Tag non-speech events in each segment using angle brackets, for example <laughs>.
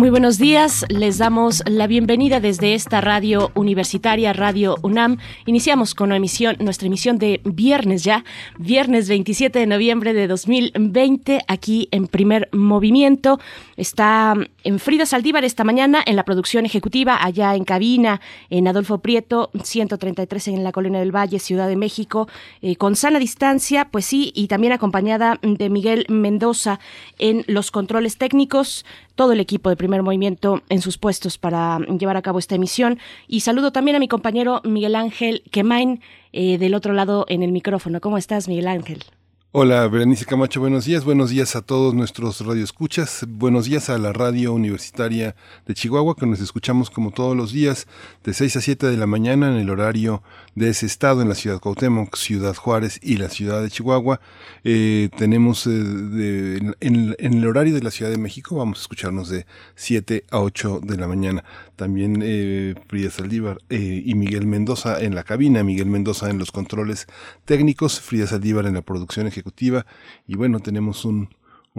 Muy buenos días, les damos la bienvenida desde esta radio universitaria, Radio UNAM. Iniciamos con emisión, nuestra emisión de viernes ya, viernes 27 de noviembre de 2020, aquí en primer movimiento. Está en Frida Saldívar esta mañana en la producción ejecutiva, allá en cabina, en Adolfo Prieto, 133 en la Colina del Valle, Ciudad de México, eh, con sana distancia, pues sí, y también acompañada de Miguel Mendoza en los controles técnicos todo el equipo de primer movimiento en sus puestos para llevar a cabo esta emisión. Y saludo también a mi compañero Miguel Ángel Quemain eh, del otro lado en el micrófono. ¿Cómo estás, Miguel Ángel? Hola, Berenice Camacho, buenos días. Buenos días a todos nuestros radioescuchas. Buenos días a la radio universitaria de Chihuahua, que nos escuchamos como todos los días, de 6 a 7 de la mañana en el horario de ese estado, en la ciudad de Cuauhtémoc, Ciudad Juárez y la ciudad de Chihuahua. Eh, tenemos eh, en, el horario de la Ciudad de México, vamos a escucharnos de 7 a 8 de la mañana. También eh, Frida Saldívar eh, y Miguel Mendoza en la cabina, Miguel Mendoza en los controles técnicos, Frida Saldívar en la producción ejecutiva y bueno, tenemos un,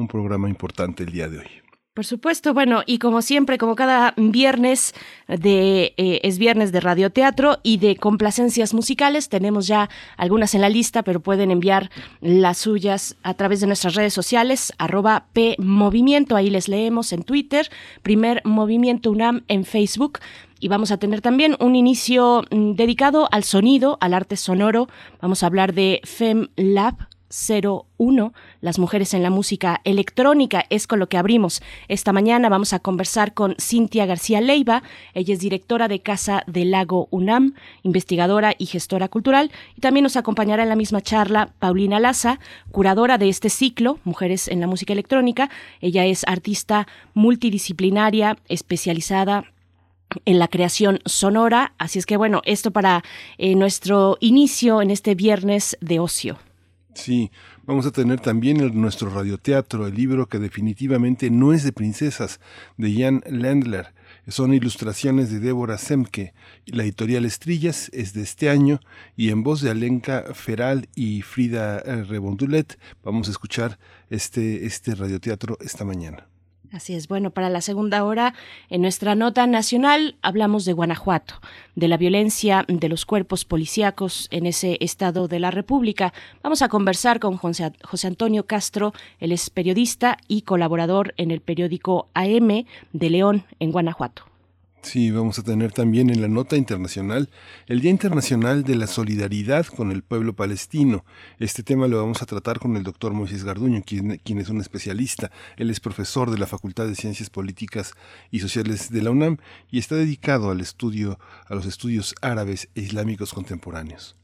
programa importante el día de hoy. Por supuesto, bueno, y como siempre, como cada viernes de eh, es viernes de radioteatro y de complacencias musicales, tenemos ya algunas en la lista, pero pueden enviar las suyas a través de nuestras redes sociales, arroba PMovimiento, ahí les leemos en Twitter, primer Movimiento UNAM en Facebook. Y vamos a tener también un inicio mm, dedicado al sonido, al arte sonoro. Vamos a hablar de FemLab, 01, las mujeres en la música electrónica, es con lo que abrimos. Esta mañana vamos a conversar con Cintia García Leiva, ella es directora de Casa del Lago UNAM, investigadora y gestora cultural, y también nos acompañará en la misma charla Paulina Laza, curadora de este ciclo, Mujeres en la Música Electrónica. Ella es artista multidisciplinaria, especializada en la creación sonora. Así es que bueno, esto para eh, nuestro inicio en este viernes de ocio. Sí, vamos a tener también nuestro radioteatro, el libro que definitivamente no es de princesas, de Jan Landler. Son ilustraciones de Débora Semke. La editorial Estrillas es de este año y en voz de Alenka Feral y Frida eh, Rebondulet vamos a escuchar este, este radioteatro esta mañana. Así es. Bueno, para la segunda hora, en nuestra nota nacional hablamos de Guanajuato, de la violencia de los cuerpos policíacos en ese estado de la República. Vamos a conversar con José, Antonio Castro, él es periodista y colaborador en el periódico AM de León, en Guanajuato. Sí, vamos a tener también en la nota internacional el Día Internacional de la Solidaridad con el Pueblo Palestino. Este tema lo vamos a tratar con el doctor Moisés Garduño, quien, quien, es un especialista. Él es profesor de la Facultad de Ciencias Políticas y Sociales de la UNAM y está dedicado al estudio, a los estudios árabes e islámicos contemporáneos.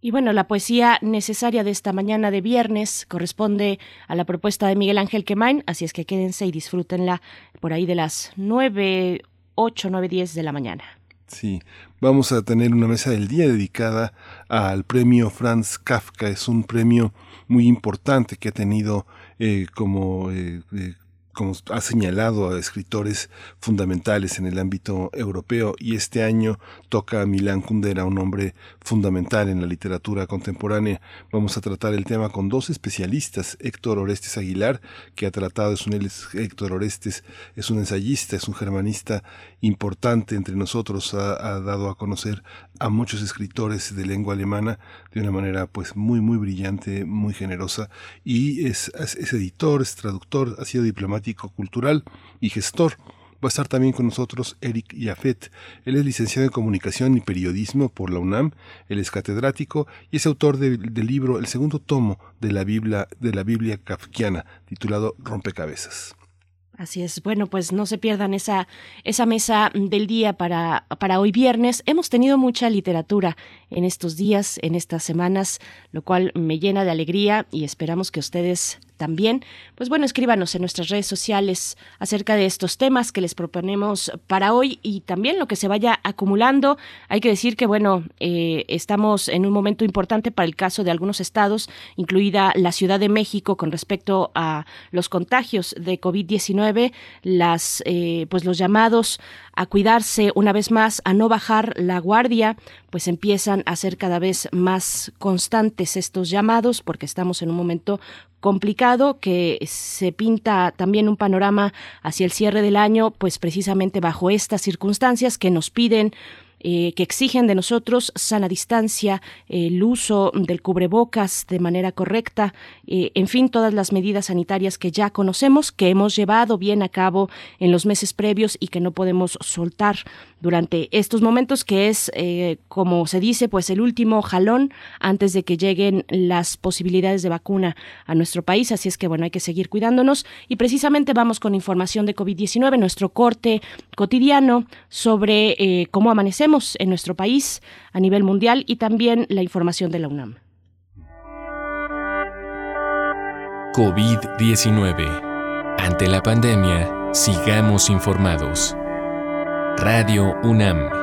Y bueno, la poesía necesaria de esta mañana de viernes corresponde a la propuesta de Miguel Ángel Quemain, así es que quédense y disfrútenla por ahí de las nueve 8, 9, 10 de la mañana. Sí, vamos a tener una mesa del día dedicada al premio Franz Kafka. Es un premio muy importante que ha tenido eh, como eh, eh, como ha señalado a escritores fundamentales en el ámbito europeo y este año toca a Milán Kundera, un hombre fundamental en la literatura contemporánea. Vamos a tratar el tema con dos especialistas, Héctor Orestes Aguilar, que ha tratado, es un Héctor Orestes, es un ensayista, es un germanista importante entre nosotros, ha, dado a conocer a muchos escritores de lengua alemana de una manera pues muy muy brillante, muy generosa y es, es editor, es traductor, ha sido diplomático cultural y gestor. Va a estar también con nosotros Eric Yafet. Él es licenciado en Comunicación y Periodismo por la UNAM, él es catedrático y es autor del libro, el segundo tomo de la Biblia, de la Biblia kafkiana, titulado Rompecabezas. Así es. Bueno, pues no se pierdan esa, esa mesa del día para, para hoy viernes. Hemos tenido mucha literatura en estos días, en estas semanas, lo cual me llena de alegría y esperamos que ustedes también, pues bueno, escríbanos en nuestras redes sociales acerca de estos temas que les proponemos para hoy y también lo que se vaya acumulando. Hay que decir que, bueno, eh, estamos en un momento importante para el caso de algunos estados, incluida la Ciudad de México, con respecto a los contagios de COVID-19, las, eh, pues los llamados a cuidarse una vez más, a no bajar la guardia, pues empiezan a ser cada vez más constantes estos llamados porque estamos en un momento complicado que se pinta también un panorama hacia el cierre del año, pues precisamente bajo estas circunstancias que nos piden eh, que exigen de nosotros sana distancia, el uso del cubrebocas de manera correcta, eh, en fin, todas las medidas sanitarias que ya conocemos, que hemos llevado bien a cabo en los meses previos y que no podemos soltar durante estos momentos, que es, eh, como se dice, pues el último jalón antes de que lleguen las posibilidades de vacuna a nuestro país. Así es que, bueno, hay que seguir cuidándonos. Y precisamente vamos con información de COVID-19, nuestro corte cotidiano sobre cómo amanecemos en nuestro país a nivel mundial y también la información de la UNAM. COVID-19. Ante la pandemia, sigamos informados. Radio UNAM.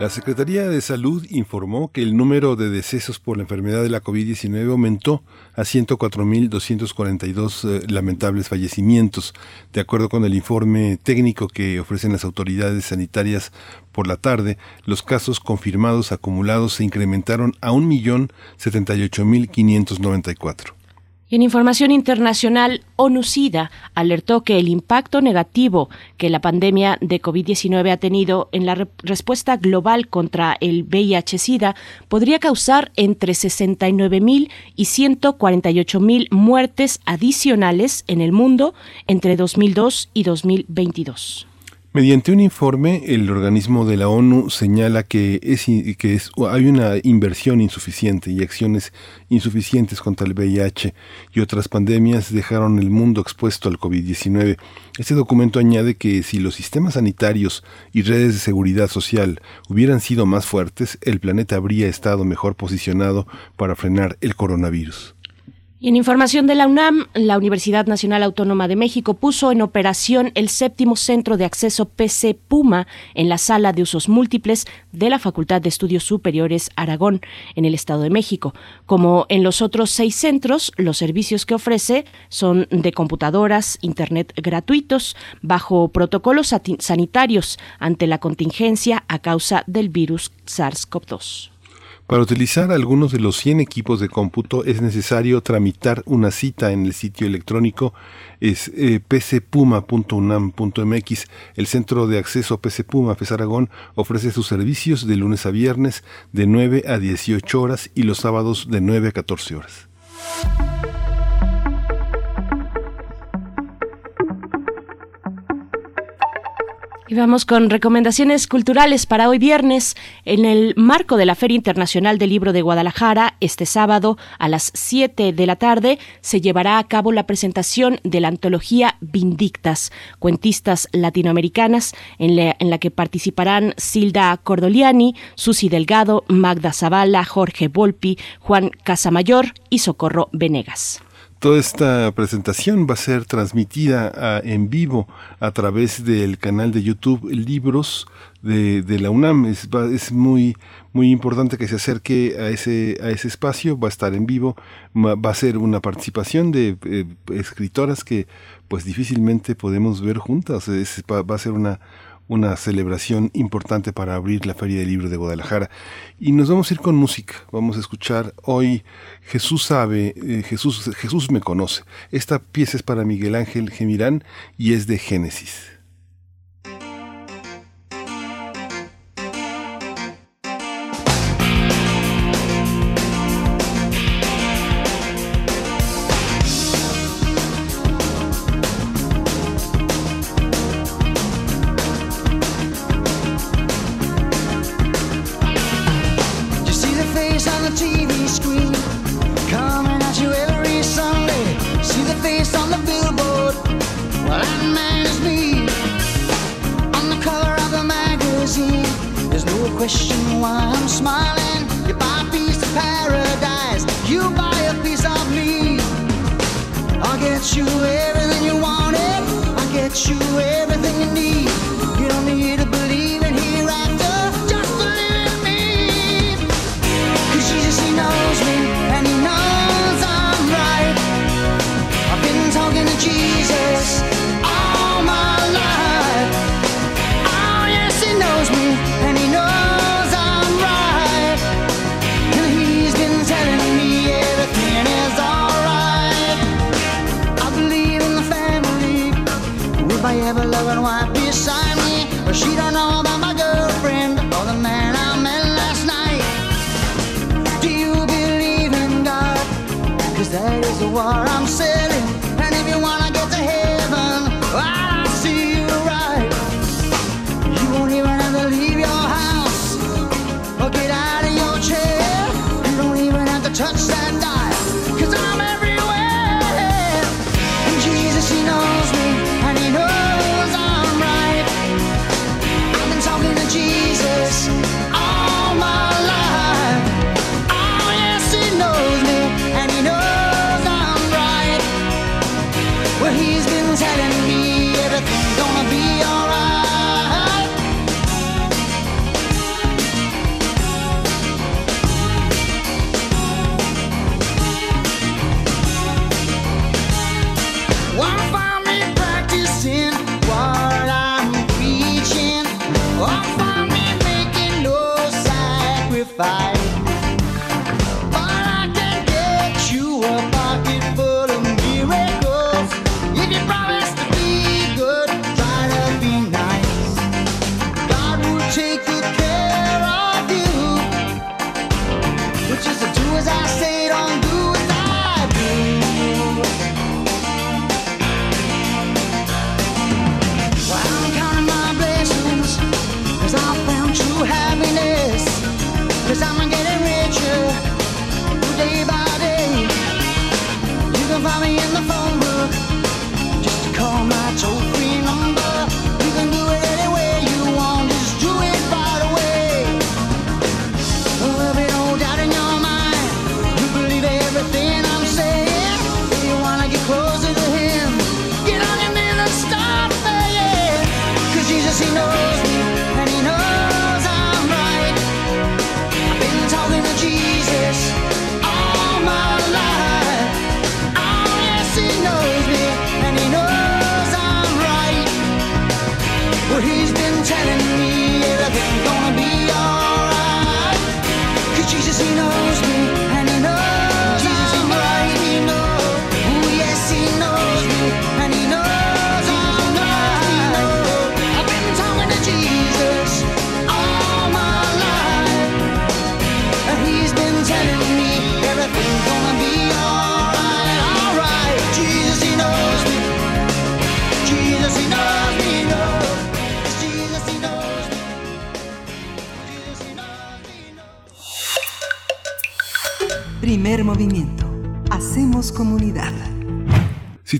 La Secretaría de Salud informó que el número de decesos por la enfermedad de la COVID-19 aumentó a 104.242 eh, lamentables fallecimientos, de acuerdo con el informe técnico que ofrecen las autoridades sanitarias por la tarde, los casos confirmados acumulados se incrementaron a 1.078.594. En información internacional, ONU-SIDA alertó que el impacto negativo que la pandemia de COVID-19 ha tenido en la respuesta global contra el VIH-SIDA podría causar entre 69.000 y 148.000 muertes adicionales en el mundo entre 2002 y 2022. Mediante un informe, el organismo de la ONU señala que, hay una inversión insuficiente y acciones insuficientes contra el VIH y otras pandemias dejaron el mundo expuesto al COVID-19. Este documento añade que si los sistemas sanitarios y redes de seguridad social hubieran sido más fuertes, el planeta habría estado mejor posicionado para frenar el coronavirus. Y en información de la UNAM, la Universidad Nacional Autónoma de México puso en operación el séptimo centro de acceso PC Puma en la sala de usos múltiples de la Facultad de Estudios Superiores Aragón, en el Estado de México. Como en los otros seis centros, los servicios que ofrece son de computadoras, Internet gratuitos, bajo protocolos sanitarios ante la contingencia a causa del virus SARS-CoV-2. Para utilizar algunos de los 100 equipos de cómputo es necesario tramitar una cita en el sitio electrónico es eh, pcpuma.unam.mx. El Centro de Acceso PC Puma FES Aragón ofrece sus servicios de lunes a viernes de 9 a 18 horas y los sábados de 9 a 14 horas. Vamos con recomendaciones culturales para hoy viernes. En el marco de la Feria Internacional del Libro de Guadalajara, este sábado a las 7 de la tarde se llevará a cabo la presentación de la antología Vindictas, cuentistas latinoamericanas, en la, en la que participarán Silda Cordoliani, Susi Delgado, Magda Zavala, Jorge Volpi, Juan Casamayor y Socorro Venegas. Toda esta presentación va a ser transmitida ah, en vivo a través del canal de YouTube Libros de, la UNAM. Es, muy, muy importante que se acerque a ese, a ese espacio. Va a estar en vivo. Va a ser una participación de eh, escritoras que pues difícilmente podemos ver juntas. va a ser una, una celebración importante para abrir la Feria del Libro de Guadalajara. Y nos vamos a ir con música. Vamos a escuchar hoy Jesús sabe, eh, Jesús, Jesús me conoce. Esta pieza es para Miguel Ángel Gemirán y es de Génesis.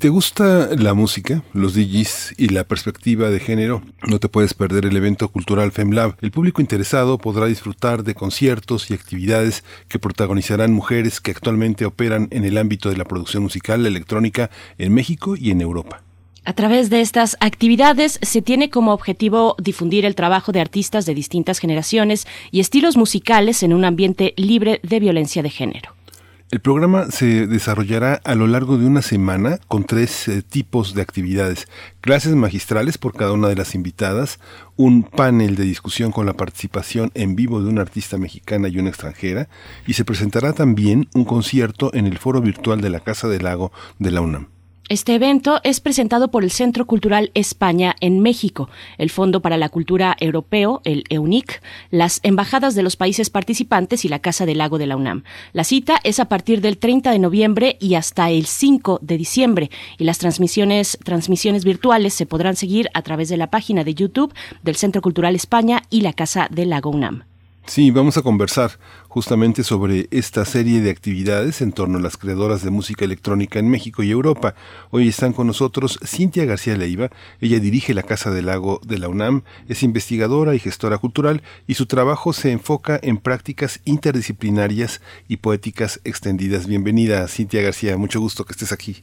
Te gusta la música, los DJs y la perspectiva de género, no te puedes perder el evento cultural FemLab. El público interesado podrá disfrutar de conciertos y actividades que protagonizarán mujeres que actualmente operan en el ámbito de la producción musical electrónica en México y en Europa. A través de estas actividades se tiene como objetivo difundir el trabajo de artistas de distintas generaciones y estilos musicales en un ambiente libre de violencia de género. El programa se desarrollará a lo largo de una semana con tres eh, tipos de actividades. Clases magistrales por cada una de las invitadas, un panel de discusión con la participación en vivo de una artista mexicana y una extranjera, y se presentará también un concierto en el foro virtual de la Casa del Lago de la UNAM. Este evento es presentado por el Centro Cultural España en México, el Fondo para la Cultura Europeo, el EUNIC, las embajadas de los países participantes y la Casa del Lago de la UNAM. La cita es a partir del 30 de noviembre y hasta el 5 de diciembre y las transmisiones, transmisiones virtuales se podrán seguir a través de la página de YouTube del Centro Cultural España y la Casa del Lago UNAM. Sí, vamos a conversar justamente sobre esta serie de actividades en torno a las creadoras de música electrónica en México y Europa. Hoy están con nosotros Cintia García Leiva. Ella dirige la Casa del Lago de la UNAM, es investigadora y gestora cultural y su trabajo se enfoca en prácticas interdisciplinarias y poéticas extendidas. Bienvenida, Cintia García. Mucho gusto que estés aquí.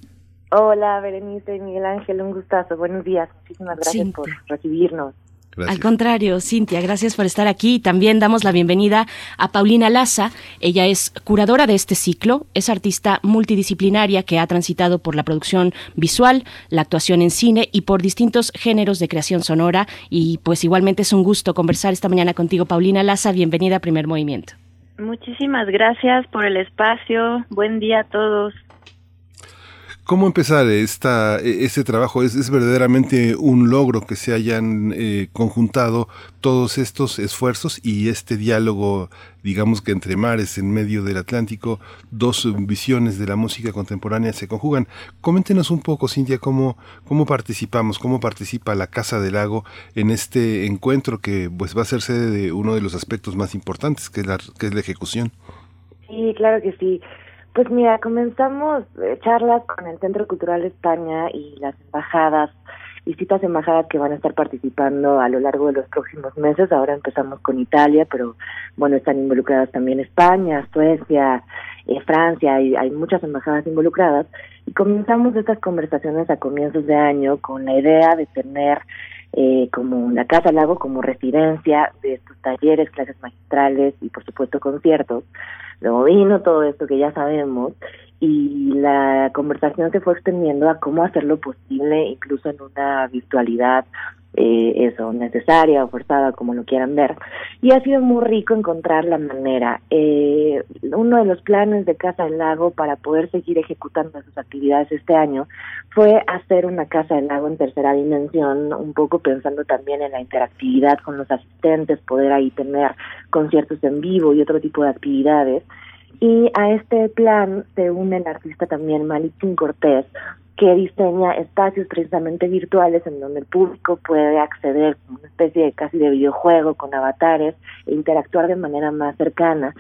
Hola, Berenice y Miguel Ángel, un gustazo. Buenos días. Muchísimas gracias Cintia. por recibirnos. Gracias. Al contrario, Cintia, gracias por estar aquí. También damos la bienvenida a Paulina Laza. Ella es curadora de este ciclo, es artista multidisciplinaria que ha transitado por la producción visual, la actuación en cine y por distintos géneros de creación sonora. Y pues igualmente es un gusto conversar esta mañana contigo, Paulina Laza. Bienvenida a Primer Movimiento. Muchísimas gracias por el espacio. Buen día a todos. ¿Cómo empezar esta, este trabajo? Es, es verdaderamente un logro que se hayan eh, conjuntado todos estos esfuerzos y este diálogo, digamos que entre mares en medio del Atlántico, dos visiones de la música contemporánea se conjugan. Coméntenos un poco, Cintia, cómo, cómo participamos, cómo participa la Casa del Lago en este encuentro que pues va a ser sede de uno de los aspectos más importantes, que es la, que es la ejecución. Sí, claro que sí. Pues mira, comenzamos eh, charlas con el Centro Cultural España y las embajadas, distintas embajadas que van a estar participando a lo largo de los próximos meses. Ahora empezamos con Italia, pero bueno, están involucradas también España, Suecia, eh, Francia, hay, hay muchas embajadas involucradas. Y comenzamos estas conversaciones a comienzos de año con la idea de tener eh, como la Casa Lago como residencia de estos talleres, clases magistrales y por supuesto conciertos. Luego vino todo esto que ya sabemos y la conversación se fue extendiendo a cómo hacerlo posible incluso en una virtualidad eh, eso, necesaria o forzada, como lo quieran ver. Y ha sido muy rico encontrar la manera. Eh, uno de los planes de Casa del Lago para poder seguir ejecutando sus actividades este año fue hacer una Casa del Lago en tercera dimensión, un poco pensando también en la interactividad con los asistentes, poder ahí tener conciertos en vivo y otro tipo de actividades. Y a este plan se une el artista también Malikin Cortés, que diseña espacios precisamente virtuales en donde el público puede acceder como una especie de casi de videojuego con avatares e interactuar de manera más cercana.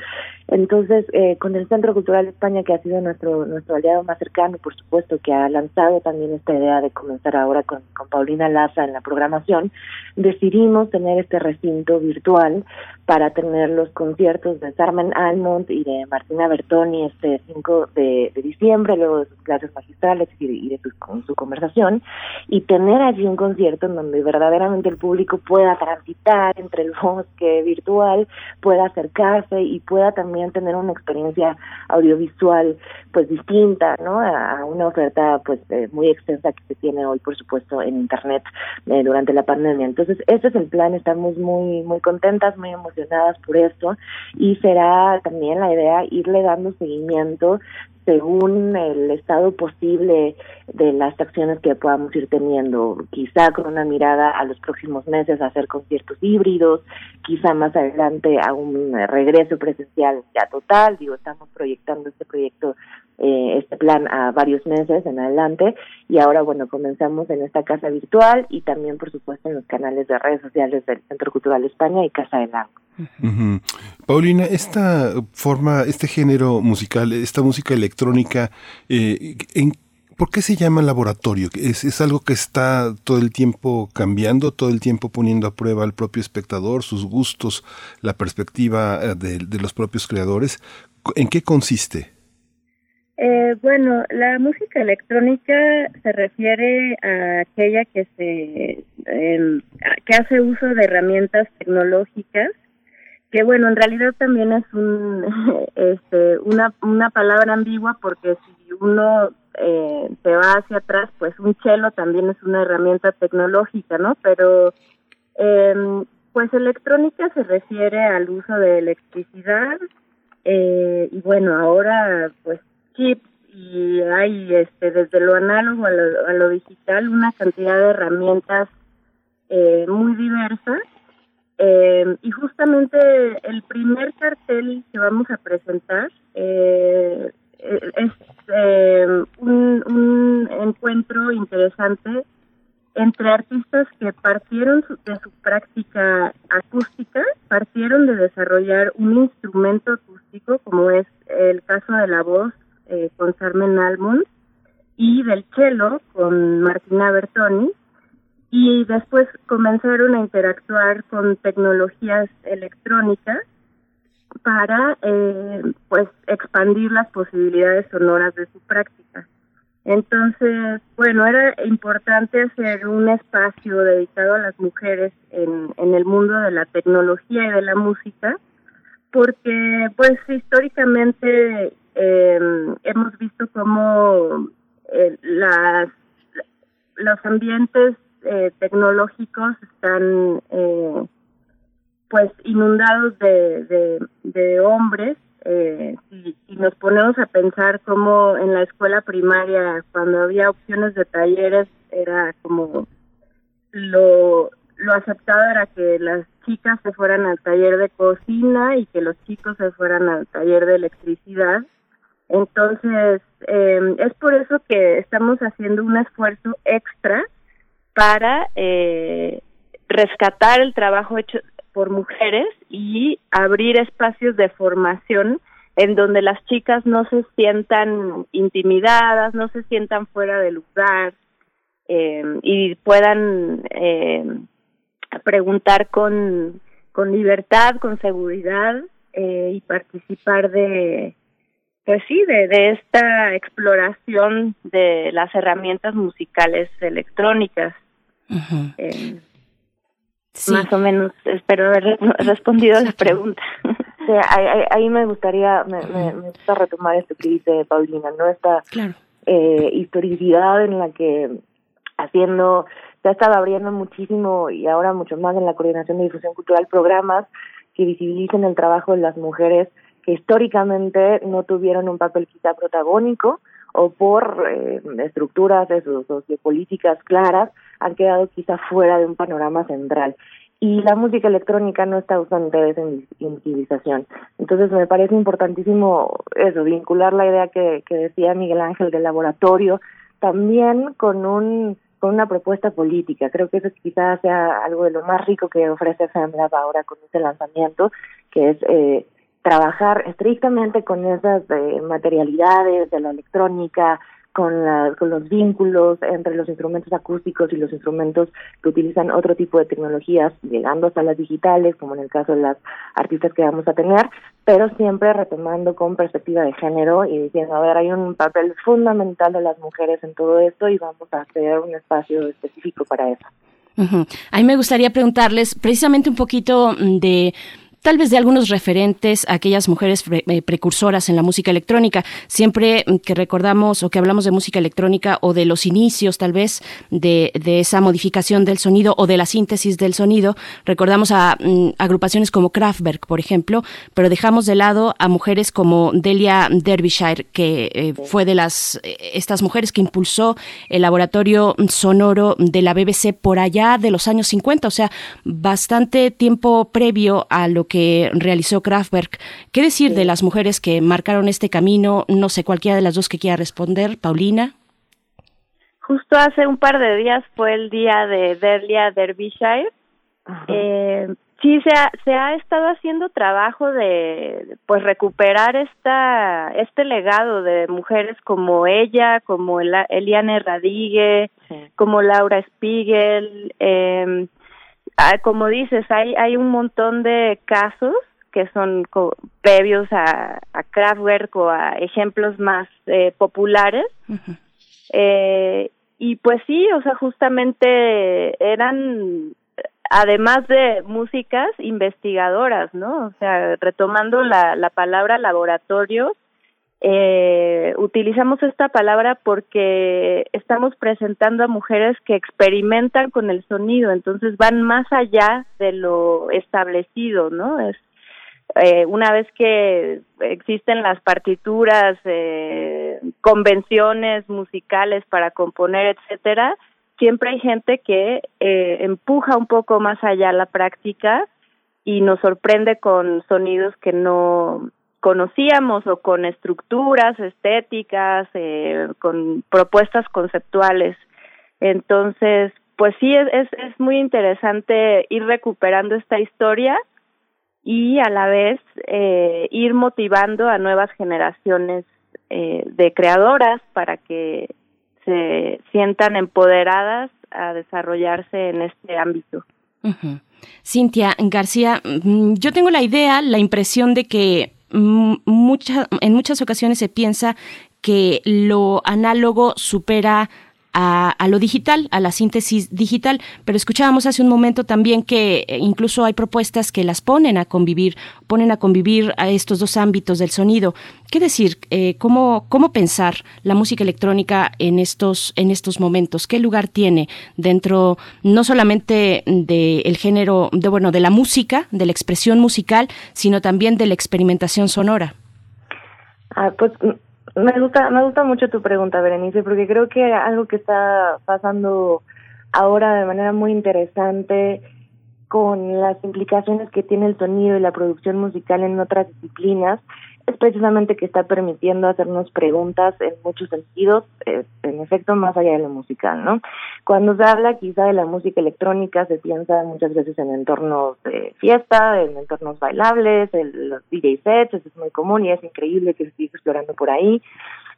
Entonces, eh, con el Centro Cultural España, que ha sido nuestro nuestro aliado más cercano, por supuesto, que ha lanzado también esta idea de comenzar ahora con, con Paulina Laza en la programación, decidimos tener este recinto virtual para tener los conciertos de Sarmen Almond y de Martina Bertoni este 5 de, de diciembre, luego de sus clases magistrales y, y de su, con su conversación, y tener allí un concierto en donde verdaderamente el público pueda transitar entre el <laughs> bosque virtual, pueda acercarse y pueda también tener una experiencia audiovisual pues distinta, ¿no? A una oferta pues eh, muy extensa que se tiene hoy, por supuesto, en internet eh, durante la pandemia. Entonces, ese es el plan, estamos muy muy contentas, muy emocionadas por esto y será también la idea irle dando seguimiento según el estado posible de las acciones que podamos ir teniendo, quizá con una mirada a los próximos meses a hacer conciertos híbridos, quizá más adelante a un regreso presencial ya total, digo, estamos proyectando este proyecto, eh, este plan a varios meses en adelante y ahora, bueno, comenzamos en esta casa virtual y también, por supuesto, en los canales de redes sociales del Centro Cultural España y Casa del Lago. Paulina, esta forma, este género musical, esta música electrónica, eh, ¿en, ¿por qué se llama laboratorio? ¿Es, ¿Es algo que está todo el tiempo cambiando, todo el tiempo poniendo a prueba al propio espectador, sus gustos, la perspectiva eh, de, los propios creadores? ¿En qué consiste? Eh, bueno, la música electrónica se refiere a aquella que se eh, que hace uso de herramientas tecnológicas que bueno en realidad también es un <laughs> este una una palabra ambigua porque si uno eh, se va hacia atrás pues un cello también es una herramienta tecnológica no pero eh, pues electrónica se refiere al uso de electricidad eh, y bueno ahora pues chips y hay este desde lo análogo a lo, a lo digital una cantidad de herramientas eh, muy diversas eh, y justamente el primer cartel que vamos a presentar eh, es eh, un, un encuentro interesante entre artistas que partieron de su práctica acústica, partieron de desarrollar un instrumento acústico, como es el caso de la voz eh, con Carmen Almond, y del cello con Martina Bertoni, y después comenzaron a interactuar con tecnologías electrónicas para eh, pues expandir las posibilidades sonoras de su práctica. Entonces, bueno, era importante hacer un espacio dedicado a las mujeres en, en el mundo de la tecnología y de la música, porque pues históricamente eh, hemos visto cómo eh, las, los ambientes eh, tecnológicos están eh, pues inundados de, de, hombres eh, si, nos ponemos a pensar cómo en la escuela primaria cuando había opciones de talleres era como lo lo aceptado era que las chicas se fueran al taller de cocina y que los chicos se fueran al taller de electricidad. Entonces eh, es por eso que estamos haciendo un esfuerzo extra para eh, rescatar el trabajo hecho por mujeres y abrir espacios de formación en donde las chicas no se sientan intimidadas, no se sientan fuera de lugar eh, y puedan eh, preguntar con, con libertad, con seguridad eh, y participar de, pues sí, de, de esta exploración de las herramientas musicales electrónicas. Uh -huh. eh, sí. Más o menos, espero haber respondido la pregunta. <laughs> Sí, ahí, ahí, me gustaría, me, me, me, gusta retomar esto que dice Paulina, ¿no? Esta claro. eh, historicidad en la que haciendo, se ha estado abriendo muchísimo y ahora mucho más en la coordinación de difusión cultural programas que visibilicen el trabajo de las mujeres que históricamente no tuvieron un papel quizá protagónico o por eh, estructuras de sus sociopolíticas claras han quedado quizá fuera de un panorama central. Y la música electrónica no está ausente de esa invisibilización. Entonces me parece importantísimo eso, vincular la idea que, que decía Miguel Ángel del laboratorio también con un con una propuesta política. Creo que eso quizás sea algo de lo más rico que ofrece FEMLAB ahora con este lanzamiento, que es eh, trabajar estrictamente con esas eh, materialidades de la electrónica, con, la, con los vínculos entre los instrumentos acústicos y los instrumentos que utilizan otro tipo de tecnologías, llegando hasta las digitales, como en el caso de las artistas que vamos a tener, pero siempre retomando con perspectiva de género y diciendo, a ver, hay un papel fundamental de las mujeres en todo esto y vamos a hacer un espacio específico para eso. Uh. A mí me gustaría preguntarles precisamente un poquito de tal vez de algunos referentes, aquellas mujeres eh, precursoras en la música electrónica. Siempre que recordamos o que hablamos de música electrónica o de los inicios tal vez de, de esa modificación del sonido o de la síntesis del sonido, recordamos a mm, agrupaciones como Kraftwerk, por ejemplo, pero dejamos de lado a mujeres como Delia Derbyshire, que eh, fue de las estas mujeres que impulsó el laboratorio sonoro de la BBC por allá de los años 50, o sea, bastante tiempo previo a lo que realizó Kraftwerk. ¿Qué decir sí. de las mujeres que marcaron este camino? No sé, cualquiera de las dos que quiera responder. Paulina. Justo hace un par de días fue el día de Delia Derbyshire. Eh, sí, se ha, se ha estado haciendo trabajo de pues recuperar esta este legado de mujeres como ella, como Eliane Radigue, sí. como Laura Spiegel, eh, como dices, hay, hay un montón de casos que son previos a, a Kraftwerk o a ejemplos más eh, populares. Uh -huh. eh, y pues sí, o sea, justamente eran, además de músicas, investigadoras, ¿no? O sea, retomando la, la palabra laboratorio, eh, utilizamos esta palabra porque estamos presentando a mujeres que experimentan con el sonido, entonces van más allá de lo establecido, ¿no? Es eh, una vez que existen las partituras, eh, convenciones musicales para componer, etcétera, siempre hay gente que eh, empuja un poco más allá la práctica y nos sorprende con sonidos que no conocíamos o con estructuras estéticas, eh, con propuestas conceptuales. Entonces, pues sí, es, es, es muy interesante ir recuperando esta historia y a la vez eh, ir motivando a nuevas generaciones eh, de creadoras para que se sientan empoderadas a desarrollarse en este ámbito. Cintia García, mm, yo tengo la idea, la impresión de que mucha, en muchas ocasiones se piensa que lo análogo supera a, lo digital, a la síntesis digital, pero escuchábamos hace un momento también que eh, incluso hay propuestas que las ponen a convivir, ponen a convivir a estos dos ámbitos del sonido. ¿Qué decir? Eh, ¿cómo, ¿Cómo pensar la música electrónica en estos, en estos momentos? ¿Qué lugar tiene dentro no solamente del género, de, bueno, de la música, de la expresión musical, sino también de la experimentación sonora? Ah, pues me gusta, me gusta mucho tu pregunta, Berenice, porque creo que algo que está pasando ahora de manera muy interesante con las implicaciones que tiene el sonido y la producción musical en otras disciplinas es precisamente que está permitiendo hacernos preguntas en muchos sentidos, eh, en efecto, más allá de lo musical, ¿no? Cuando se habla quizá de la música electrónica, se piensa muchas veces en entornos de fiesta, en entornos bailables, en los DJ sets, eso es muy común y es increíble que se siga explorando por ahí.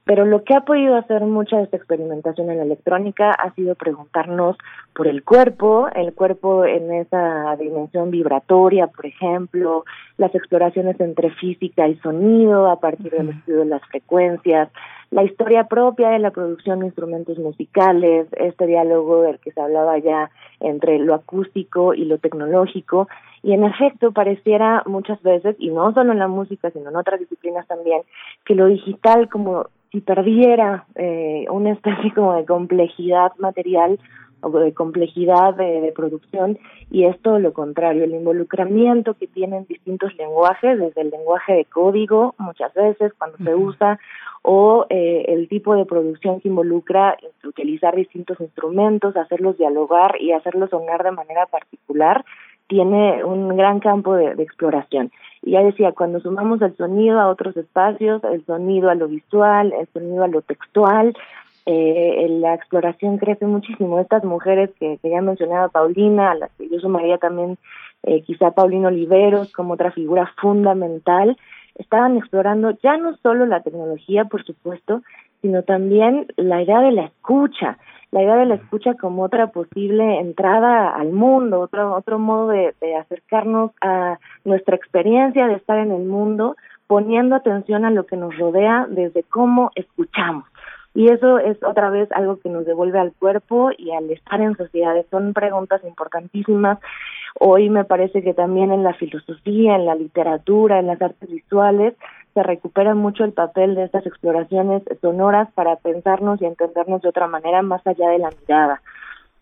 Pero lo que ha podido hacer mucha de esta experimentación en la electrónica ha sido preguntarnos por el cuerpo, el cuerpo en esa dimensión vibratoria, por ejemplo, las exploraciones entre física y sonido a partir del estudio de las frecuencias, la historia propia de la producción de instrumentos musicales, este diálogo del que se hablaba ya entre lo acústico y lo tecnológico, y en efecto pareciera muchas veces, y no solo en la música, sino en otras disciplinas también, que lo digital como si perdiera eh, una especie como de complejidad material o de complejidad de, producción y es todo lo contrario, el involucramiento que tienen distintos lenguajes, desde el lenguaje de código muchas veces cuando se usa o eh, el tipo de producción que involucra utilizar distintos instrumentos, hacerlos dialogar y hacerlos sonar de manera particular, tiene un gran campo de exploración. Y ya decía, cuando sumamos el sonido a otros espacios, el sonido a lo visual, el sonido a lo textual, eh, la exploración crece muchísimo. Estas mujeres que, que ya mencionaba Paulina, a las que yo sumaría también eh, quizá Paulino Oliveros como otra figura fundamental, estaban explorando ya no solo la tecnología, por supuesto, sino también la idea de la escucha, la idea de la escucha como otra posible entrada al mundo, otro, otro modo de, acercarnos a nuestra experiencia de estar en el mundo, poniendo atención a lo que nos rodea desde cómo escuchamos. Y eso es otra vez algo que nos devuelve al cuerpo y al estar en sociedades. Son preguntas importantísimas. Hoy me parece que también en la filosofía, en la literatura, en las artes visuales, se recupera mucho el papel de estas exploraciones sonoras para pensarnos y entendernos de otra manera más allá de la mirada.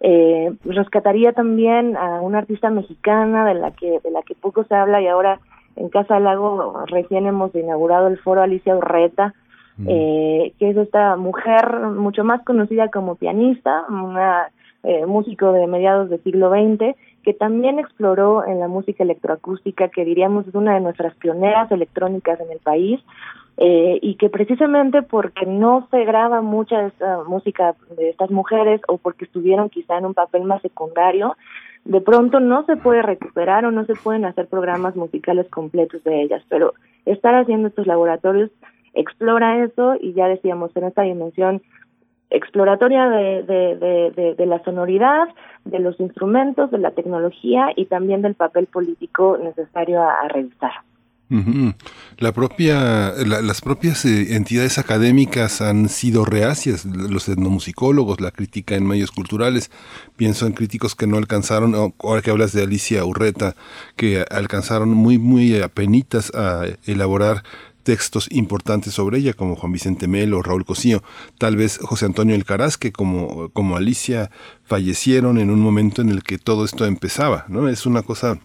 Eh, rescataría también a una artista mexicana de la que de la que poco se habla y ahora en Casa Lago recién hemos inaugurado el foro Alicia Urreta, eh, que es esta mujer mucho más conocida como pianista, una eh, músico de mediados del siglo XX, que también exploró en la música electroacústica, que diríamos es una de nuestras pioneras electrónicas en el país, eh, y que precisamente porque no se graba mucha de esta música de estas mujeres o porque estuvieron quizá en un papel más secundario, de pronto no se puede recuperar o no se pueden hacer programas musicales completos de ellas, pero estar haciendo estos laboratorios explora eso y ya decíamos en esta dimensión exploratoria de, de, de, la sonoridad, de los instrumentos, de la tecnología y también del papel político necesario a, revisar. La propia, las propias eh, entidades académicas han sido reacias, los etnomusicólogos, la crítica en medios culturales. Pienso en críticos que no alcanzaron, ahora que hablas de Alicia Urreta, que alcanzaron muy, muy apenitas a elaborar textos importantes sobre ella, como Juan Vicente Melo, Raúl Cosío, tal vez José Antonio Elcaraz, que como, como Alicia fallecieron en un momento en el que todo esto empezaba, ¿no? Es una cosa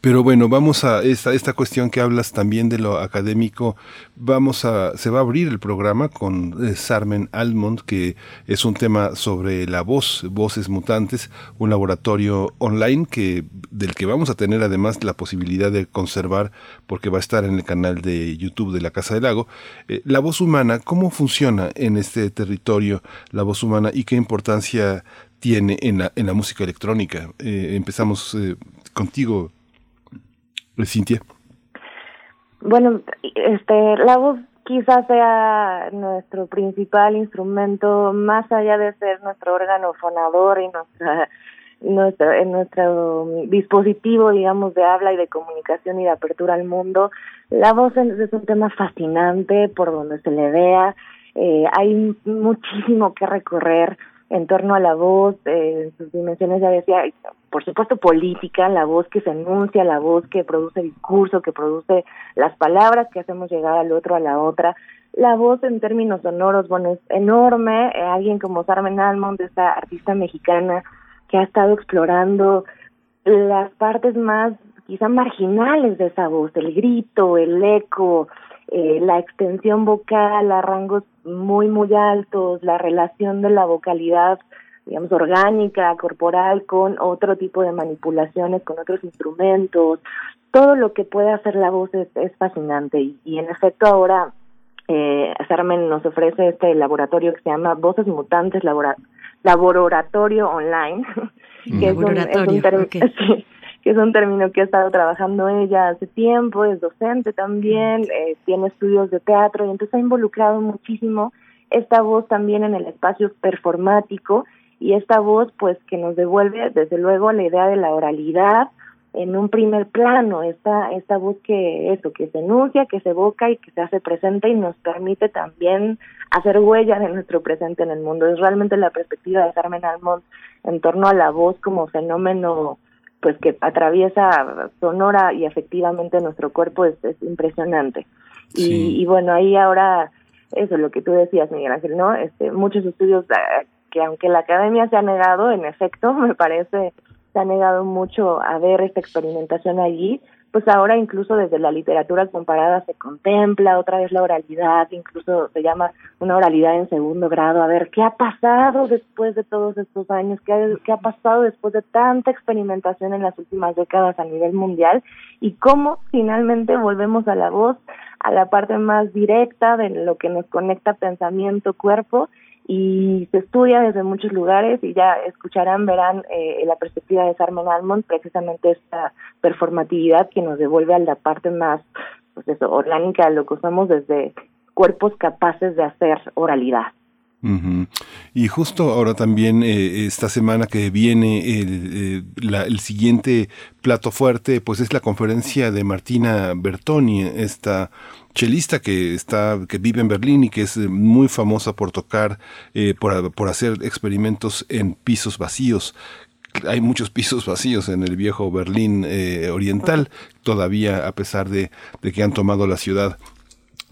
pero bueno, vamos a esta, esta cuestión que hablas también de lo académico. Vamos a, se va a abrir el programa con eh, Sarmen Almond, que es un tema sobre la voz, voces mutantes, un laboratorio online que, del que vamos a tener además la posibilidad de conservar, porque va a estar en el canal de YouTube de la Casa del Lago. Eh, la voz humana, ¿cómo funciona en este territorio la voz humana y qué importancia tiene en la, en la música electrónica. Eh, empezamos eh, contigo, Cintia. Bueno, este, la voz quizás sea nuestro principal instrumento, más allá de ser nuestro órgano fonador y nuestra nuestro, en nuestro dispositivo, digamos, de habla y de comunicación y de apertura al mundo. La voz es un tema fascinante por donde se le vea. Eh, hay muchísimo que recorrer en torno a la voz, eh, sus dimensiones, ya decía, por supuesto política, la voz que se enuncia, la voz que produce discurso, que produce las palabras que hacemos llegar al otro, a la otra. La voz en términos sonoros, bueno, es enorme. Eh, alguien como Carmen Almond, esta artista mexicana, que ha estado explorando las partes más quizá marginales de esa voz, el grito, el eco, eh, la extensión vocal a rangos muy, muy altos, la relación de la vocalidad, digamos, orgánica, corporal, con otro tipo de manipulaciones, con otros instrumentos. Todo lo que puede hacer la voz es, fascinante. Y, y, en efecto ahora eh, Carmen nos ofrece este laboratorio que se llama Voces Mutantes Laboratorio laboratorio online, <laughs> que, es un, <laughs> que es un término que ha estado trabajando ella hace tiempo, es docente también, eh, tiene estudios de teatro y entonces ha involucrado muchísimo esta voz también en el espacio performático y esta voz pues que nos devuelve desde luego la idea de la oralidad, en un primer plano esta esta voz que eso que se enuncia que se evoca y que se hace presente y nos permite también hacer huella de nuestro presente en el mundo. Es realmente la perspectiva de Carmen Almond en torno a la voz como fenómeno pues que atraviesa sonora y efectivamente nuestro cuerpo es, impresionante. Y, y bueno ahí ahora eso lo que tú decías Miguel Ángel no este muchos estudios eh, que aunque la academia se ha negado en efecto <laughs> me parece se ha negado mucho a ver esta experimentación allí, pues ahora incluso desde la literatura comparada se contempla otra vez la oralidad, incluso se llama una oralidad en segundo grado, a ver qué ha pasado después de todos estos años, qué ha, qué ha pasado después de tanta experimentación en las últimas décadas a nivel mundial y cómo finalmente volvemos a la voz, a la parte más directa de lo que nos conecta pensamiento-cuerpo y se estudia desde muchos lugares y ya escucharán, verán eh, la perspectiva de Carmen Almond, precisamente esta performatividad que nos devuelve a la parte más pues eso, orgánica de lo que usamos desde cuerpos capaces de hacer oralidad. Y justo ahora también, eh, esta semana que viene, el, eh, la, el, siguiente plato fuerte, pues es la conferencia de Martina Bertoni, esta chelista que está que vive en Berlín y que es muy famosa por tocar eh, por, por hacer experimentos en pisos vacíos. Hay muchos <laughs> pisos vacíos en el viejo Berlín eh, oriental, todavía a pesar de, de, que han tomado la ciudad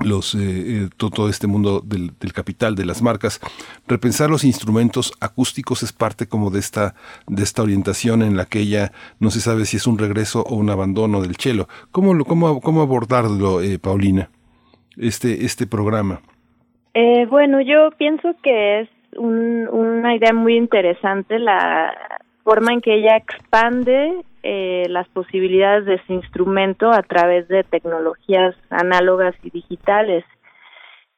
los eh, todo, este mundo del, del, capital de las marcas. Repensar los instrumentos acústicos es parte como de esta de esta orientación en la que ella no se sabe si es un regreso o un abandono del chelo. Cómo lo cómo, cómo abordarlo eh, Paulina este este programa eh, bueno yo pienso que es un, una idea muy interesante la forma en que ella expande eh, las posibilidades de ese instrumento a través de tecnologías análogas y digitales.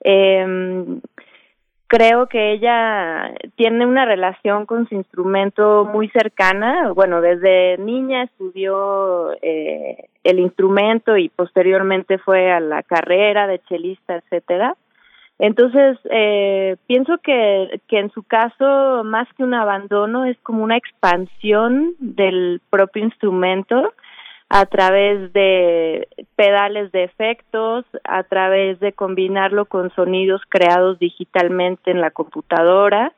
Eh, creo que ella tiene una relación con su instrumento muy cercana. Bueno, desde niña estudió eh, el instrumento y posteriormente fue a la carrera de chelista, etcétera. Entonces, eh, pienso que, que en su caso, más que un abandono, es como una expansión del propio instrumento a través de pedales de efectos, a través de combinarlo con sonidos creados digitalmente en la computadora.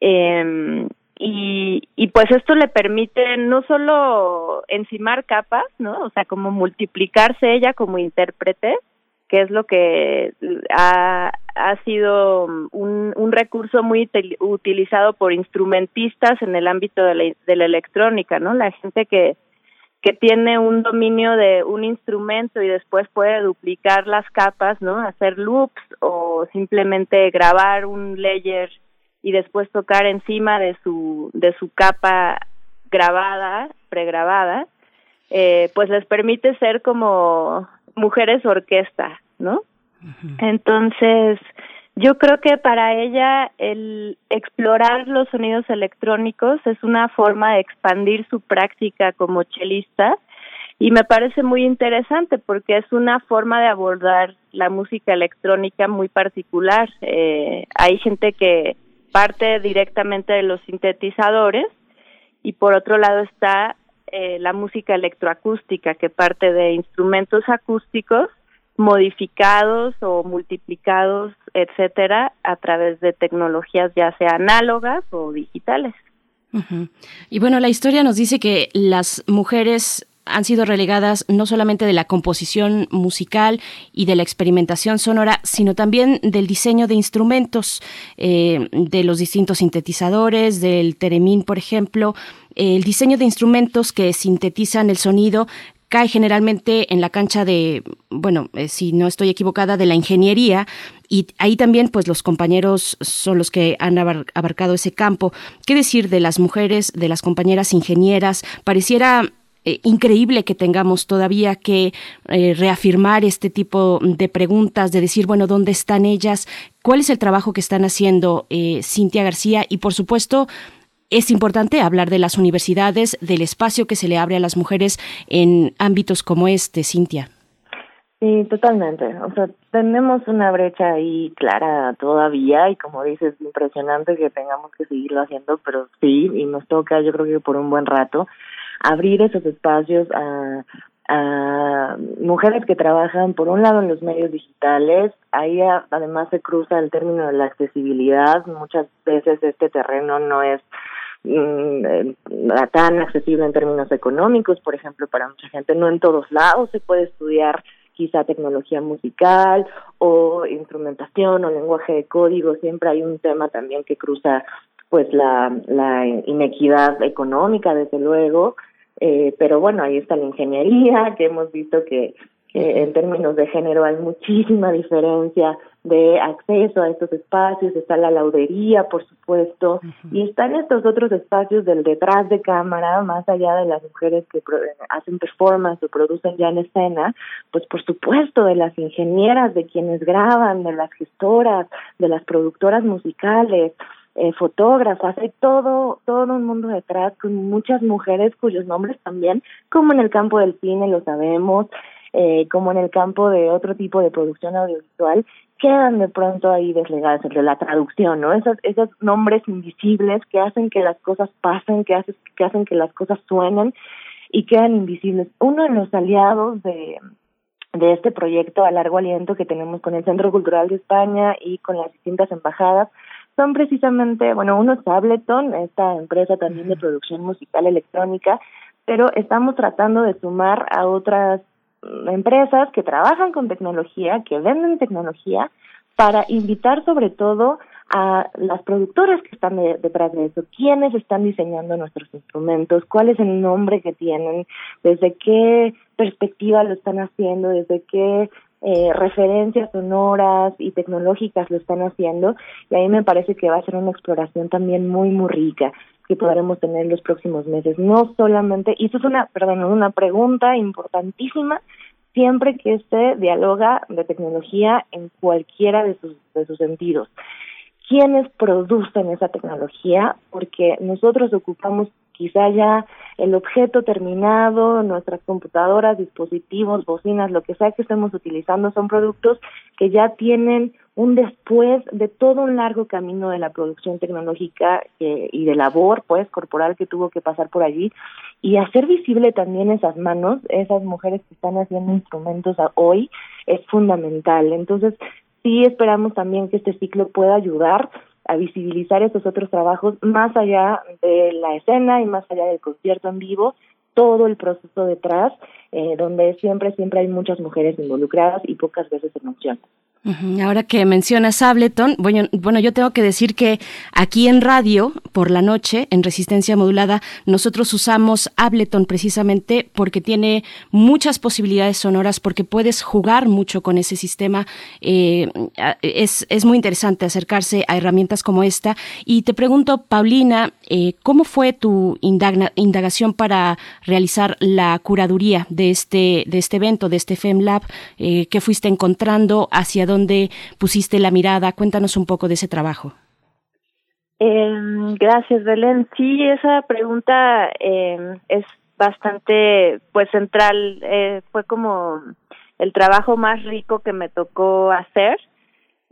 Eh, y, y pues esto le permite no solo encimar capas, ¿no? O sea, como multiplicarse ella como intérprete, que es lo que ha, ha sido un, un recurso muy utilizado por instrumentistas en el ámbito de la, de la electrónica, ¿no? La gente que, que tiene un dominio de un instrumento y después puede duplicar las capas, ¿no? Hacer loops o simplemente grabar un layer y después tocar encima de su de su capa grabada, pregrabada, eh, pues les permite ser como mujeres orquesta, ¿no? Entonces, Yo creo que para ella el explorar los sonidos electrónicos es una forma de expandir su práctica como chelista y me parece muy interesante porque es una forma de abordar la música electrónica muy particular. Eh, hay gente que parte directamente de los sintetizadores y por otro lado está eh, la música electroacústica que parte de instrumentos acústicos modificados o multiplicados, etcétera, a través de tecnologías ya sea análogas o digitales. Y bueno, la historia nos dice que las mujeres han sido relegadas no solamente de la composición musical y de la experimentación sonora, sino también del diseño de instrumentos, eh, de los distintos sintetizadores, del teremín, por ejemplo, el diseño de instrumentos que sintetizan el sonido cae generalmente en la cancha de, bueno, eh, si no estoy equivocada, de la ingeniería y ahí también pues los compañeros son los que han abarcado ese campo. ¿Qué decir de las mujeres, de las compañeras ingenieras? Pareciera eh, increíble que tengamos todavía que eh, reafirmar este tipo de preguntas, de decir, bueno, ¿dónde están ellas? ¿Cuál es el trabajo que están haciendo Cintia García? Y por supuesto, es importante hablar de las universidades, del espacio que se le abre a las mujeres en ámbitos como este, Cintia. Sí, totalmente. O sea, tenemos una brecha ahí clara todavía y como dices, impresionante que tengamos que seguirlo haciendo, pero sí, y nos toca yo creo que por un buen rato abrir esos espacios a, a mujeres que trabajan por un lado en los medios digitales, ahí además se cruza el término de la accesibilidad, muchas veces este terreno no es tan accesible en términos económicos, por ejemplo, para mucha gente, no en todos lados se puede estudiar quizá tecnología musical o instrumentación o lenguaje de código, siempre hay un tema también que cruza pues la, la inequidad económica, desde luego, eh, pero bueno, ahí está la ingeniería, que hemos visto que, que en términos de género hay muchísima diferencia de acceso a estos espacios, está la laudería, por supuesto, y están estos otros espacios del detrás de cámara, más allá de las mujeres que hacen performance o producen ya en escena, pues por supuesto de las ingenieras, de quienes graban, de las gestoras, de las productoras musicales, eh, fotógrafas, hay todo, todo un mundo detrás con muchas mujeres cuyos nombres también, como en el campo del cine lo sabemos, eh, como en el campo de otro tipo de producción audiovisual, quedan de pronto ahí deslegadas entre la traducción, ¿no? Esos, esos nombres invisibles que hacen que las cosas pasen, que, hacen, que hacen que las cosas suenen y quedan invisibles. Uno de los aliados de, de este proyecto a largo aliento que tenemos con el Centro Cultural de España y con las distintas embajadas son precisamente, bueno, uno es Ableton, esta empresa también de producción musical electrónica, pero estamos tratando de sumar a otras empresas que trabajan con tecnología, que venden tecnología, para invitar sobre todo a las productoras que están detrás de eso, quiénes están diseñando nuestros instrumentos, cuál es el nombre que tienen, desde qué perspectiva lo están haciendo, desde qué eh, referencias sonoras y tecnológicas lo están haciendo y ahí me parece que va a ser una exploración también muy muy rica que podremos tener en los próximos meses. No solamente y eso es una perdón una pregunta importantísima siempre que se dialoga de tecnología en cualquiera de sus de sus sentidos. Quiénes producen esa tecnología porque nosotros ocupamos quizá ya el objeto terminado, nuestras computadoras, dispositivos, bocinas, lo que sea que estemos utilizando son productos que ya tienen un después de todo un largo camino de la producción tecnológica eh, y de labor pues corporal que tuvo que pasar por allí y hacer visible también esas manos, esas mujeres que están haciendo instrumentos hoy es fundamental. Entonces, sí esperamos también que este ciclo pueda ayudar a visibilizar esos otros trabajos más allá de la escena y más allá del concierto en vivo, todo el proceso detrás, eh, donde siempre, siempre hay muchas mujeres involucradas y pocas veces se menciona. Ahora que mencionas Ableton, bueno, bueno, yo tengo que decir que aquí en radio, por la noche, en resistencia modulada, nosotros usamos Ableton precisamente porque tiene muchas posibilidades sonoras, porque puedes jugar mucho con ese sistema. Eh, es, es, muy interesante acercarse a herramientas como esta. Y te pregunto, Paulina, eh, ¿cómo fue tu indagación para realizar la curaduría de este, de este evento, de este FemLab? Eh, ¿Qué fuiste encontrando? ¿Hacia dónde pusiste la mirada. Cuéntanos un poco de ese trabajo. Eh, gracias, Belén. Sí, esa pregunta eh, es bastante, pues, central. Eh, fue como el trabajo más rico que me tocó hacer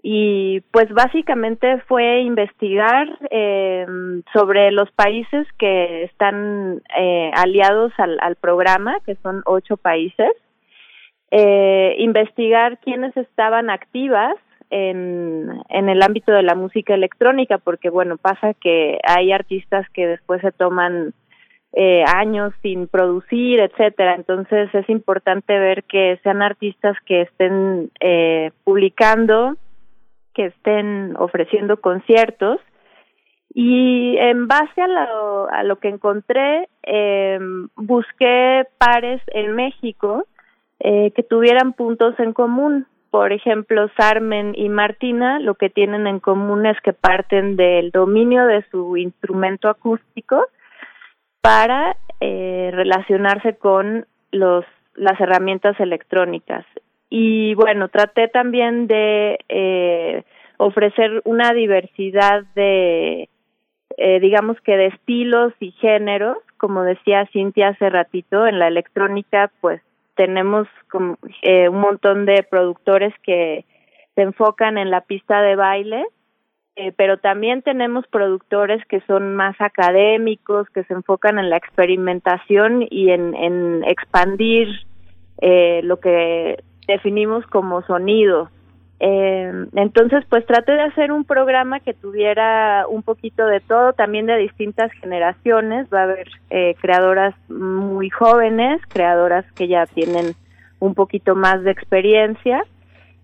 y pues básicamente fue investigar eh, sobre los países que están eh, aliados al, programa, que son ocho países, eh, investigar quiénes estaban activas en, en el ámbito de la música electrónica, porque bueno, pasa que hay artistas que después se toman eh, años sin producir, etcétera. Entonces es importante ver que sean artistas que estén eh, publicando, que estén ofreciendo conciertos. Y en base a lo, a lo que encontré, eh, busqué pares en México eh, que tuvieran puntos en común. Por ejemplo, Sarmen y Martina lo que tienen en común es que parten del dominio de su instrumento acústico para eh, relacionarse con los las herramientas electrónicas y bueno traté también de eh, ofrecer una diversidad de eh, digamos que de estilos y géneros. Como decía Cintia hace ratito en la electrónica pues tenemos como, eh, un montón de productores que se enfocan en la pista de baile eh, pero también tenemos productores que son más académicos, que se enfocan en la experimentación y en, en expandir eh, lo que definimos como sonido. Eh, entonces, pues traté de hacer un programa que tuviera un poquito de todo, también de distintas generaciones. Va a haber eh, creadoras muy jóvenes, creadoras que ya tienen un poquito más de experiencia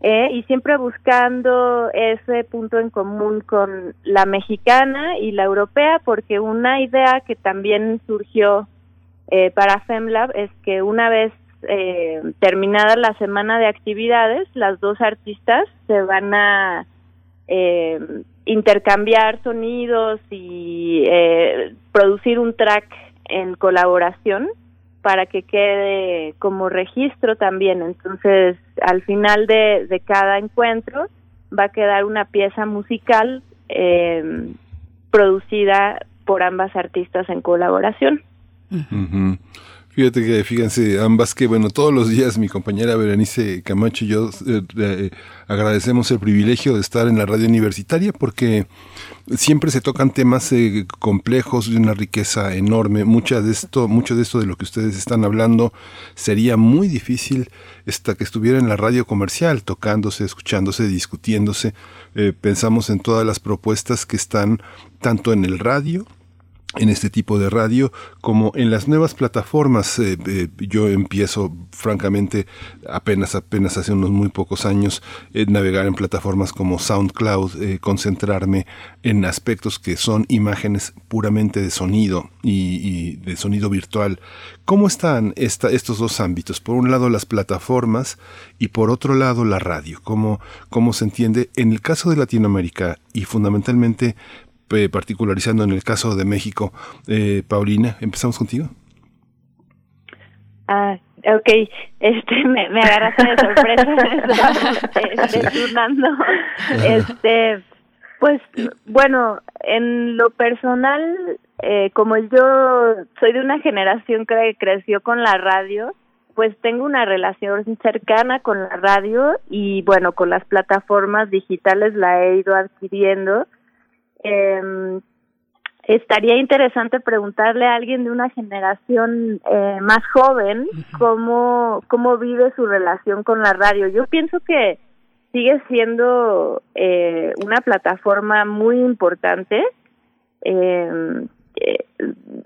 eh, y siempre buscando ese punto en común con la mexicana y la europea, porque una idea que también surgió eh, para FemLab es que una vez eh, terminada la semana de actividades, las dos artistas se van a eh, intercambiar sonidos y eh, producir un track en colaboración para que quede como registro también. Entonces, al final de, de cada encuentro va a quedar una pieza musical eh, producida por ambas artistas en colaboración. Fíjate que, fíjense, ambas que, bueno, todos los días mi compañera Berenice Camacho y yo eh, eh, agradecemos el privilegio de estar en la radio universitaria porque siempre se tocan temas eh, complejos de una riqueza enorme. Mucha de esto, mucho de esto de lo que ustedes están hablando sería muy difícil esta, que estuviera en la radio comercial, tocándose, escuchándose, discutiéndose. Eh, pensamos en todas las propuestas que están tanto en el radio, en este tipo de radio como en las nuevas plataformas eh, eh, yo empiezo francamente apenas apenas hace unos muy pocos años eh, navegar en plataformas como SoundCloud eh, concentrarme en aspectos que son imágenes puramente de sonido y, de sonido virtual. Cómo están estos dos ámbitos por un lado las plataformas y por otro lado la radio. Cómo cómo se entiende en el caso de Latinoamérica y fundamentalmente eh, particularizando en el caso de México. Eh, Paulina, empezamos contigo. Ah, ok, este, me, me agarraste de sorpresa, <laughs> desurnando. Este, pues, bueno, en lo personal, eh, como yo soy de una generación que creció con la radio, pues tengo una relación cercana con la radio y bueno, con las plataformas digitales la he ido adquiriendo eh, estaría interesante preguntarle a alguien de una generación eh, más joven cómo, cómo vive su relación con la radio. Yo pienso que sigue siendo eh, una plataforma muy importante. Eh,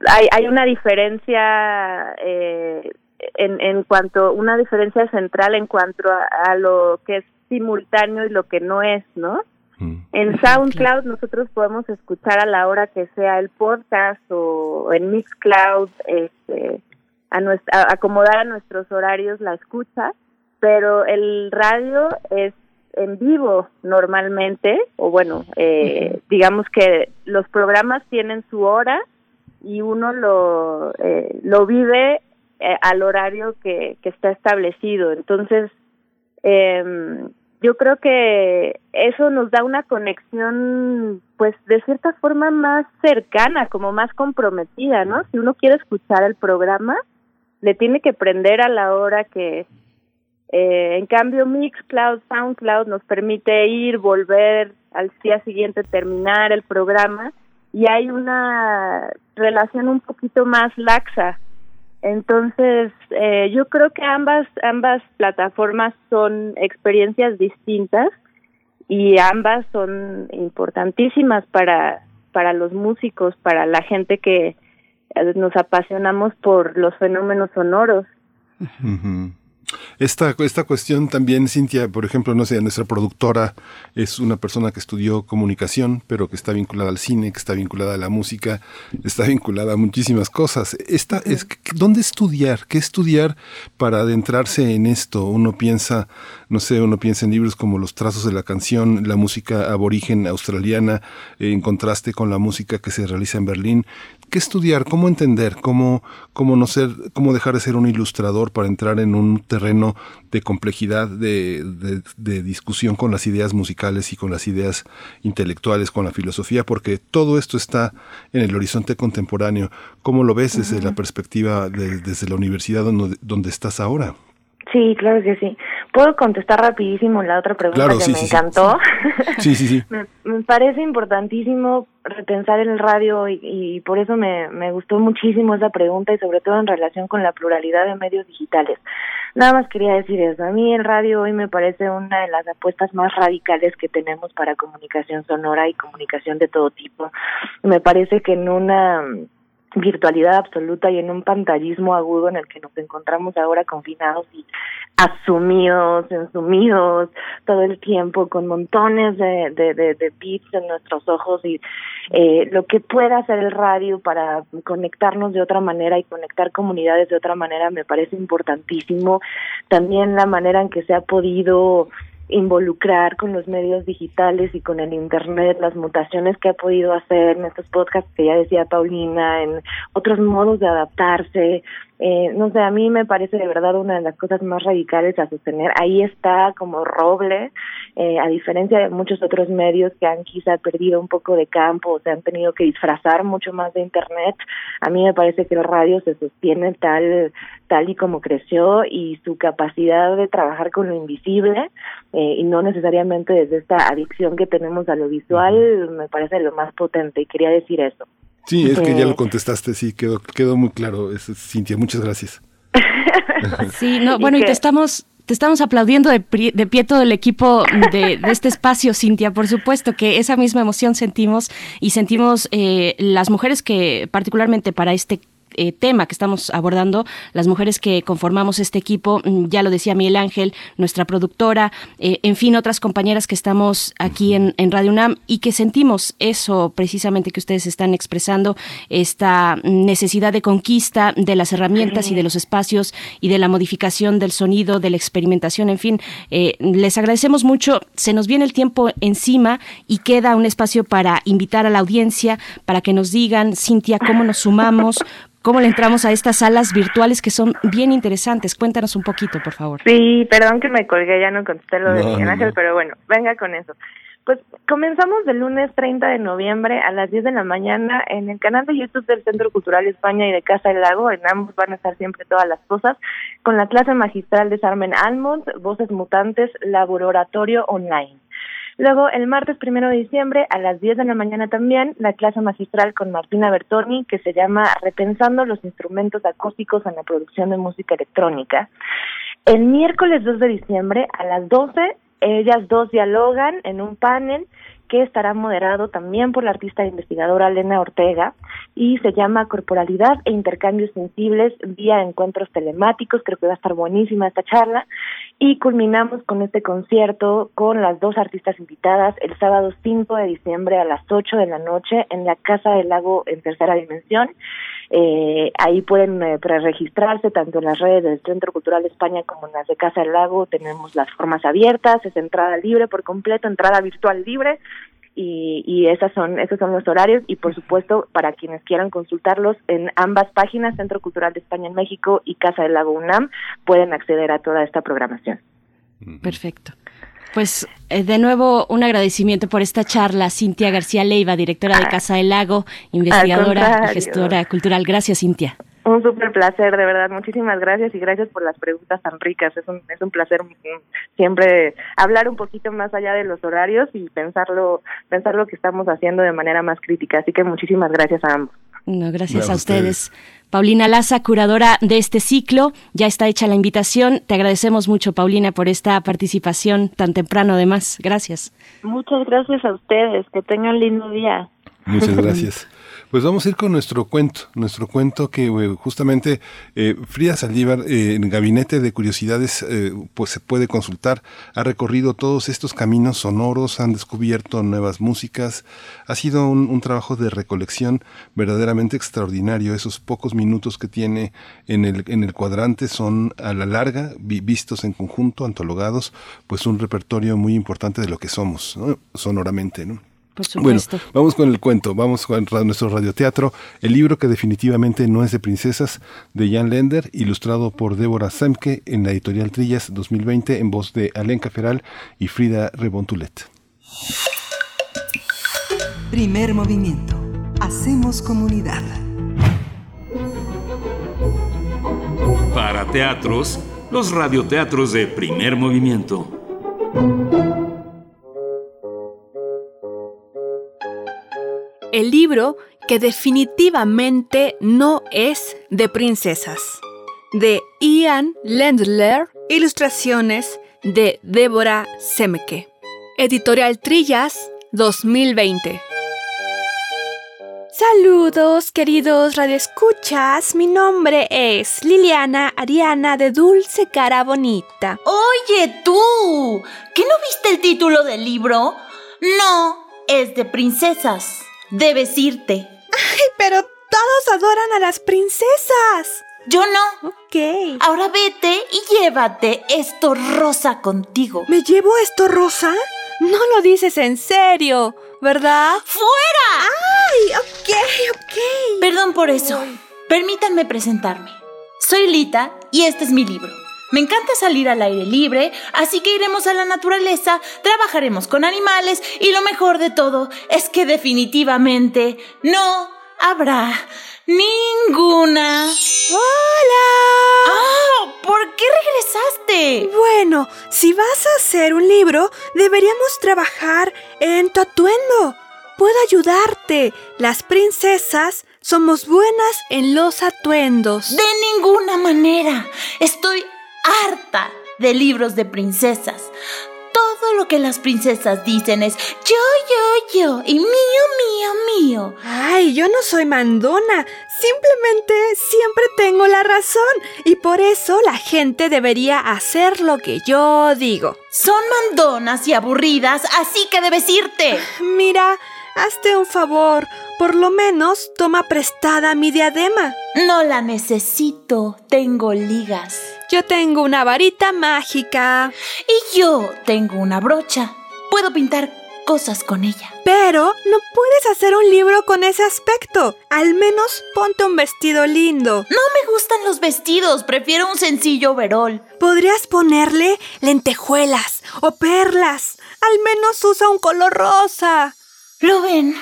hay, hay una diferencia eh, en, en cuanto, una diferencia central en cuanto a, a lo que es simultáneo y lo que no es, ¿no? En SoundCloud nosotros podemos escuchar a la hora que sea el podcast o en Mixcloud, este, a, nuestra, a acomodar a nuestros horarios la escucha, pero el radio es en vivo normalmente, o bueno, eh, digamos que los programas tienen su hora y uno lo, eh, lo vive eh, al horario que, que está establecido. Entonces, eh, yo creo que eso nos da una conexión, pues de cierta forma más cercana, como más comprometida, ¿no? Si uno quiere escuchar el programa, le tiene que prender a la hora que eh, en cambio, Mixcloud, Soundcloud nos permite ir, volver al día siguiente, terminar el programa y hay una relación un poquito más laxa. Entonces, eh, yo creo que ambas ambas plataformas son experiencias distintas y ambas son importantísimas para para los músicos, para la gente que eh, nos apasionamos por los fenómenos sonoros. Esta, esta cuestión también, Cintia, por ejemplo, no sé, nuestra productora es una persona que estudió comunicación, pero que está vinculada al cine, que está vinculada a la música, está vinculada a muchísimas cosas. Esta es, ¿Dónde estudiar? ¿Qué estudiar para adentrarse en esto? Uno piensa, no sé, uno piensa en libros como Los trazos de la canción, la música aborigen australiana, en contraste con la música que se realiza en Berlín. ¿Qué estudiar? ¿Cómo entender? ¿Cómo, cómo no ser, cómo dejar de ser un ilustrador para entrar en un terreno de complejidad, de, de, discusión con las ideas musicales y con las ideas intelectuales, con la filosofía? Porque todo esto está en el horizonte contemporáneo. ¿Cómo lo ves desde la perspectiva de, desde la universidad donde, donde estás ahora? Sí, claro que sí. ¿Puedo contestar rapidísimo la otra pregunta que me encantó? Sí, sí, sí. <laughs> me, parece importantísimo repensar el radio y, y por eso me, me gustó muchísimo esa pregunta y sobre todo en relación con la pluralidad de medios digitales. Nada más quería decir eso. A mí el radio hoy me parece una de las apuestas más radicales que tenemos para comunicación sonora y comunicación de todo tipo. Me parece que en una virtualidad absoluta y en un pantallismo agudo en el que nos encontramos ahora confinados y asumidos, ensumidos todo el tiempo con montones de, de, de, de bits en nuestros ojos y eh, lo que pueda hacer el radio para conectarnos de otra manera y conectar comunidades de otra manera me parece importantísimo. También la manera en que se ha podido involucrar con los medios digitales y con el internet, las mutaciones que ha podido hacer en estos podcasts que ya decía Paulina, en otros modos de adaptarse, eh, no sé, a mí me parece de verdad una de las cosas más radicales a sostener. Ahí está como roble, eh, a diferencia de muchos otros medios que han quizá perdido un poco de campo o se han tenido que disfrazar mucho más de Internet. A mí me parece que el radio se sostiene tal, tal y como creció y su capacidad de trabajar con lo invisible eh, y no necesariamente desde esta adicción que tenemos a lo visual me parece lo más potente y quería decir eso. Sí, es que ya lo contestaste, sí, quedó, quedó muy claro, Cintia, muchas gracias. <laughs> sí, no, bueno, y, te estamos te estamos aplaudiendo de, de pie todo el equipo de, este espacio, Cintia. Por supuesto que esa misma emoción sentimos y sentimos eh, las mujeres que particularmente para este eh, tema que estamos abordando, las mujeres que conformamos este equipo, mm, ya lo decía Miguel Ángel, nuestra productora, eh, en fin, otras compañeras que estamos aquí en, Radio UNAM y que sentimos eso precisamente que ustedes están expresando, esta necesidad de conquista de las herramientas y de los espacios y de la modificación del sonido, de la experimentación, en fin, eh, les agradecemos mucho, se nos viene el tiempo encima y queda un espacio para invitar a la audiencia, para que nos digan, Cintia, cómo nos sumamos, <laughs> cómo le entramos a estas salas virtuales que son bien interesantes. Cuéntanos un poquito, por favor. Sí, perdón que me colgué, ya no contesté lo de Miguel Ángel, pero bueno, venga con eso. Pues comenzamos el lunes 30 de noviembre a las 10 de la mañana en el canal de YouTube del Centro Cultural España y de Casa del Lago. En ambos van a estar siempre todas las cosas con la clase magistral de Sarmen Almond, Voces Mutantes, Laboratorio Online. Luego, el martes primero de diciembre, a las 10 de la mañana también, la clase magistral con Martina Bertoni, que se llama Repensando los instrumentos acústicos en la producción de música electrónica. El miércoles 2 de diciembre, a las 12, ellas dos dialogan en un panel que estará moderado también por la artista e investigadora Elena Ortega y se llama Corporalidad e Intercambios Sensibles vía encuentros telemáticos. Creo que va a estar buenísima esta charla. Y culminamos con este concierto con las dos artistas invitadas el sábado 5 de diciembre a las 8 de la noche en la Casa del Lago en Tercera Dimensión. Eh, ahí pueden eh, preregistrarse tanto en las redes del Centro Cultural España como en las de Casa del Lago. Tenemos las formas abiertas, es entrada libre por completo, entrada virtual libre y, y esas son esos son los horarios y por supuesto para quienes quieran consultarlos en ambas páginas Centro Cultural de España en México y Casa del Lago UNAM pueden acceder a toda esta programación. Perfecto. Pues eh, de nuevo un agradecimiento por esta charla, Cintia García Leiva, directora de Casa del Lago, investigadora y gestora cultural. Gracias, Cintia. Un súper placer, de verdad. Muchísimas gracias y gracias por las preguntas tan ricas. Es un, es un placer mm, siempre hablar un poquito más allá de los horarios y pensarlo, pensar lo que estamos haciendo de manera más crítica. Así que muchísimas gracias a ambos. No, gracias Gracias a ustedes. Paulina Laza, curadora de este ciclo, ya está hecha la invitación. Te agradecemos mucho, Paulina, por esta participación tan temprano, además. Gracias. Muchas gracias a ustedes. Que tengan lindo día. Muchas gracias. <laughs> Pues vamos a ir con nuestro cuento, nuestro cuento que eh, justamente eh, Frida Saldívar eh, en Gabinete de Curiosidades eh, pues se puede consultar, ha recorrido todos estos caminos sonoros, han descubierto nuevas músicas, ha sido un, trabajo de recolección verdaderamente extraordinario, esos pocos minutos que tiene en el, en el cuadrante son a la larga, vi- vistos en conjunto, antologados, pues un repertorio muy importante de lo que somos, ¿no? sonoramente, ¿no? Por Bueno, supuesto. vamos con el cuento, vamos con nuestro radioteatro, el libro que definitivamente no es de princesas, de Jan Lender, ilustrado por Débora Semke en la editorial Trillas 2020, en voz de Alenka Feral y Frida Rebontulet. Primer movimiento. Hacemos comunidad. Para teatros, los radioteatros de primer movimiento. El libro que definitivamente no es de princesas. De Ian Lendler, ilustraciones de Débora Semke. Editorial Trillas 2020. Saludos, queridos radioescuchas. Mi nombre es Liliana Ariana de Dulce Cara Bonita. Oye, tú, ¿qué no viste el título del libro? No, es de princesas. Debes irte. ¡Ay, pero todos adoran a las princesas! Yo no. Ok. Ahora vete y llévate esto rosa contigo. ¿Me llevo esto rosa? No lo dices en serio, ¿verdad? ¡Fuera! ¡Ay! Ok, ok. Perdón por eso. Permítanme presentarme. Soy Lita y este es mi libro. Me encanta salir al aire libre, así que iremos a la naturaleza, trabajaremos con animales y lo mejor de todo es que definitivamente no habrá ninguna... ¡Hola! ¡Ah! ¿Por qué regresaste? Bueno, si vas a hacer un libro, deberíamos trabajar en tu atuendo. Puedo ayudarte. Las princesas somos buenas en los atuendos. De ninguna manera. Estoy harta de libros de princesas. Todo lo que las princesas dicen es yo, yo, yo y mío, mío, mío. Ay, yo no soy mandona. Simplemente siempre tengo la razón. Y por eso la gente debería hacer lo que yo digo. Son mandonas y aburridas, así que debes irte. <sighs> Mira, hazte un favor. Por lo menos toma prestada mi diadema. No la necesito, tengo ligas. Yo tengo una varita mágica. Y yo tengo una brocha. Puedo pintar cosas con ella. Pero no puedes hacer un libro con ese aspecto. Al menos ponte un vestido lindo. No me gustan los vestidos, prefiero un sencillo overol. Podrías ponerle lentejuelas o perlas. Al menos usa un color rosa. ¿Lo ven?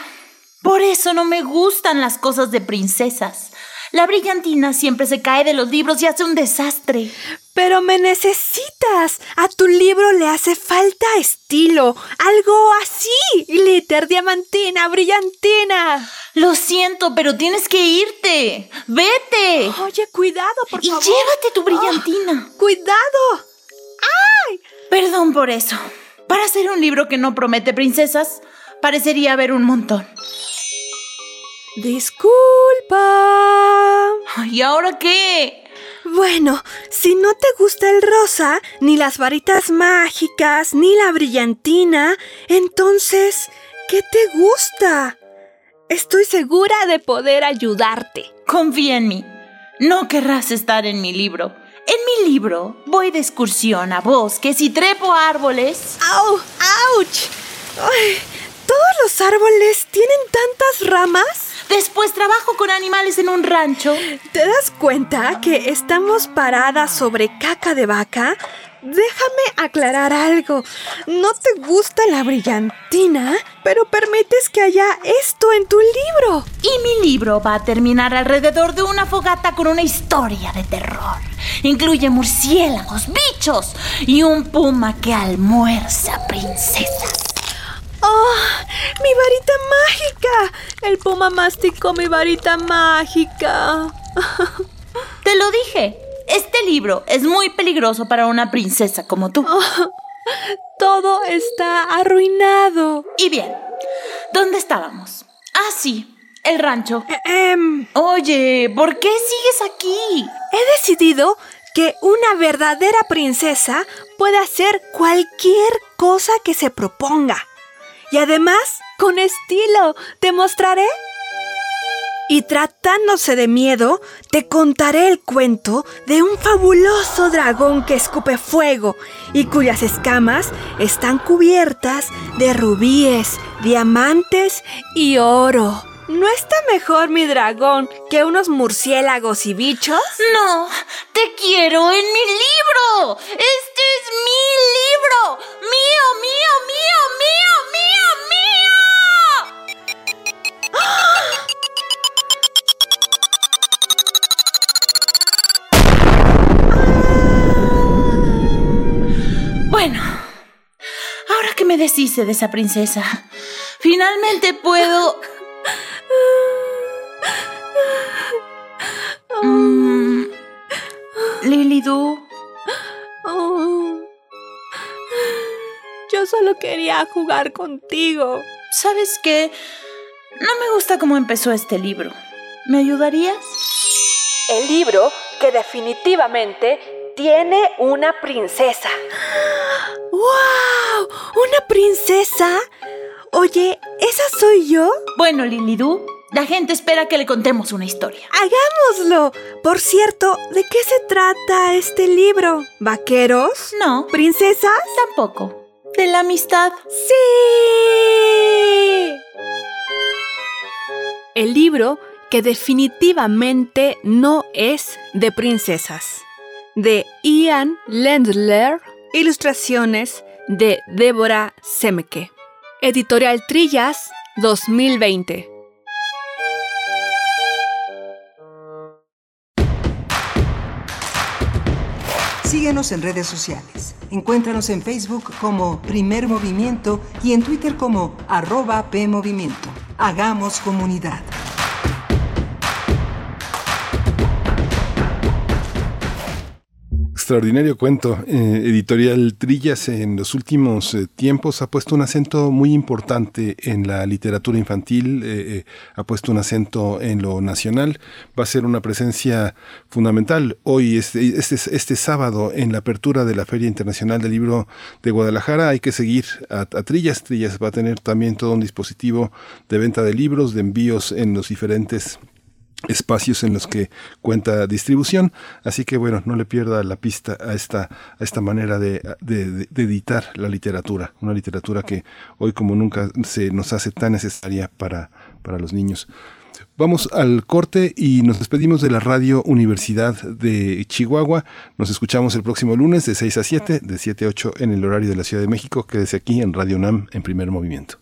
Por eso no me gustan las cosas de princesas. La brillantina siempre se cae de los libros y hace un desastre. Pero me necesitas. A tu libro le hace falta estilo. Algo así. Glitter, diamantina, brillantina. Lo siento, pero tienes que irte. Vete. Oye, cuidado, por y favor. llévate tu brillantina. ¡Cuidado! ¡Ay! Perdón por eso. Para hacer un libro que no promete princesas, parecería haber un montón. Disculpa. ¿Y ahora qué? Bueno, si no te gusta el rosa, ni las varitas mágicas, ni la brillantina, entonces, ¿qué te gusta? Estoy segura de poder ayudarte. Confía en mí. No querrás estar en mi libro. En mi libro voy de excursión a bosques y trepo árboles. ¡Au! ¡Auch! Ay, ¿Todos los árboles tienen tantas ramas? Después trabajo con animales en un rancho. ¿Te das cuenta que estamos paradas sobre caca de vaca? déjame aclarar algo. No te gusta la brillantina, pero permites que haya esto en tu libro. Y mi libro va a terminar alrededor de una fogata con una historia de terror. Incluye murciélagos, bichos y un puma que almuerza princesas. ¡Oh! ¡Mi varita mágica! El puma masticó mi varita mágica. <laughs> Te lo dije. Este libro es muy peligroso para una princesa como tú. todo está arruinado. Y bien, ¿dónde estábamos? Ah, sí, el rancho. Eh, em. Oye, ¿por qué sigues aquí? He decidido que una verdadera princesa puede hacer cualquier cosa que se proponga. Y además, con estilo, ¿te mostraré? Y tratándose de miedo, te contaré el cuento de un fabuloso dragón que escupe fuego y cuyas escamas están cubiertas de rubíes, diamantes y oro. ¿No está mejor mi dragón que unos murciélagos y bichos? No, te quiero en mi libro. Este es mi libro. De esa princesa, finalmente puedo... Mm, Lilidu. Oh. Yo solo quería jugar contigo. ¿Sabes qué? No me gusta cómo empezó este libro. ¿Me ayudarías? El libro que definitivamente tiene una princesa. ¡Wow! ¿Una princesa? Oye, ¿esa soy yo? Bueno, Lilidu, la gente espera que le contemos una historia. ¡Hagámoslo! Por cierto, ¿de qué se trata este libro? ¿Vaqueros? No. ¿Princesas? Tampoco. ¿De la amistad? ¡Sí! El libro que definitivamente no es de princesas. De Ian Lendler, ilustraciones de Débora Semke. Editorial Trillas 2020. Síguenos en redes sociales. Encuéntranos en Facebook como Primer Movimiento y en Twitter como arroba PMovimiento. Hagamos comunidad. Extraordinario cuento. Eh, editorial Trillas en los últimos eh, tiempos ha puesto un acento muy importante en la literatura infantil, eh, ha puesto un acento en lo nacional. Va a ser una presencia fundamental hoy, este, este, este sábado, en la apertura de la Feria Internacional del Libro de Guadalajara. Hay que seguir a Trillas. Trillas va a tener también todo un dispositivo de venta de libros, de envíos en los diferentes espacios en los que cuenta distribución. Así que bueno, no le pierda la pista a esta, a esta manera de, editar la literatura, una literatura que hoy como nunca se nos hace tan necesaria para, para los niños. Vamos al corte y nos despedimos de la Radio Universidad de Chihuahua. Nos escuchamos el próximo lunes de 6 a 7, de 7 a 8 en el horario de la Ciudad de México. Quédese aquí en Radio NAM en primer movimiento.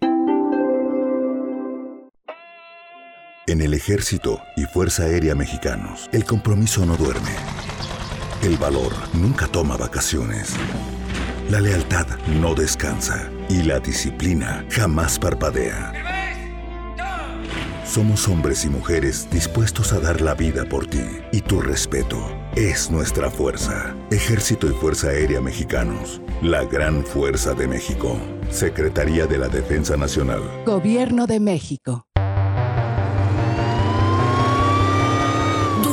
En el Ejército y Fuerza Aérea Mexicanos, el compromiso no duerme. El valor nunca toma vacaciones. La lealtad no descansa. Y la disciplina jamás parpadea. Somos hombres y mujeres dispuestos a dar la vida por ti y tu respeto. es nuestra fuerza. Ejército y Fuerza Aérea Mexicanos. La gran fuerza de México. Secretaría de la Defensa Nacional. Gobierno de México.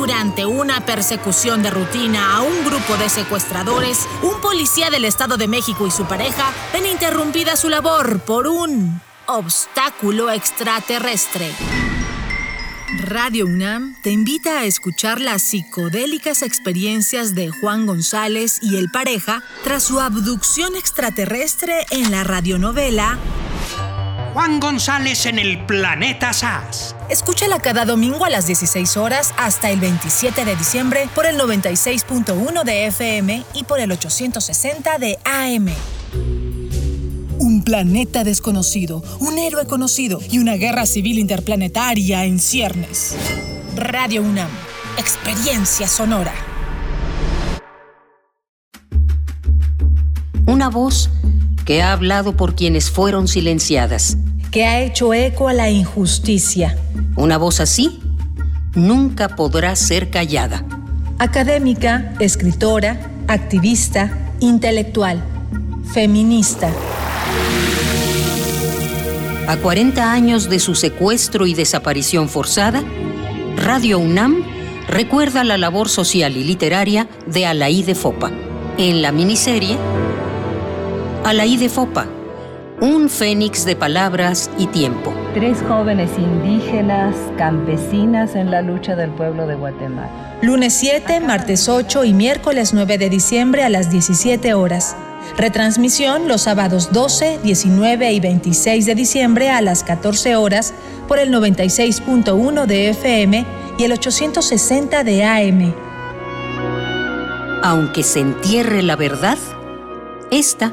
Durante una persecución de rutina a un grupo de secuestradores, un policía del Estado de México y su pareja ven interrumpida su labor por un obstáculo extraterrestre. Radio UNAM te invita a escuchar las psicodélicas experiencias de Juan González y el pareja tras su abducción extraterrestre en la radionovela Juan González en el planeta SAS. Escúchala cada domingo a las 16 horas hasta el 27 de diciembre por el 96.1 de FM y por el 860 de AM. Un planeta desconocido, un héroe conocido y una guerra civil interplanetaria en ciernes. Radio UNAM, experiencia sonora. Una voz que ha hablado por quienes fueron silenciadas. Que ha hecho eco a la injusticia. Una voz así nunca podrá ser callada. Académica, escritora, activista, intelectual, feminista. A 40 años de su secuestro y desaparición forzada, Radio UNAM recuerda la labor social y literaria de Alaí de Fopa. En la miniserie Alaí de Fopa, un fénix de palabras y tiempo. Tres jóvenes indígenas, campesinas en la lucha del pueblo de Guatemala. Lunes 7, martes 8 y miércoles 9 de diciembre a las 17 horas. Retransmisión los sábados 12, 19 y 26 de diciembre a las 14 horas por el 96.1 de FM y el 860 de AM. Aunque se entierre la verdad, esta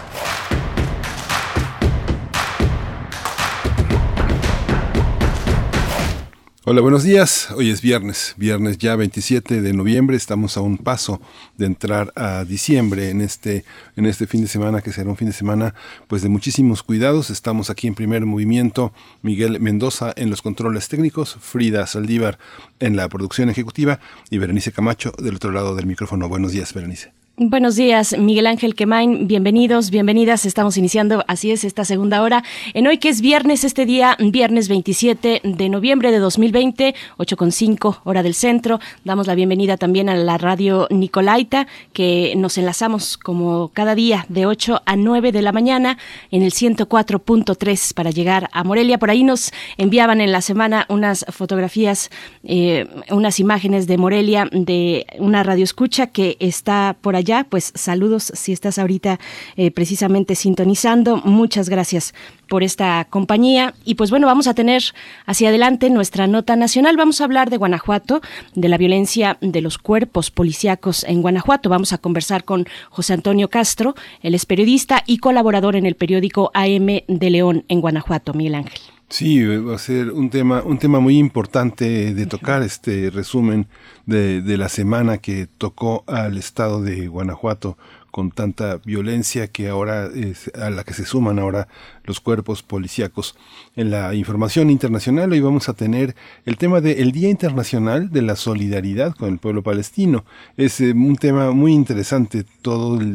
Hola, buenos días. Hoy es viernes, viernes ya 27 de noviembre. Estamos a un paso de entrar a diciembre en este, en este fin de semana, que será un fin de semana pues de muchísimos cuidados. Estamos aquí en primer movimiento, Miguel Mendoza en los controles técnicos, Frida Saldívar en la producción ejecutiva y Berenice Camacho del otro lado del micrófono. Buenos días, Berenice. Buenos días, Miguel Ángel Quemain. Bienvenidos, bienvenidas. Estamos iniciando, así es, esta segunda hora. En hoy que es viernes, este día, viernes 27 de noviembre de 2020, 8.5 hora del centro. Damos la bienvenida también a la radio Nicolaita, que nos enlazamos como cada día de 8 a 9 de la mañana en el 104.3 para llegar a Morelia. Por ahí nos enviaban en la semana unas fotografías, eh, unas imágenes de Morelia de una radio escucha que está por allá pues saludos si estás ahorita eh, precisamente sintonizando. Muchas gracias por esta compañía. Y pues bueno, vamos a tener hacia adelante nuestra nota nacional. Vamos a hablar de Guanajuato, de la violencia de los cuerpos policíacos en Guanajuato. Vamos a conversar con José Antonio Castro, él es periodista y colaborador en el periódico AM de León en Guanajuato, Miguel Ángel. Sí, va a ser un tema, un tema muy importante de tocar este resumen de, de la semana que tocó al estado de Guanajuato con tanta violencia que ahora es, a la que se suman ahora los cuerpos policíacos. En la información internacional hoy vamos a tener el tema del Día Internacional de la Solidaridad con el pueblo palestino. Es eh, un tema muy interesante. Todas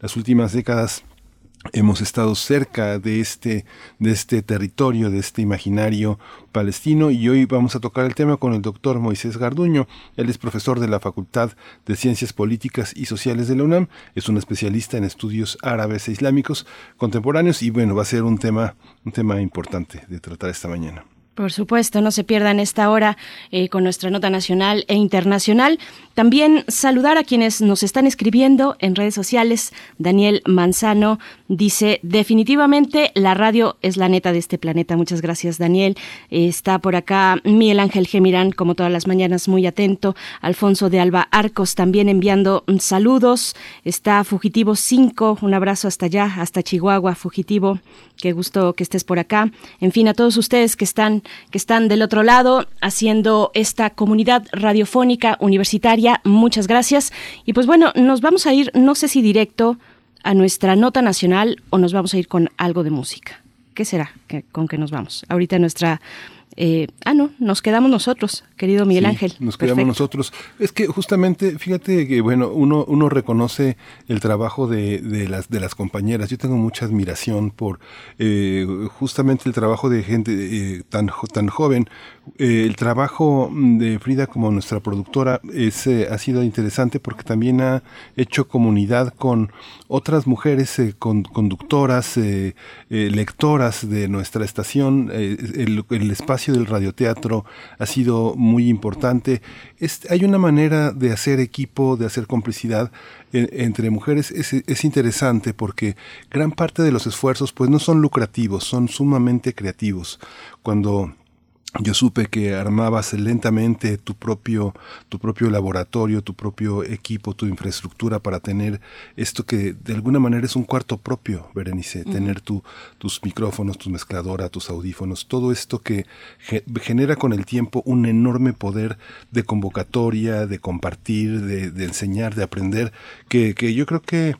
las últimas décadas hemos estado cerca de este, de este territorio, de este imaginario palestino y hoy vamos a tocar el tema con el doctor Moisés Garduño. Él es profesor de la Facultad de Ciencias Políticas y Sociales de la UNAM, es un especialista en estudios árabes e islámicos contemporáneos y bueno, va a ser un tema, un tema importante de tratar esta mañana. Por supuesto, no se pierdan esta hora eh, con nuestra nota nacional e internacional. También saludar a quienes nos están escribiendo en redes sociales. Daniel Manzano dice, definitivamente la radio es la neta de este planeta. Muchas gracias, Daniel. Está por acá Miguel Ángel Gemirán, como todas las mañanas, muy atento. Alfonso de Alba Arcos también enviando mm, saludos. Está Fugitivo 5, un abrazo hasta allá, hasta Chihuahua, Fugitivo. Qué gusto que estés por acá. En fin, a todos ustedes que están, que están del otro lado haciendo esta comunidad radiofónica universitaria, muchas gracias. Y pues bueno, nos vamos a ir, no sé si directo a nuestra nota nacional o nos vamos a ir con algo de música. ¿Qué será con qué nos vamos? Ahorita nuestra eh, ah, no, nos quedamos nosotros, querido Miguel Sí, Ángel. Nos quedamos nosotros. Es que justamente, fíjate que bueno, uno, uno reconoce el trabajo de, de las de las compañeras. Yo tengo mucha admiración por eh, justamente el trabajo de gente eh, tan tan joven. Eh, el trabajo de Frida como nuestra productora es, eh, ha sido interesante porque también ha hecho comunidad con otras mujeres eh, con- conductoras, lectoras de nuestra estación. El, el espacio del radioteatro ha sido muy importante. Es- hay una manera de hacer equipo, de hacer complicidad en- entre mujeres. Es, es interesante porque gran parte de los esfuerzos pues no son lucrativos, son sumamente creativos. Cuando yo supe que armabas lentamente tu propio, tu propio laboratorio, tu propio equipo, tu infraestructura para tener esto que de alguna manera es un cuarto propio, Berenice, tener tu, tus micrófonos, tu mezcladora, tus audífonos, todo esto que ge- genera con el tiempo un enorme poder de convocatoria, de compartir, de, de enseñar, de aprender, que, que yo creo que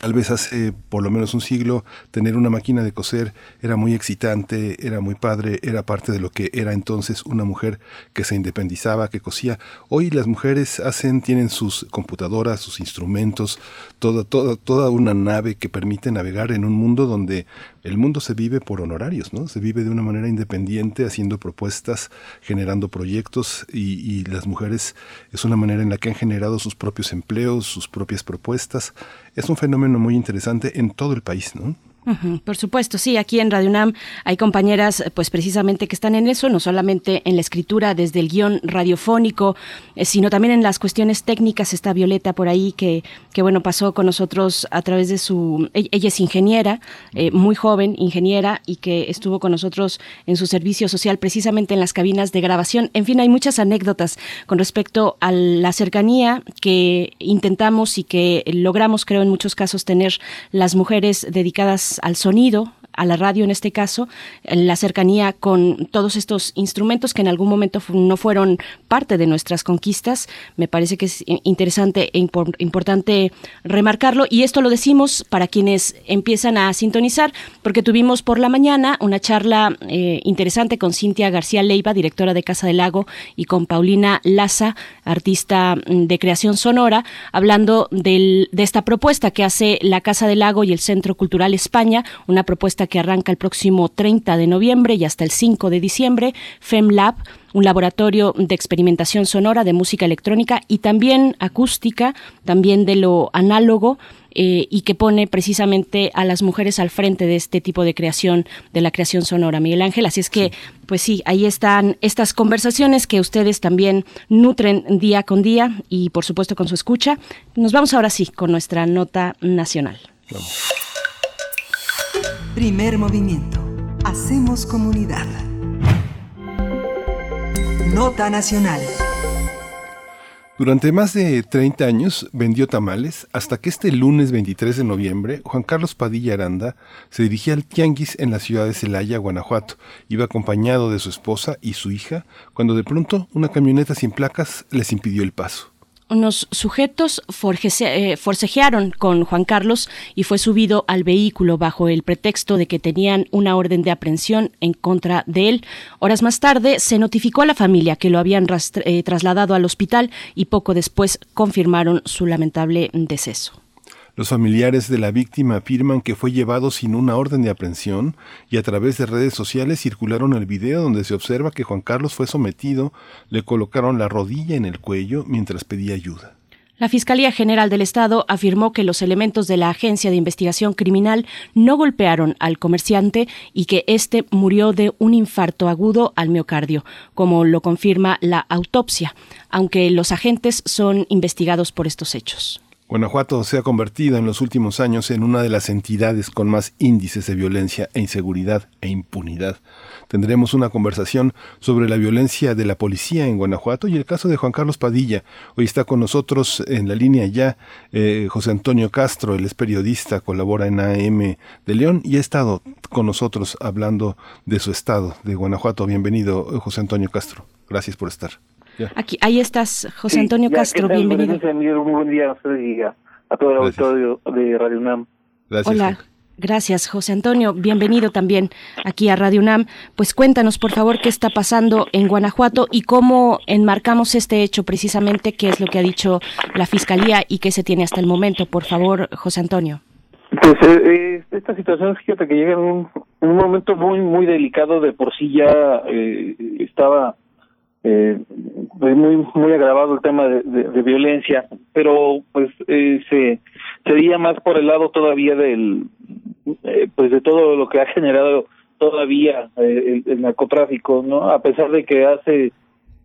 Tal vez hace por lo menos un siglo tener una máquina de coser era muy excitante, era muy padre, era parte de lo que era entonces una mujer que se independizaba, que cosía. Hoy las mujeres hacen, tienen sus computadoras, sus instrumentos, toda, toda, toda una nave que permite navegar en un mundo donde el mundo se vive por honorarios, ¿no? Se vive de una manera independiente, haciendo propuestas, generando proyectos y, y las mujeres es una manera en la que han generado sus propios empleos, sus propias propuestas. Es un fenómeno muy interesante en todo el país, ¿no? Por supuesto, sí, aquí en Radio UNAM hay compañeras, pues precisamente que están en eso, no solamente en la escritura desde el guion radiofónico, eh, sino también en las cuestiones técnicas. Está Violeta por ahí que, que bueno, pasó con nosotros a través de su, ella ella es ingeniera, eh, muy joven, ingeniera, y que estuvo con nosotros en su servicio social precisamente en las cabinas de grabación. En fin, hay muchas anécdotas con respecto a la cercanía que intentamos y que logramos, creo, en muchos casos tener las mujeres dedicadas al sonido, a la radio en este caso, la cercanía con todos estos instrumentos que en algún momento no fueron parte de nuestras conquistas. Me parece que es interesante e impor- importante remarcarlo y esto lo decimos para quienes empiezan a sintonizar, porque tuvimos por la mañana una charla eh, interesante con Cintia García Leiva, directora de Casa del Lago, y con Paulina Laza, artista mm, de creación sonora, hablando de esta propuesta que hace la Casa del Lago y el Centro Cultural España, una propuesta que arranca el próximo 30 de noviembre y hasta el 5 de diciembre, FemLab, un laboratorio de experimentación sonora de música electrónica y también acústica, también de lo análogo, eh, y que pone precisamente a las mujeres al frente de este tipo de creación, de la creación sonora, Miguel Ángel. Así es que, pues sí, ahí están estas conversaciones que ustedes también nutren día con día y por supuesto con su escucha. Nos vamos ahora sí con nuestra nota nacional. Primer movimiento. Hacemos comunidad. Nota nacional. Durante más de 30 años vendió tamales hasta que este lunes 23 de noviembre Juan Carlos Padilla Aranda se dirigía al Tianguis en la ciudad de Celaya, Guanajuato. Iba acompañado de su esposa y su hija cuando de pronto una camioneta sin placas les impidió el paso. Unos sujetos eh, forcejearon con Juan Carlos y fue subido al vehículo bajo el pretexto de que tenían una orden de aprehensión en contra de él. Horas más tarde se notificó a la familia que lo habían eh, trasladado al hospital y poco después confirmaron su lamentable deceso. Los familiares de la víctima afirman que fue llevado sin una orden de aprehensión y a través de redes sociales circularon el video donde se observa que Juan Carlos fue sometido, le colocaron la rodilla en el cuello mientras pedía ayuda. La Fiscalía General del Estado afirmó que los elementos de la Agencia de Investigación Criminal no golpearon al comerciante y que éste murió de un infarto agudo al miocardio, como lo confirma la autopsia, aunque los agentes son investigados por estos hechos. Guanajuato se ha convertido en los últimos años en una de las entidades con más índices de violencia e inseguridad e impunidad. Tendremos una conversación sobre la violencia de la policía en Guanajuato y el caso de Juan Carlos Padilla. Hoy está con nosotros en la línea ya eh, José Antonio Castro, él es periodista, colabora en AM de León y ha estado con nosotros hablando de su estado, de Guanajuato. Bienvenido, José Antonio Castro. Gracias por estar. Aquí, ahí estás, José Antonio Castro, bienvenido. Un buen día a ustedes y a, todo el auditorio de Radio UNAM. Hola. Gracias, José Antonio. Bienvenido también aquí a Radio UNAM. Pues cuéntanos, por favor, qué está pasando en Guanajuato y cómo enmarcamos este hecho precisamente, qué es lo que ha dicho la Fiscalía y qué se tiene hasta el momento. Por favor, José Antonio. Pues eh, eh, esta situación, fíjate que llega en un, en un, momento muy, muy delicado. De por sí ya eh, estaba eh, muy muy agravado el tema de, de, violencia pero pues eh, se sería más por el lado todavía del eh, pues de todo lo que ha generado todavía eh, el, narcotráfico no a pesar de que hace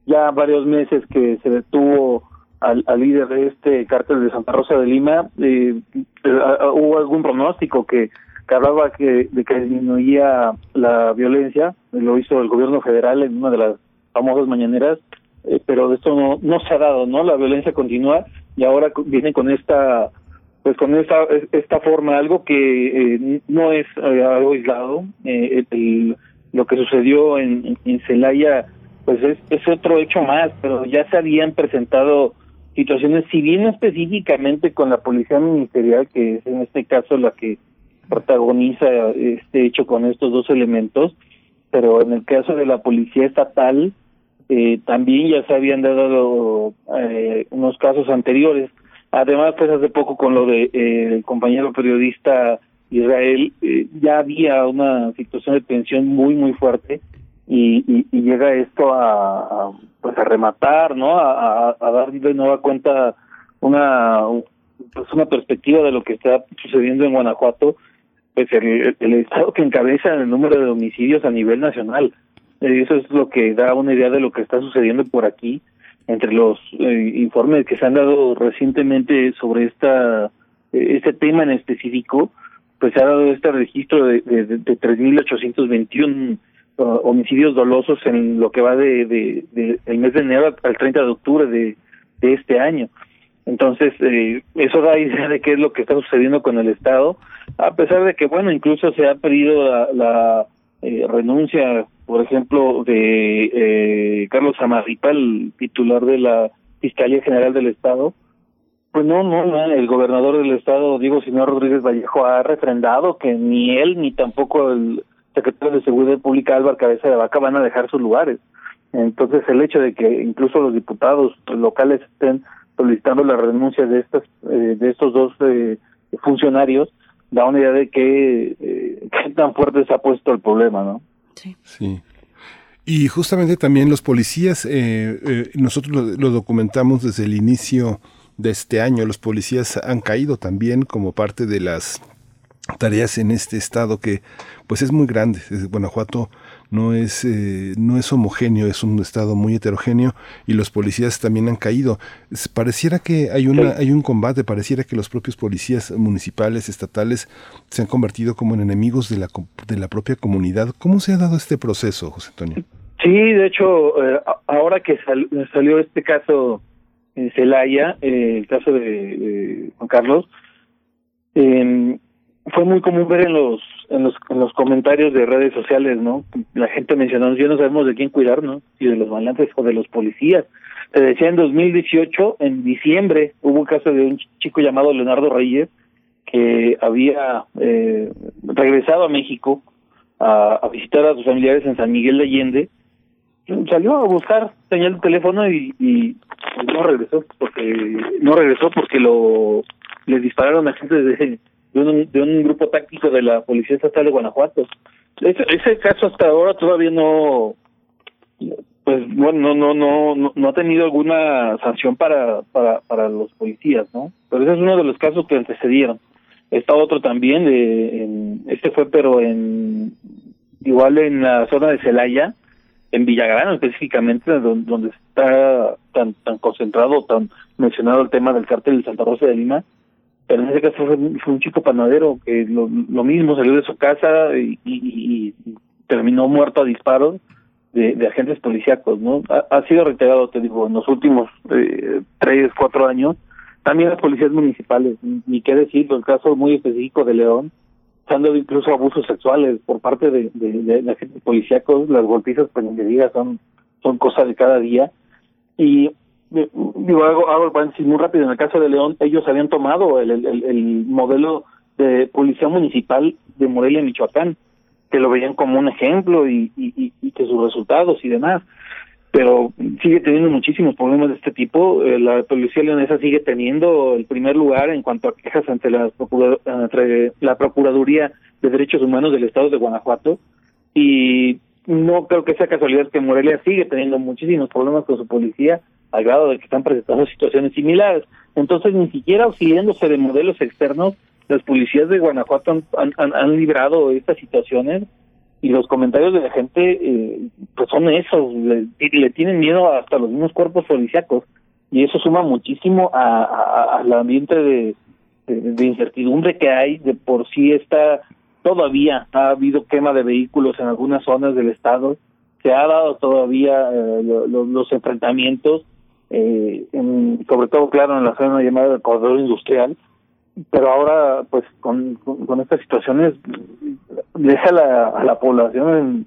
ya varios meses que se detuvo al, líder de este cártel de Santa Rosa de Lima eh, hubo algún pronóstico que que hablaba que de que disminuía la violencia lo hizo el gobierno federal en una de las famosas mañaneras, eh, pero esto no, no se ha dado, ¿no? La violencia continúa y ahora viene con esta pues con esta esta forma algo que eh, no es eh, algo aislado el, lo que sucedió en en Celaya pues es, es otro hecho más pero ya se habían presentado situaciones si bien específicamente con la policía ministerial que es en este caso la que protagoniza este hecho con estos dos elementos pero en el caso de la policía estatal eh, también ya se habían dado eh, unos casos anteriores. Además, pues hace poco con lo de eh, el compañero periodista Israel, eh, ya había una situación de tensión muy, muy fuerte y, llega esto a, a, pues a rematar, ¿no? A, a, a, dar de nueva cuenta una pues una perspectiva de lo que está sucediendo en Guanajuato, pues el, el estado que encabeza el número de homicidios a nivel nacional. Eso es lo que da una idea de lo que está sucediendo por aquí. Entre los eh, informes que se han dado recientemente sobre esta eh, este tema en específico, pues se ha dado este registro de, de, de 3.821 uh, homicidios dolosos en lo que va de, de, el mes de enero al 30 de octubre de, de este año. Entonces, eh, eso da idea de qué es lo que está sucediendo con el Estado, a pesar de que, bueno, incluso se ha pedido la, la eh, renuncia por ejemplo, de eh, Carlos Amarripa, el titular de la Fiscalía General del Estado, pues no, no, el gobernador del Estado, Diego Señor Rodríguez Vallejo, ha refrendado que ni él ni tampoco el secretario de Seguridad Pública, Álvaro Cabeza de Vaca, van a dejar sus lugares. Entonces, el hecho de que incluso los diputados locales estén solicitando la renuncia de estas eh, de estos dos eh, funcionarios da una idea de que eh, <laughs> qué tan fuerte se ha puesto el problema, ¿no? Sí. Y justamente también los policías, eh, eh, nosotros lo, lo, documentamos desde el inicio de este año, los policías han caído también como parte de las tareas en este estado que pues es muy grande. Guanajuato no es, eh, no es homogéneo, es un estado muy heterogéneo y los policías también han caído. Pareciera que hay, una, hay un combate, pareciera que los propios policías municipales, estatales, se han convertido como en enemigos de la, de la propia comunidad. ¿Cómo se ha dado este proceso, José Antonio? Sí, de hecho, eh, ahora que sal, salió este caso en Celaya, eh, el caso de, de Juan Carlos, eh, fue muy común ver en los, en los en los comentarios de redes sociales, ¿no? La gente mencionando, ya no sabemos de quién cuidar, ¿no? Si de los balances o de los policías. Te decía en 2018, en diciembre, hubo un caso de un chico llamado Leonardo Reyes que había eh, regresado a México a, visitar a sus familiares en San Miguel de Allende. Salió a buscar señal de teléfono y, y no regresó porque no regresó porque lo le dispararon a gente de de un, de un grupo táctico de la Policía Estatal de Guanajuato. Ese, caso hasta ahora todavía no, pues bueno, no, no, no, no ha tenido alguna sanción para, para, para los policías, ¿no? Pero ese es uno de los casos que antecedieron. Está otro también, de, en, este fue pero en, igual en la zona de Celaya, en Villagrán específicamente, donde, donde está tan tan concentrado, tan mencionado el tema del cártel de Santa Rosa de Lima, pero en ese caso fue, un chico panadero que lo, lo mismo salió de su casa y, terminó muerto a disparos de, agentes policíacos, ¿no? Ha, sido reiterado, te digo, en los últimos eh, tres, cuatro años, también las policías municipales, ni qué decirlo, el caso muy específico de León, se han dado incluso abusos sexuales por parte de, agentes policíacos, las golpizas, pues ni diga, son, son cosas de cada día. Y digo, hago, hago el muy rápido, en el caso de León, ellos habían tomado el, el, el- el modelo de policía municipal de Morelia, Michoacán, que lo veían como un ejemplo y que sus resultados y demás. Pero sigue teniendo muchísimos problemas de este tipo. Eh, la policía leonesa sigue teniendo el primer lugar en cuanto a quejas ante la, procura- ante la Procuraduría de Derechos Humanos del Estado de Guanajuato. Y no creo que sea casualidad que Morelia sigue teniendo muchísimos problemas con su policía al grado de que están presentando situaciones similares. Entonces, ni siquiera auxiliándose de modelos externos, las policías de Guanajuato han, librado estas situaciones y los comentarios de la gente eh, pues son esos, le, le tienen miedo hasta los mismos cuerpos policíacos y eso suma muchísimo a, a- al ambiente de, incertidumbre que hay, de por sí está todavía, ha habido quema de vehículos en algunas zonas del estado, se ha dado todavía eh, lo- lo- los enfrentamientos, eh, en- sobre todo claro en la zona llamada del corredor industrial, pero ahora pues con, con, estas situaciones deja la, a la población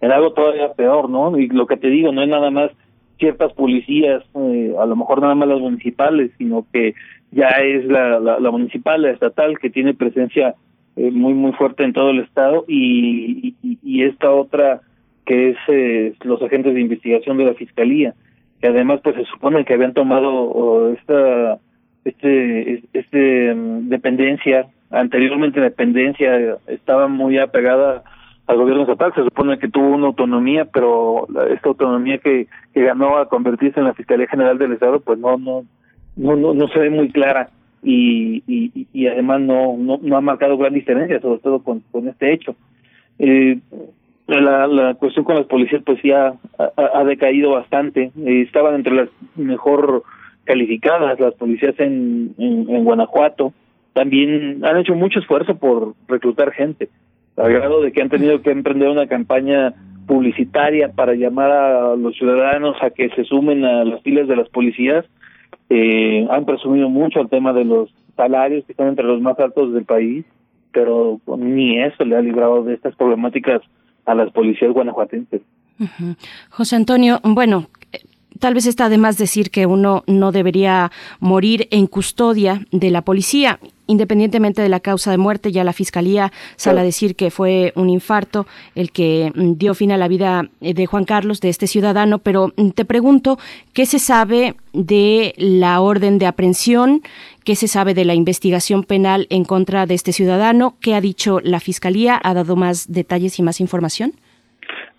en algo todavía peor, ¿no? Y lo que te digo, no es nada más ciertas policías, eh, a lo mejor nada más las municipales, sino que ya es la, la, la municipal, la estatal, que tiene presencia eh, muy, muy fuerte en todo el estado, y, y, y esta otra que es eh, los agentes de investigación de la fiscalía, que además pues se supone que habían tomado esta este este mm, dependencia anteriormente dependencia estaba muy apegada al gobierno estatal se supone que tuvo una autonomía pero esta autonomía que, que ganó a convertirse en la fiscalía general del estado pues no no no no, no se ve muy clara. Y, y, y además no, no no ha marcado gran diferencia sobre todo con, con este hecho. Eh, la, la cuestión con las policías pues ya ha, ha- decaído bastante. Eh, estaban entre las mejor calificadas las policías en, en, en Guanajuato. También han hecho mucho esfuerzo por reclutar gente al grado de que han tenido que emprender una campaña publicitaria para llamar a los ciudadanos a que se sumen a las filas de las policías. Eh, han presumido mucho el tema de los salarios que están entre los más altos del país pero ni eso le ha librado de estas problemáticas a las policías guanajuatenses. José Antonio, bueno, tal vez está de más decir que uno no debería morir en custodia de la policía. Independientemente de la causa de muerte, ya la fiscalía sale a decir que fue un infarto el que mm, dio fin a la vida eh, de Juan Carlos, de este ciudadano, pero mm, te pregunto, ¿qué se sabe de la orden de aprehensión? ¿Qué se sabe de la investigación penal en contra de este ciudadano? ¿Qué ha dicho la fiscalía? ¿Ha dado más detalles y más información?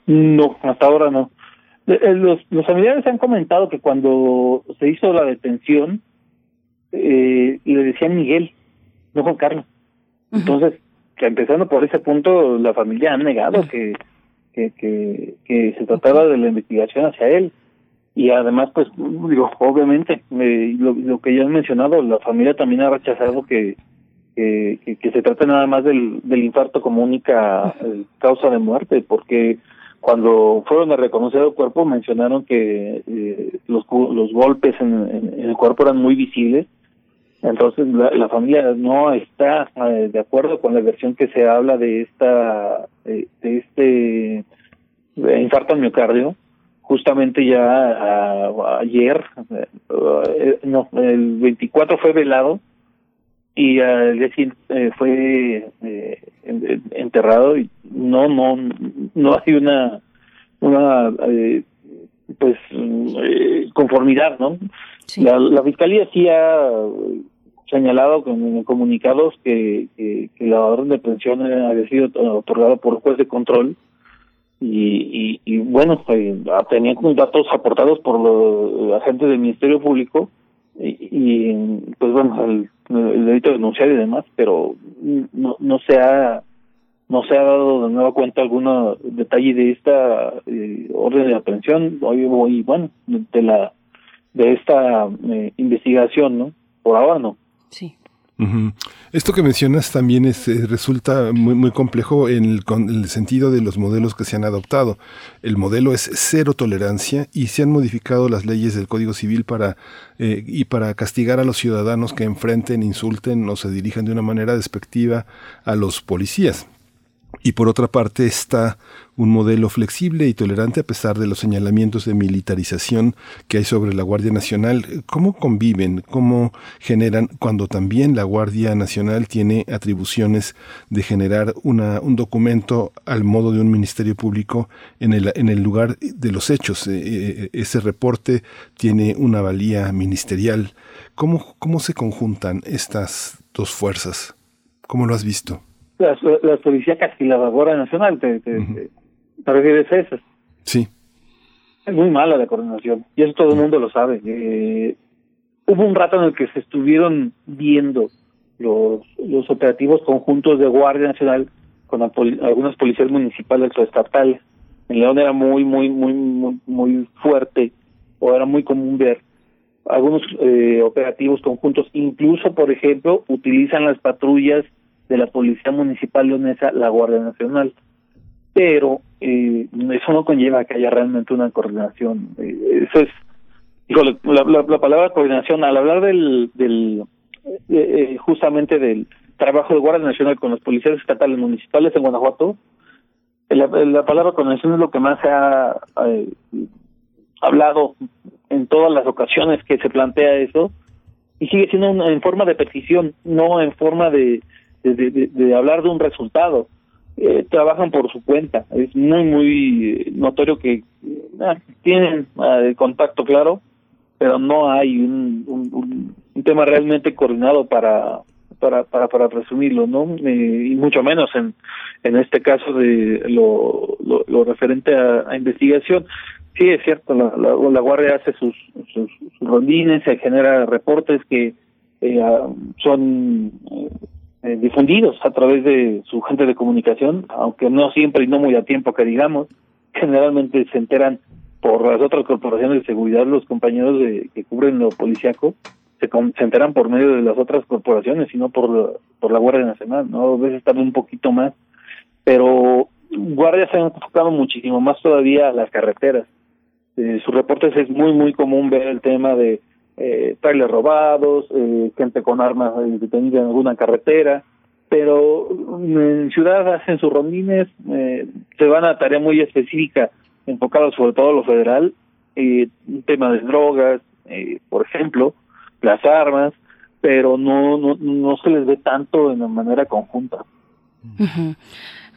No, hasta ahora no. Eh, eh, Los, los familiares han comentado que cuando se hizo la detención, eh, le decían Miguel, no Juan Carlos. Entonces, que empezando por ese punto, la familia ha negado que, que, que, que se trataba de la investigación hacia él. Y además, pues, digo, obviamente, eh, lo, lo que ya han mencionado, la familia también ha rechazado que, que, que, que se trate nada más del, del infarto como única eh, causa de muerte, porque cuando fueron a reconocer el cuerpo mencionaron que eh, los, los golpes en, el cuerpo eran muy visibles, entonces la, la familia no está eh, de acuerdo con la versión que se habla de esta de este infarto al miocardio. Justamente ya ayer, eh, no, el 24 fue velado y al día siguiente eh, fue eh, en- en- enterrado y no no no hay una una eh, pues conformidad no la, la fiscalía sí ha señalado con comunicados que, que, que la orden de pensión había sido otorgada por el juez de control y, y, y bueno eh, tenían datos aportados por los agentes del ministerio público y, y, pues bueno el, el delito de denunciar y demás pero no no se ha no se ha dado de nueva cuenta algún detalle de esta eh, orden de aprehensión. Hoy y bueno de la de esta eh, investigación no por ahora no. Sí Esto que mencionas también es, eh, resulta muy, muy complejo en el, con el sentido de los modelos que se han adoptado. El modelo es cero tolerancia y se han modificado las leyes del Código Civil para eh, y para castigar a los ciudadanos que enfrenten, insulten o se dirijan de una manera despectiva a los policías. Y por otra parte está un modelo flexible y tolerante a pesar de los señalamientos de militarización que hay sobre la Guardia Nacional. ¿Cómo conviven? ¿Cómo generan cuando también la Guardia Nacional tiene atribuciones de generar una, un documento al modo de un ministerio público en el, en el lugar de los hechos? Eh, eh, ese reporte tiene una valía ministerial. ¿Cómo, ¿Cómo se conjuntan estas dos fuerzas? ¿Cómo lo has visto? Las, las policíacas y la Guardia Nacional te, te, refieres a esas. Sí. es muy mala la coordinación y eso todo el mundo lo sabe. Eh, hubo un rato en el que se estuvieron viendo los los operativos conjuntos de Guardia Nacional con poli- algunas policías municipales o estatales. En León era muy muy muy muy, muy fuerte o era muy común ver algunos eh, operativos conjuntos. Incluso por ejemplo utilizan las patrullas de la policía municipal leonesa la Guardia Nacional pero eh, eso no conlleva que haya realmente una coordinación. Eh, eso es, híjole, la, la, la palabra coordinación, al hablar del, del eh, eh, justamente del trabajo de Guardia Nacional con los policías estatales municipales en Guanajuato, la, la palabra coordinación es lo que más se ha hablado en todas las ocasiones que se plantea eso y sigue siendo en forma de petición, no en forma de, de, hablar de un resultado eh, trabajan por su cuenta. Es muy, muy eh, notorio que eh, tienen eh, contacto, claro, pero no hay un, un, tema realmente coordinado para para para, para resumirlo, ¿no? Eh, y mucho menos en en este caso de lo, lo, lo referente a, a investigación. Sí, es cierto, la, la, la Guardia hace sus, sus, sus rondines, se genera reportes que ah, son eh, difundidos a través de su gente de comunicación, aunque no siempre y no muy a tiempo que digamos, <laughs> generalmente se enteran por las otras corporaciones de seguridad, los compañeros de, que cubren lo policiaco, se, se enteran por medio de las otras corporaciones y no por, por la Guardia Nacional, ¿no? A veces tarda un poquito más, pero Guardia se ha enfocado muchísimo más todavía a las carreteras. Eh, sus reportes es muy, muy común ver el tema de eh, trailers robados, eh, gente con armas detenida en alguna carretera, pero en ciudad hacen sus rondines, eh, se van a tarea muy específica, enfocada sobre todo a lo federal, eh, tema de drogas, eh, por ejemplo, las armas, pero no, no, no se les ve tanto la manera conjunta. Ujú.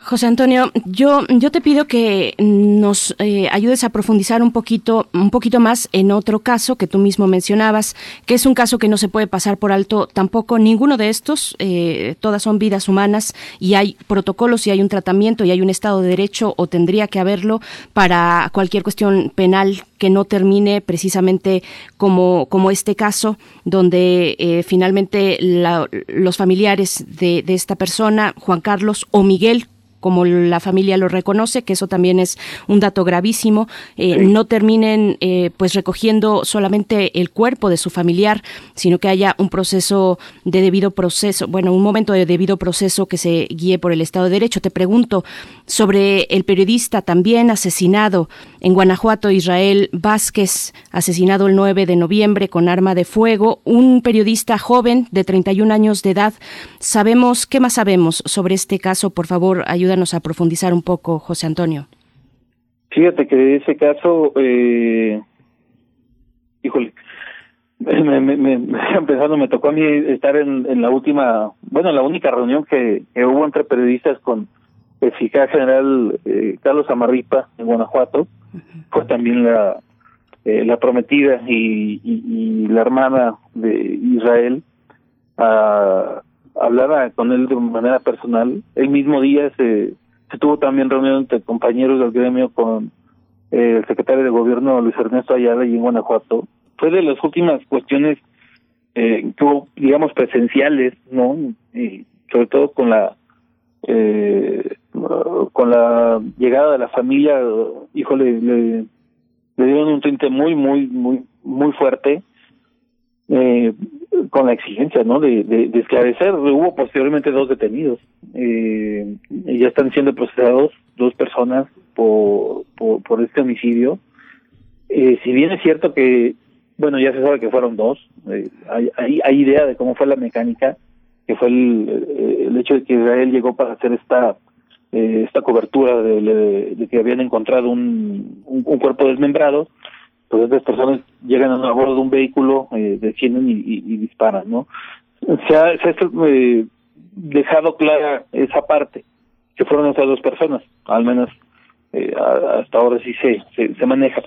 José Antonio, yo, yo te pido que nos eh, ayudes a profundizar un poquito, un poquito más en otro caso que tú mismo mencionabas, que es un caso que no se puede pasar por alto tampoco. Ninguno de estos, eh, todas son vidas humanas y hay protocolos y hay un tratamiento y hay un Estado de Derecho o tendría que haberlo para cualquier cuestión penal que no termine precisamente como, como este caso, donde eh, finalmente la- los familiares de, de esta persona, Juan Carlos o Miguel, como la familia lo reconoce, que eso también es un dato gravísimo, eh, no terminen eh, pues recogiendo solamente el cuerpo de su familiar, sino que haya un proceso de debido proceso, bueno, un momento de debido proceso que se guíe por el Estado de Derecho. Te pregunto sobre el periodista también asesinado en Guanajuato, Israel Vázquez, asesinado el 9 de noviembre con arma de fuego, un periodista joven de 31 años de edad. Sabemos, ¿qué más sabemos sobre este caso? Por favor, ayúdanos a profundizar un poco, José Antonio. Fíjate que ese caso, eh, híjole, <laughs> me, me, me, <laughs> empezando, me tocó a mí estar en, en la última, bueno, en la única reunión que, que hubo entre periodistas con el fiscal general eh, Carlos Amarripa en Guanajuato, fue también la, eh, la prometida y, y, y la hermana de Israel a hablaba con él de manera personal. El mismo día se, tuvo también reunión entre compañeros del gremio con eh, el secretario de gobierno Luis Ernesto Ayala y en Guanajuato. Fue de las últimas cuestiones eh, que hubo, digamos, presenciales, ¿no? Y sobre todo con la eh, con la llegada de la familia, híjole, le, le dieron un tinte muy, muy, muy, muy fuerte eh, con la exigencia, ¿no? De, de, esclarecer. Hubo posteriormente dos detenidos. Eh, ya están siendo procesados dos personas por, por, este homicidio. Eh, si bien es cierto que, bueno, ya se sabe que fueron dos, eh, hay, hay, hay idea de cómo fue la mecánica, que fue el, el hecho de que Israel llegó para hacer esta eh, esta cobertura de, que habían encontrado un, un cuerpo desmembrado, pues estas personas llegan a bordo de un vehículo, eh, descienden y, y- y disparan, ¿no? Se ha, se ha eh, dejado clara esa parte, que fueron esas dos personas, al menos eh, hasta ahora sí se, se, se maneja,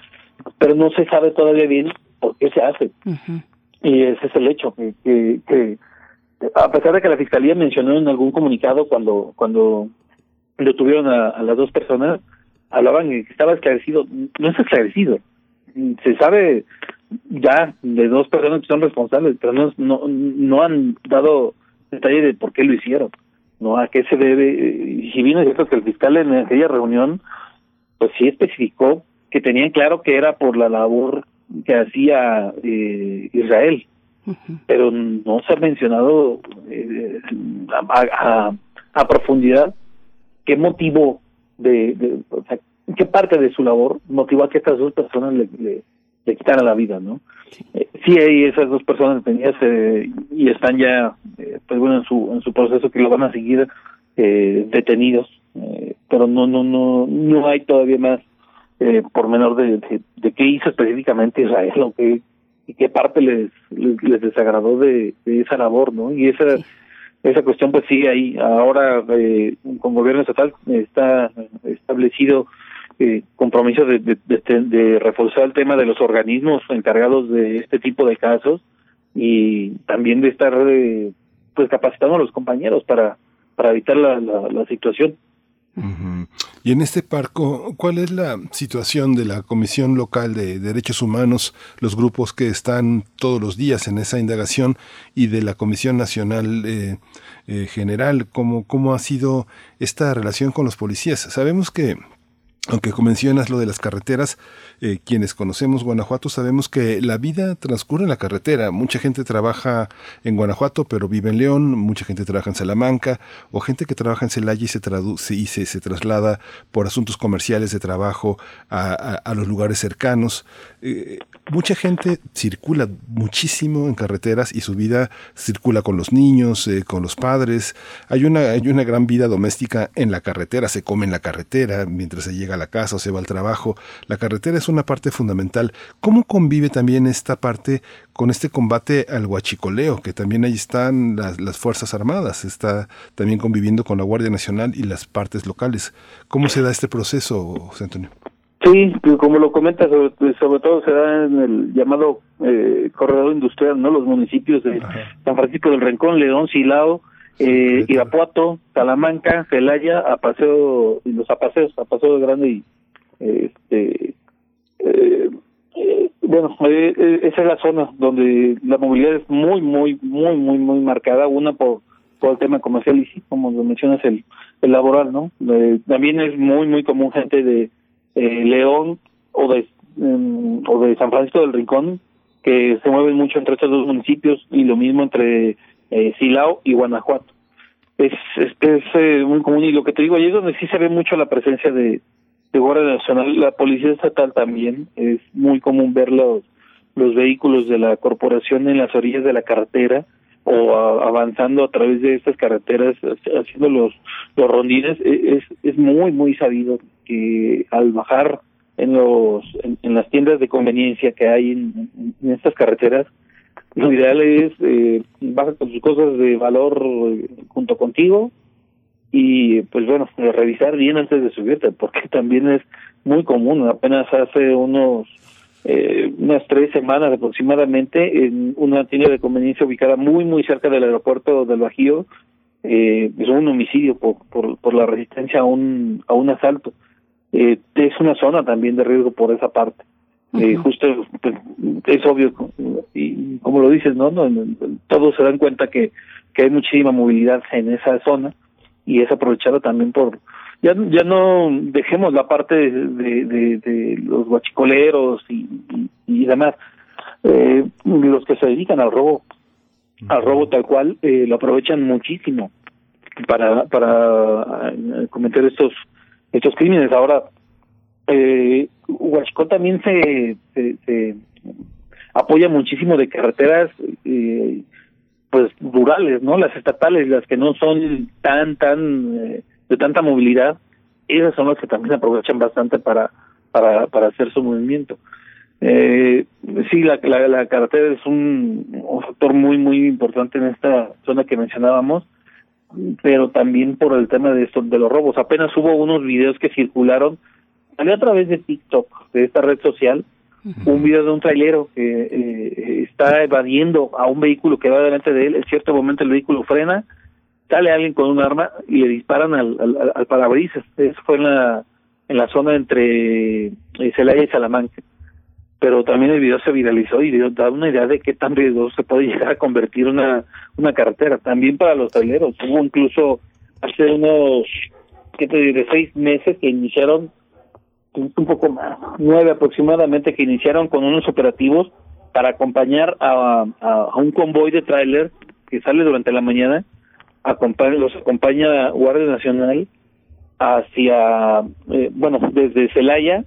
pero no se sabe todavía bien por qué se hace. Y ese es el hecho, que, que, que a pesar de que la fiscalía mencionó en algún comunicado cuando cuando detuvieron a, a las dos personas, hablaban que estaba esclarecido. No es esclarecido. Se sabe ya de dos personas que son responsables, pero no, no, no han dado detalle de por qué lo hicieron, no a qué se debe. Y si bien es cierto que el fiscal en aquella reunión, pues sí especificó que tenían claro que era por la labor que hacía eh, Israel, pero no se ha mencionado eh, a, a- a profundidad qué motivo de, de- o sea, qué parte de su labor motivó a que estas dos personas le, le, le quitaran la vida, ¿no? Eh, sí hay esas dos personas detenidas eh, y están ya, eh, pues bueno, en su en su proceso que lo van a seguir eh, detenidos, eh, pero no no no no hay todavía más eh, por menor de, de, de qué hizo específicamente Israel o qué y qué parte les, les, les desagradó de, de esa labor, ¿no? Y esa esa cuestión pues sigue ahí. Ahora eh, con gobierno estatal está establecido eh, compromiso de, de, de- de reforzar el tema de los organismos encargados de este tipo de casos y también de estar eh, pues capacitando a los compañeros para para evitar la, la, situación. Ujú. Y en este parco, ¿cuál es la situación de la Comisión Local de Derechos Humanos, los grupos que están todos los días en esa indagación y de la Comisión Nacional eh, eh, General? ¿Cómo, ¿Cómo ha sido esta relación con los policías? Sabemos que aunque mencionas lo de las carreteras, eh, quienes conocemos Guanajuato sabemos que la vida transcurre en la carretera. Mucha gente trabaja en Guanajuato, pero vive en León, mucha gente trabaja en Salamanca, o gente que trabaja en Celaya y se traduce y se, traslada por asuntos comerciales de trabajo a, los lugares cercanos. Eh, mucha gente circula muchísimo en carreteras y su vida circula con los niños, eh, con los padres. Hay una gran vida doméstica en la carretera, se come en la carretera mientras se llega a la casa o se va al trabajo. La carretera es una parte fundamental. ¿Cómo convive también esta parte con este combate al huachicoleo? Que también ahí están las, las Fuerzas Armadas, está también conviviendo con la Guardia Nacional y las partes locales. ¿Cómo se da este proceso, José Antonio? Sí, pues, como lo comentas, sobre, sobre todo se da en el llamado eh, corredor industrial, ¿no? Los municipios de San Francisco del Rincón, León, Silao, eh, Irapuato, Salamanca, Celaya, a paseo, y los apaseos, a paseo de grande y este eh, eh, bueno, eh, eh, esa es la zona donde la movilidad es muy, muy, muy, muy, muy marcada. Una por, por el tema comercial y sí, como lo mencionas, el, el laboral, ¿no? Eh, también es muy, muy común gente de eh, León o de, em, o de San Francisco del Rincón que se mueven mucho entre estos dos municipios y lo mismo entre eh, Silao y Guanajuato. Es, es, es eh, muy común y lo que te digo, ahí es donde sí se ve mucho la presencia de, de Guardia Nacional, la Policía Estatal también, es muy común ver los, los vehículos de la corporación en las orillas de la carretera o avanzando a través de estas carreteras, ha- haciendo los, los rondines, E- es, es muy, muy sabido que al bajar en los en, las tiendas de conveniencia que hay en estas carreteras, lo ideal es eh, baja con sus cosas de valor eh, junto contigo y pues bueno, revisar bien antes de subirte, porque <laughs> también es muy común, apenas hace unos eh, unas tres semanas aproximadamente en una tienda de conveniencia ubicada muy muy cerca del aeropuerto del Bajío eh, es un homicidio por, por, por la resistencia a un a un asalto. Eh, es una zona también de riesgo por esa parte eh, justo pues, es obvio y como lo dices no, no todos se dan cuenta que que hay muchísima movilidad en esa zona y es aprovechada también por ya ya no dejemos la parte de, de, de los guachicoleros y, y, y demás. Eh, los que se dedican al robo al robo tal cual eh, lo aprovechan muchísimo para para eh, cometer estos estos crímenes. Ahora eh, también se, se, apoya muchísimo de carreteras eh, pues rurales, ¿no? Las estatales, las que no son tan tan eh, de tanta movilidad, esas son las que también aprovechan bastante para para para hacer su movimiento. Eh, sí, la, la, carretera es un, un factor muy muy importante en esta zona que mencionábamos, pero también por el tema de esto de los robos. Apenas hubo unos videos que circularon, salió a través de TikTok, de esta red social, un video de un trailero que eh, está evadiendo a un vehículo que va delante de él. En cierto momento el vehículo frena, sale alguien con un arma y le disparan al, al, al parabrisas. Eso fue en la, en la zona entre eh, Celaya y Salamanca. Pero también el video se viralizó y dio, da una idea de qué tan riesgoso se puede llegar a convertir una, una carretera. También para los traileros. Hubo incluso hace unos, ¿qué te diré? Seis meses que iniciaron un poco más, nueve aproximadamente, que iniciaron con unos operativos para acompañar a, a, un convoy de tráiler que sale durante la mañana, acompaña, los acompaña Guardia Nacional hacia, eh, bueno, desde Celaya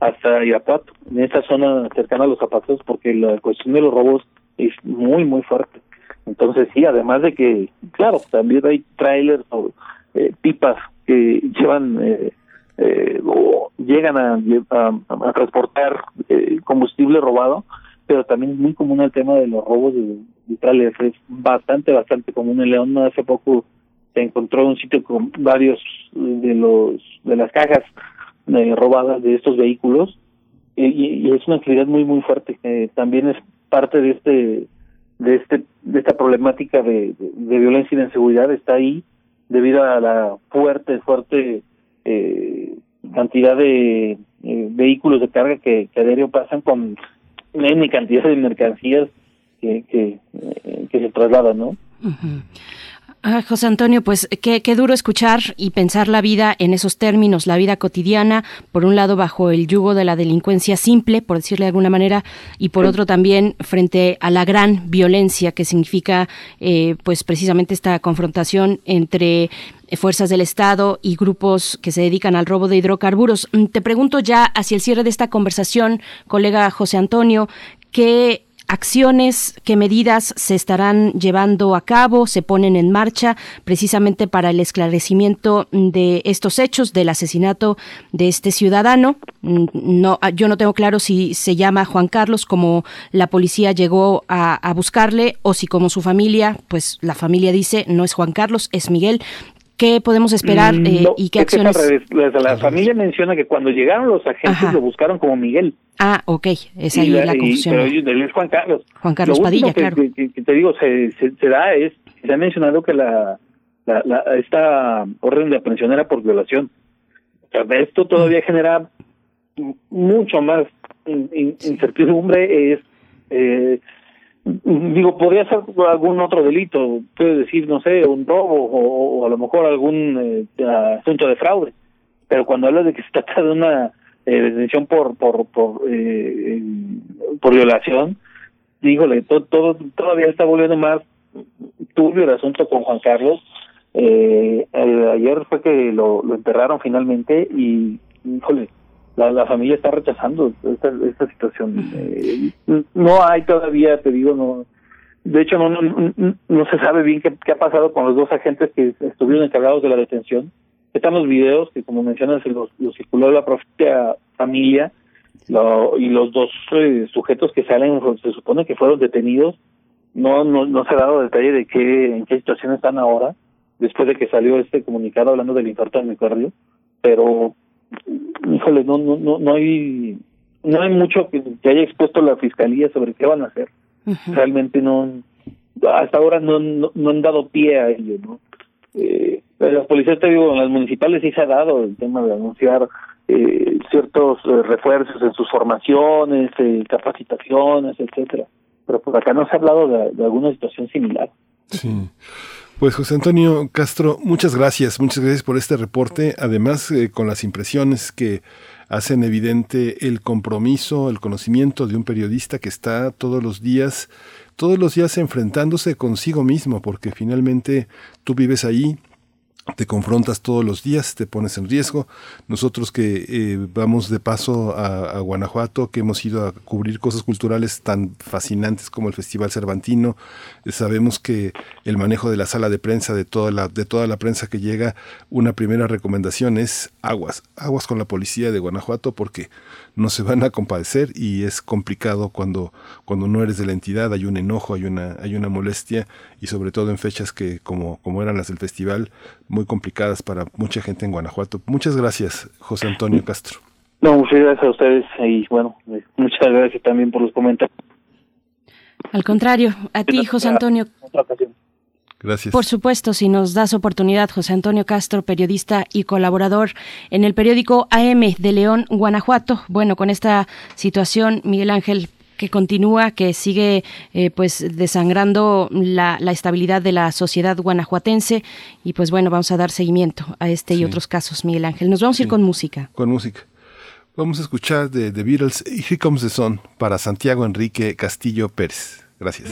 hasta Irapuato, en esta zona cercana a los zapatos, porque la cuestión de los robos es muy, muy fuerte. Entonces, sí, además de que, claro, también hay trailers o eh, pipas que llevan eh, eh, o llegan a, transportar eh, combustible robado, pero también es muy común el tema de los robos de, de. Es bastante, bastante común. En León hace poco se encontró un sitio con varios de los de las cajas eh, robadas de estos vehículos y, y, es una actividad muy muy fuerte. Eh, también es parte de este de este de esta problemática de, de violencia y de inseguridad está ahí debido a la fuerte fuerte eh, cantidad de eh, vehículos de carga que, que a diario pasan con N cantidad de mercancías que, que, eh, se trasladan, ¿no? Uh-huh. Ah, José Antonio, pues qué, qué, duro escuchar y pensar la vida en esos términos, la vida cotidiana, por un lado bajo el yugo de la delincuencia simple, por decirle de alguna manera, y por otro también frente a la gran violencia que significa, eh, pues precisamente esta confrontación entre fuerzas del Estado y grupos que se dedican al robo de hidrocarburos. Te pregunto ya hacia el cierre de esta conversación, colega José Antonio, ¿qué acciones, qué medidas se estarán llevando a cabo, se ponen en marcha precisamente para el esclarecimiento de estos hechos del asesinato de este ciudadano. No, yo no tengo claro si se llama Juan Carlos como la policía llegó a, a buscarle o si como su familia, pues la familia dice no es Juan Carlos, es Miguel. ¿Qué podemos esperar eh, no, y qué acciones? la, la familia menciona que cuando llegaron los agentes Ajá. lo buscaron como Miguel. Ah, ok, es ahí la, la, confusión. pero él es Juan Carlos. Juan Carlos lo Padilla, que, claro. Que, que, que, te digo, se, se, se, da es, se ha mencionado que la, la, la esta orden de aprehensión era por violación. O sea, esto todavía genera mucho más incertidumbre, es... Eh, digo, podría ser algún otro delito, puedes decir, no sé, un robo o, o a lo mejor algún eh, asunto de fraude, pero cuando hablas de que se trata de una eh, detención por por por, eh, por violación, dígole, todo, todo todavía está volviendo más turbio el asunto con Juan Carlos. Eh, ayer fue que lo, lo enterraron finalmente y, híjole, la, la familia está rechazando esta, esta situación. Eh, no hay todavía, te digo, no. De hecho, no, no, no se sabe bien qué, ha pasado con los dos agentes que estuvieron encargados de la detención. Están los videos que, como mencionas, los, los circuló la propia familia lo, y los dos eh, sujetos que salen, se supone que fueron detenidos. No, no, no se ha dado detalle de qué, en qué situación están ahora, después de que salió este comunicado hablando del infarto del miocardio. Pero híjole, no, no, no, no hay, no hay mucho que, que, haya expuesto la fiscalía sobre qué van a hacer. Uh -huh. Realmente no, hasta ahora no, no, no, han dado pie a ello, ¿no? Eh, las policías, te digo, en las municipales sí se ha dado el tema de anunciar eh, ciertos eh, refuerzos en sus formaciones, eh, capacitaciones, etcétera. Pero por acá no se ha hablado de, de alguna situación similar. Sí. Pues José Antonio Castro, muchas gracias, muchas gracias por este reporte, además eh, con las impresiones que hacen evidente el compromiso, el conocimiento de un periodista que está todos los días, todos los días enfrentándose consigo mismo, porque finalmente tú vives ahí, te confrontas todos los días, te pones en riesgo. Nosotros que eh, vamos de paso a, Guanajuato, que hemos ido a cubrir cosas culturales tan fascinantes como el Festival Cervantino, eh, sabemos que el manejo de la sala de prensa, de toda la, de toda la prensa que llega, una primera recomendación es aguas, aguas con la policía de Guanajuato porque no se van a compadecer y es complicado cuando, cuando no eres de la entidad, hay un enojo, hay una, hay una molestia y sobre todo en fechas que como, como eran las del festival, muy complicadas para mucha gente en Guanajuato. Muchas gracias, José Antonio Castro. No, muchas gracias a ustedes y bueno, muchas gracias también por los comentarios. Al contrario, a ti, José Antonio. Gracias. Por supuesto, si nos das oportunidad, José Antonio Castro, periodista y colaborador en el periódico AM de León, Guanajuato. Bueno, con esta situación, Miguel Ángel, que continúa, que sigue eh, pues desangrando la, la, estabilidad de la sociedad guanajuatense y pues bueno, vamos a dar seguimiento a este sí. y otros casos, Miguel Ángel. Nos vamos sí. a ir con música. Con música. Vamos a escuchar de The Beatles Here Comes the Sun para Santiago Enrique Castillo Pérez. Gracias.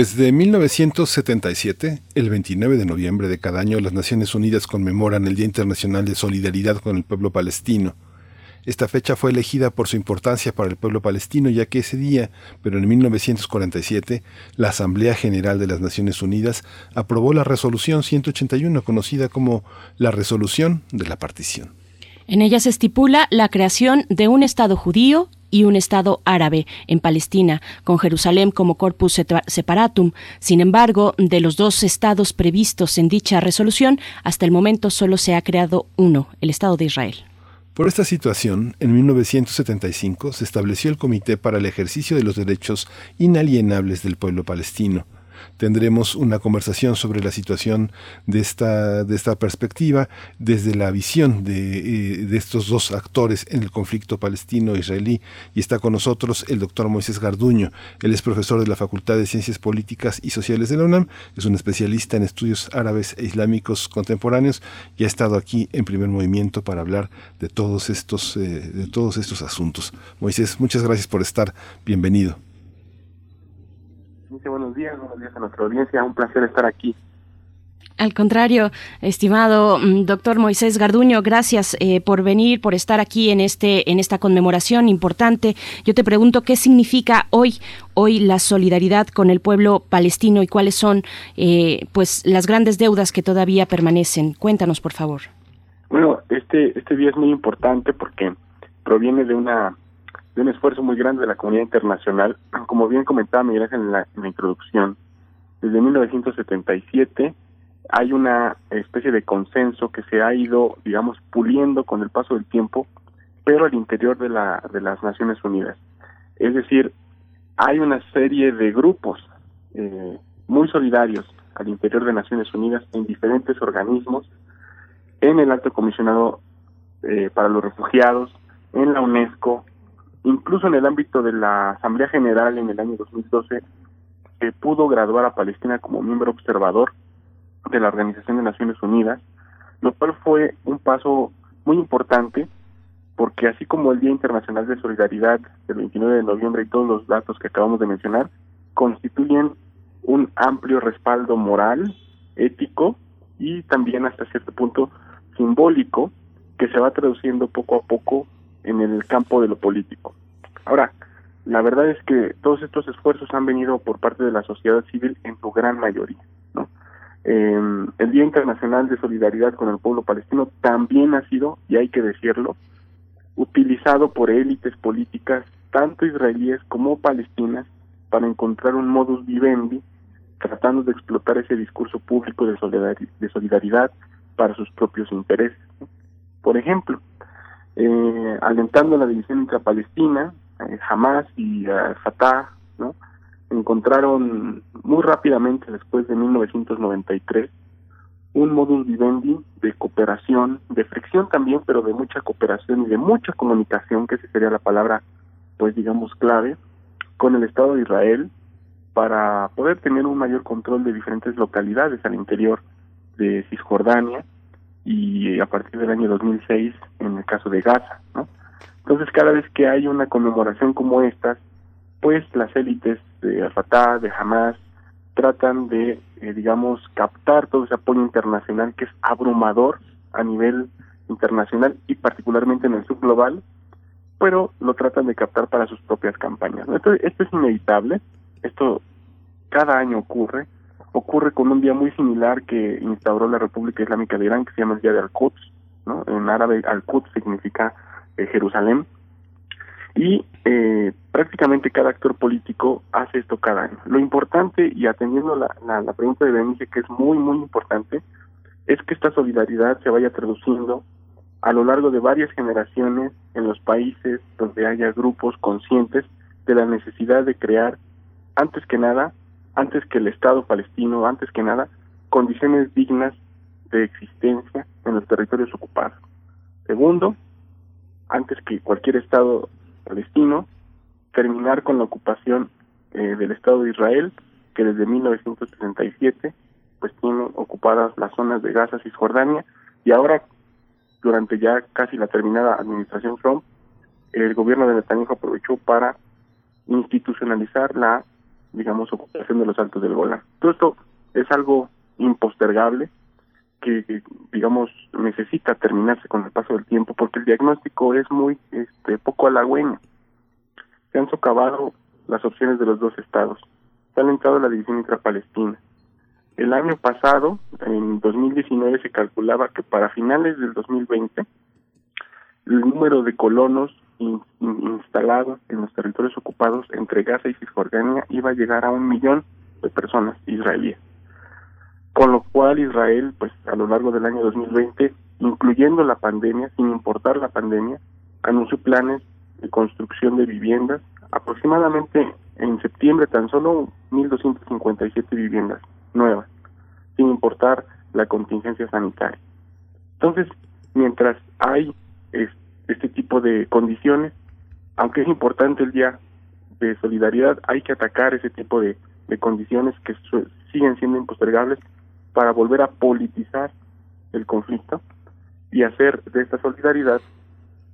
Desde 1977, el 29 de noviembre de cada año, las Naciones Unidas conmemoran el Día Internacional de Solidaridad con el Pueblo Palestino. Esta fecha fue elegida por su importancia para el pueblo palestino, ya que ese día, pero en 1947, la Asamblea General de las Naciones Unidas aprobó la resolución 181, conocida como la resolución de la partición. En ella se estipula la creación de un Estado judío y un Estado árabe en Palestina, con Jerusalén como corpus separatum. Sin embargo, de los dos estados previstos en dicha resolución, hasta el momento solo se ha creado uno, el Estado de Israel. Por esta situación, en 1975 se estableció el Comité para el Ejercicio de los Derechos Inalienables del Pueblo Palestino, tendremos una conversación sobre la situación de esta, de esta perspectiva desde la visión de, eh, de estos dos actores en el conflicto palestino-israelí. Y está con nosotros el doctor Moisés Garduño. Él es profesor de la Facultad de Ciencias Políticas y Sociales de la UNAM, es un especialista en estudios árabes e islámicos contemporáneos y ha estado aquí en primer movimiento para hablar de todos estos, eh, de todos estos asuntos. Moisés, muchas gracias por estar. Bienvenido buenos días, buenos días a nuestra audiencia, un placer estar aquí. Al contrario, estimado mm, doctor Moisés Garduño, gracias eh, por venir, por estar aquí en este en esta conmemoración importante. Yo te pregunto qué significa hoy hoy la solidaridad con el pueblo palestino y cuáles son eh, pues las grandes deudas que todavía permanecen. Cuéntanos, por favor. Bueno, este este día es muy importante porque proviene de una de un esfuerzo muy grande de la comunidad internacional. <clears throat> Como bien comentaba Miguel Ángel en la, introducción, desde 1977 hay una especie de consenso que se ha ido, digamos, puliendo con el paso del tiempo, pero al interior de, la, de las Naciones Unidas. Es decir, hay una serie de grupos eh, muy solidarios al interior de Naciones Unidas en diferentes organismos, en el Alto Comisionado eh, para los Refugiados, en la UNESCO, Incluso en el ámbito de la Asamblea General en el año 2012, se pudo graduar a Palestina como miembro observador de la Organización de Naciones Unidas, lo cual fue un paso muy importante porque así como el Día Internacional de Solidaridad del 29 de noviembre y todos los datos que acabamos de mencionar, constituyen un amplio respaldo moral, ético y también hasta cierto punto simbólico que se va traduciendo poco a poco en el campo de lo político. Ahora, la verdad es que todos estos esfuerzos han venido por parte de la sociedad civil en su gran mayoría. Eh, el Día Internacional de Solidaridad con el Pueblo Palestino también ha sido, y hay que decirlo, utilizado por élites políticas, tanto israelíes como palestinas, para encontrar un modus vivendi tratando de explotar ese discurso público de solidaridad para sus propios intereses. Por ejemplo, eh, alentando la división intrapalestina, eh, Hamas y eh, Fatah, ¿no? encontraron muy rápidamente después de 1993 un modus vivendi de cooperación, de fricción también, pero de mucha cooperación y de mucha comunicación, que esa sería la palabra, pues digamos, clave, con el Estado de Israel para poder tener un mayor control de diferentes localidades al interior de Cisjordania y a partir del año 2006 en el caso de Gaza, ¿no? Entonces cada vez que hay una conmemoración como esta, pues las élites de Fatah, de Hamas, tratan de, eh, digamos, captar todo ese apoyo internacional que es abrumador a nivel internacional y particularmente en el subglobal, pero lo tratan de captar para sus propias campañas. Esto, esto es inevitable, esto cada año ocurre, ocurre con un día muy similar que instauró la República Islámica de Irán, que se llama el Día de Al-Quds, ¿no? En árabe Al-Quds significa eh, Jerusalén, y eh, prácticamente cada actor político hace esto cada año. Lo importante, y atendiendo la, la, pregunta de Benice, que es muy, muy importante, es que esta solidaridad se vaya traduciendo a lo largo de varias generaciones en los países donde haya grupos conscientes de la necesidad de crear, antes que nada, antes que el Estado palestino, antes que nada, condiciones dignas de existencia en los territorios ocupados. Segundo, antes que cualquier Estado palestino, terminar con la ocupación eh, del Estado de Israel, que desde 1967 pues tiene ocupadas las zonas de Gaza, Cisjordania, y ahora, durante ya casi la terminada administración Trump, el gobierno de Netanyahu aprovechó para institucionalizar la digamos, ocupación de los altos del Golán. Todo esto es algo impostergable que, digamos, necesita terminarse con el paso del tiempo porque el diagnóstico es muy este, poco halagüeño. Se han socavado las opciones de los dos estados. Se ha alentado la división intrapalestina. El año pasado, en 2019, se calculaba que para finales del 2020 el número de colonos in- in- instalados en los territorios ocupados entre Gaza y Cisjordania iba a llegar a un millón de personas israelíes. Con lo cual Israel, pues a lo largo del año 2020, incluyendo la pandemia, sin importar la pandemia, anunció planes de construcción de viviendas, aproximadamente en septiembre tan solo 1.257 viviendas nuevas, sin importar la contingencia sanitaria. Entonces, mientras hay es- este tipo de condiciones, aunque es importante el día de solidaridad, hay que atacar ese tipo de, de condiciones que su- siguen siendo impostergables para volver a politizar el conflicto y hacer de esta solidaridad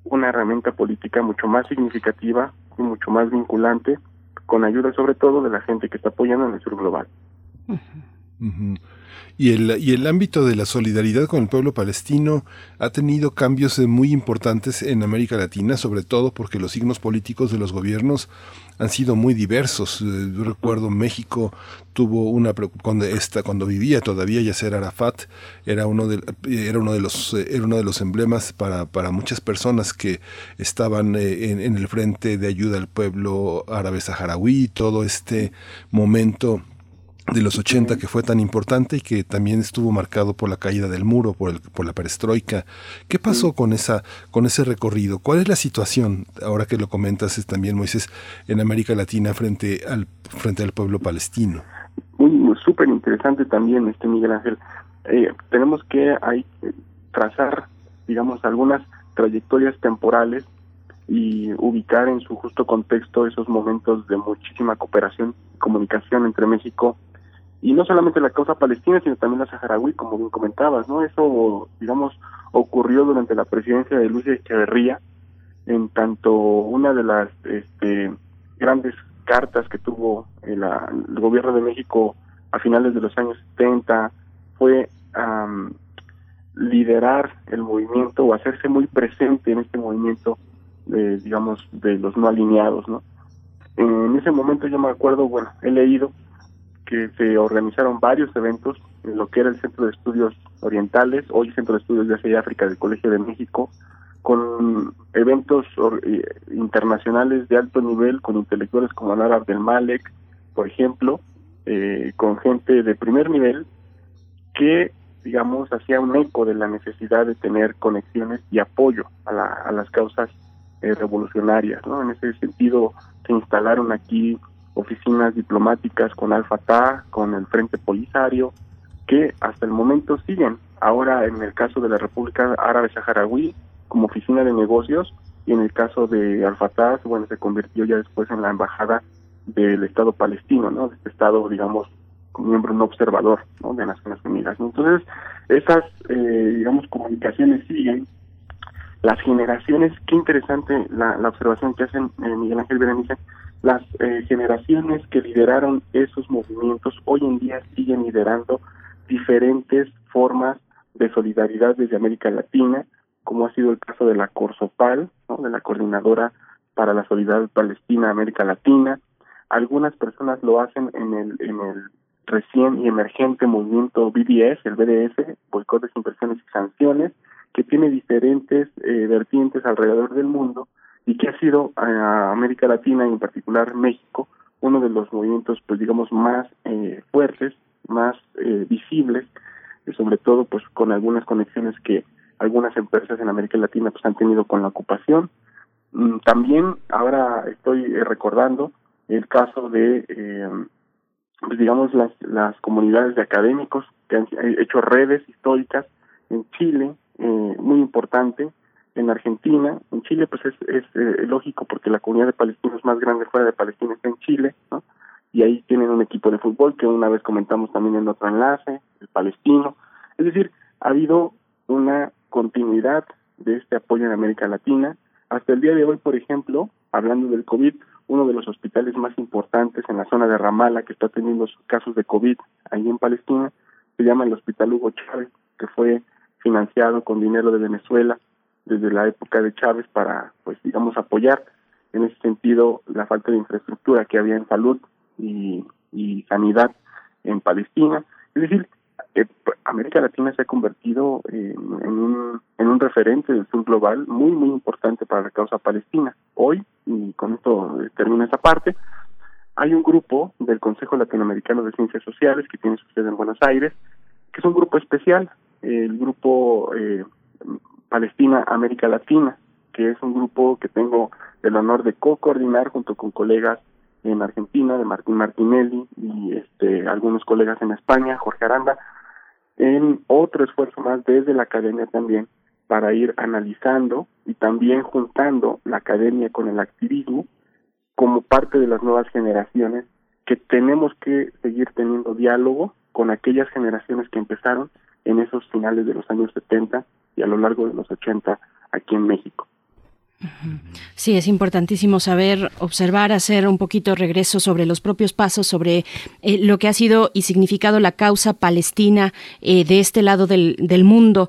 una herramienta política mucho más significativa y mucho más vinculante, con ayuda sobre todo de la gente que está apoyando en el sur global. Y el, y el ámbito de la solidaridad con el pueblo palestino ha tenido cambios eh, muy importantes en América Latina, sobre todo porque los signos políticos de los gobiernos han sido muy diversos. Eh, Yo recuerdo México tuvo una cuando esta cuando vivía todavía Yasser Arafat era uno de era uno de los eh, era uno de los emblemas para, para muchas personas que estaban en el frente de ayuda al pueblo árabe saharaui, todo este momento de los 80 que fue tan importante y que también estuvo marcado por la caída del muro, por, el, por la perestroika. ¿Qué pasó con esa con ese recorrido? ¿Cuál es la situación ahora que lo comentas es también Moisés en América Latina frente al frente al pueblo palestino? muy muy súper interesante también este Miguel Ángel Eh, tenemos que hay que trazar digamos algunas trayectorias temporales y ubicar en su justo contexto esos momentos de muchísima cooperación y comunicación entre México y no solamente la causa palestina sino también la saharaui como bien comentabas no eso digamos ocurrió durante la presidencia de Luis Echeverría en tanto una de las este, grandes cartas que tuvo el, ah, el gobierno de México a finales de los años 70 fue am, liderar el movimiento o hacerse muy presente en este movimiento de, digamos de los no alineados no en ese momento yo me acuerdo bueno he leído que se organizaron varios eventos en lo que era el Centro de Estudios Orientales, hoy Centro de Estudios de Asia y África del Colegio de México, con eventos eh, internacionales de alto nivel, con intelectuales como Anar Abdel Malek, por ejemplo, eh, con gente de primer nivel que, digamos, hacía un eco de la necesidad de tener conexiones y apoyo a, la- a las causas eh, revolucionarias, ¿no? En ese sentido se instalaron aquí oficinas diplomáticas con Al Fatah, con el Frente Polisario, que hasta el momento siguen. Ahora en el caso de la República Árabe Saharaui como oficina de negocios y en el caso de Al Fatah, bueno, se convirtió ya después en la embajada del Estado palestino, ¿no? De este Estado, digamos, miembro no observador, ¿no? De Naciones Unidas. Entonces, esas, eh, digamos, comunicaciones siguen. Las generaciones, qué interesante la, la observación que hacen eh, Miguel Ángel Berenice, las eh, generaciones que lideraron esos movimientos hoy en día siguen liderando diferentes formas de solidaridad desde América Latina, como ha sido el caso de la Corsopal, ¿no? de la Coordinadora para la Solidaridad Palestina América Latina. Algunas personas lo hacen en el, en el recién y emergente movimiento BDS, el BDS, Boicot, Desinversiones y Sanciones, que tiene diferentes eh, vertientes alrededor del mundo y que ha sido a América Latina y en particular México uno de los movimientos pues digamos más eh, fuertes más eh, visibles y sobre todo pues con algunas conexiones que algunas empresas en América Latina pues han tenido con la ocupación. Mm, también ahora estoy eh, recordando el caso de eh, pues digamos las las comunidades de académicos que han eh, hecho redes históricas en Chile eh, muy importante en Argentina, en Chile pues es, eh, lógico porque la comunidad de palestinos más grande fuera de Palestina está en Chile, ¿no? Y ahí tienen un equipo de fútbol que una vez comentamos también en otro enlace, el palestino. Es decir, ha habido una continuidad de este apoyo en América Latina. Hasta el día de hoy, por ejemplo, hablando del COVID, uno de los hospitales más importantes en la zona de Ramala que está teniendo casos de COVID ahí en Palestina se llama el Hospital Hugo Chávez que fue financiado con dinero de Venezuela desde la época de Chávez para, pues, digamos, apoyar en ese sentido la falta de infraestructura que había en salud y, y sanidad en Palestina. Es decir, eh, América Latina se ha convertido en, un, en un referente del sur global muy, muy importante para la causa palestina. Hoy, y con esto termino esa parte, hay un grupo del Consejo Latinoamericano de Ciencias Sociales que tiene su sede en Buenos Aires, que es un grupo especial, el grupo eh, Palestina América Latina, que es un grupo que tengo el honor de co-coordinar junto con colegas en Argentina, de Martín Martinelli y este algunos colegas en España, Jorge Aranda, en otro esfuerzo más desde la academia también para ir analizando y también juntando la academia con el activismo como parte de las nuevas generaciones que tenemos que seguir teniendo diálogo con aquellas generaciones que empezaron en esos finales de los años 70 y a lo largo de los 80 aquí en México. Sí, es importantísimo saber, observar, hacer un poquito regreso sobre los propios pasos, sobre eh, lo que ha sido y significado la causa palestina eh, de este lado del, del mundo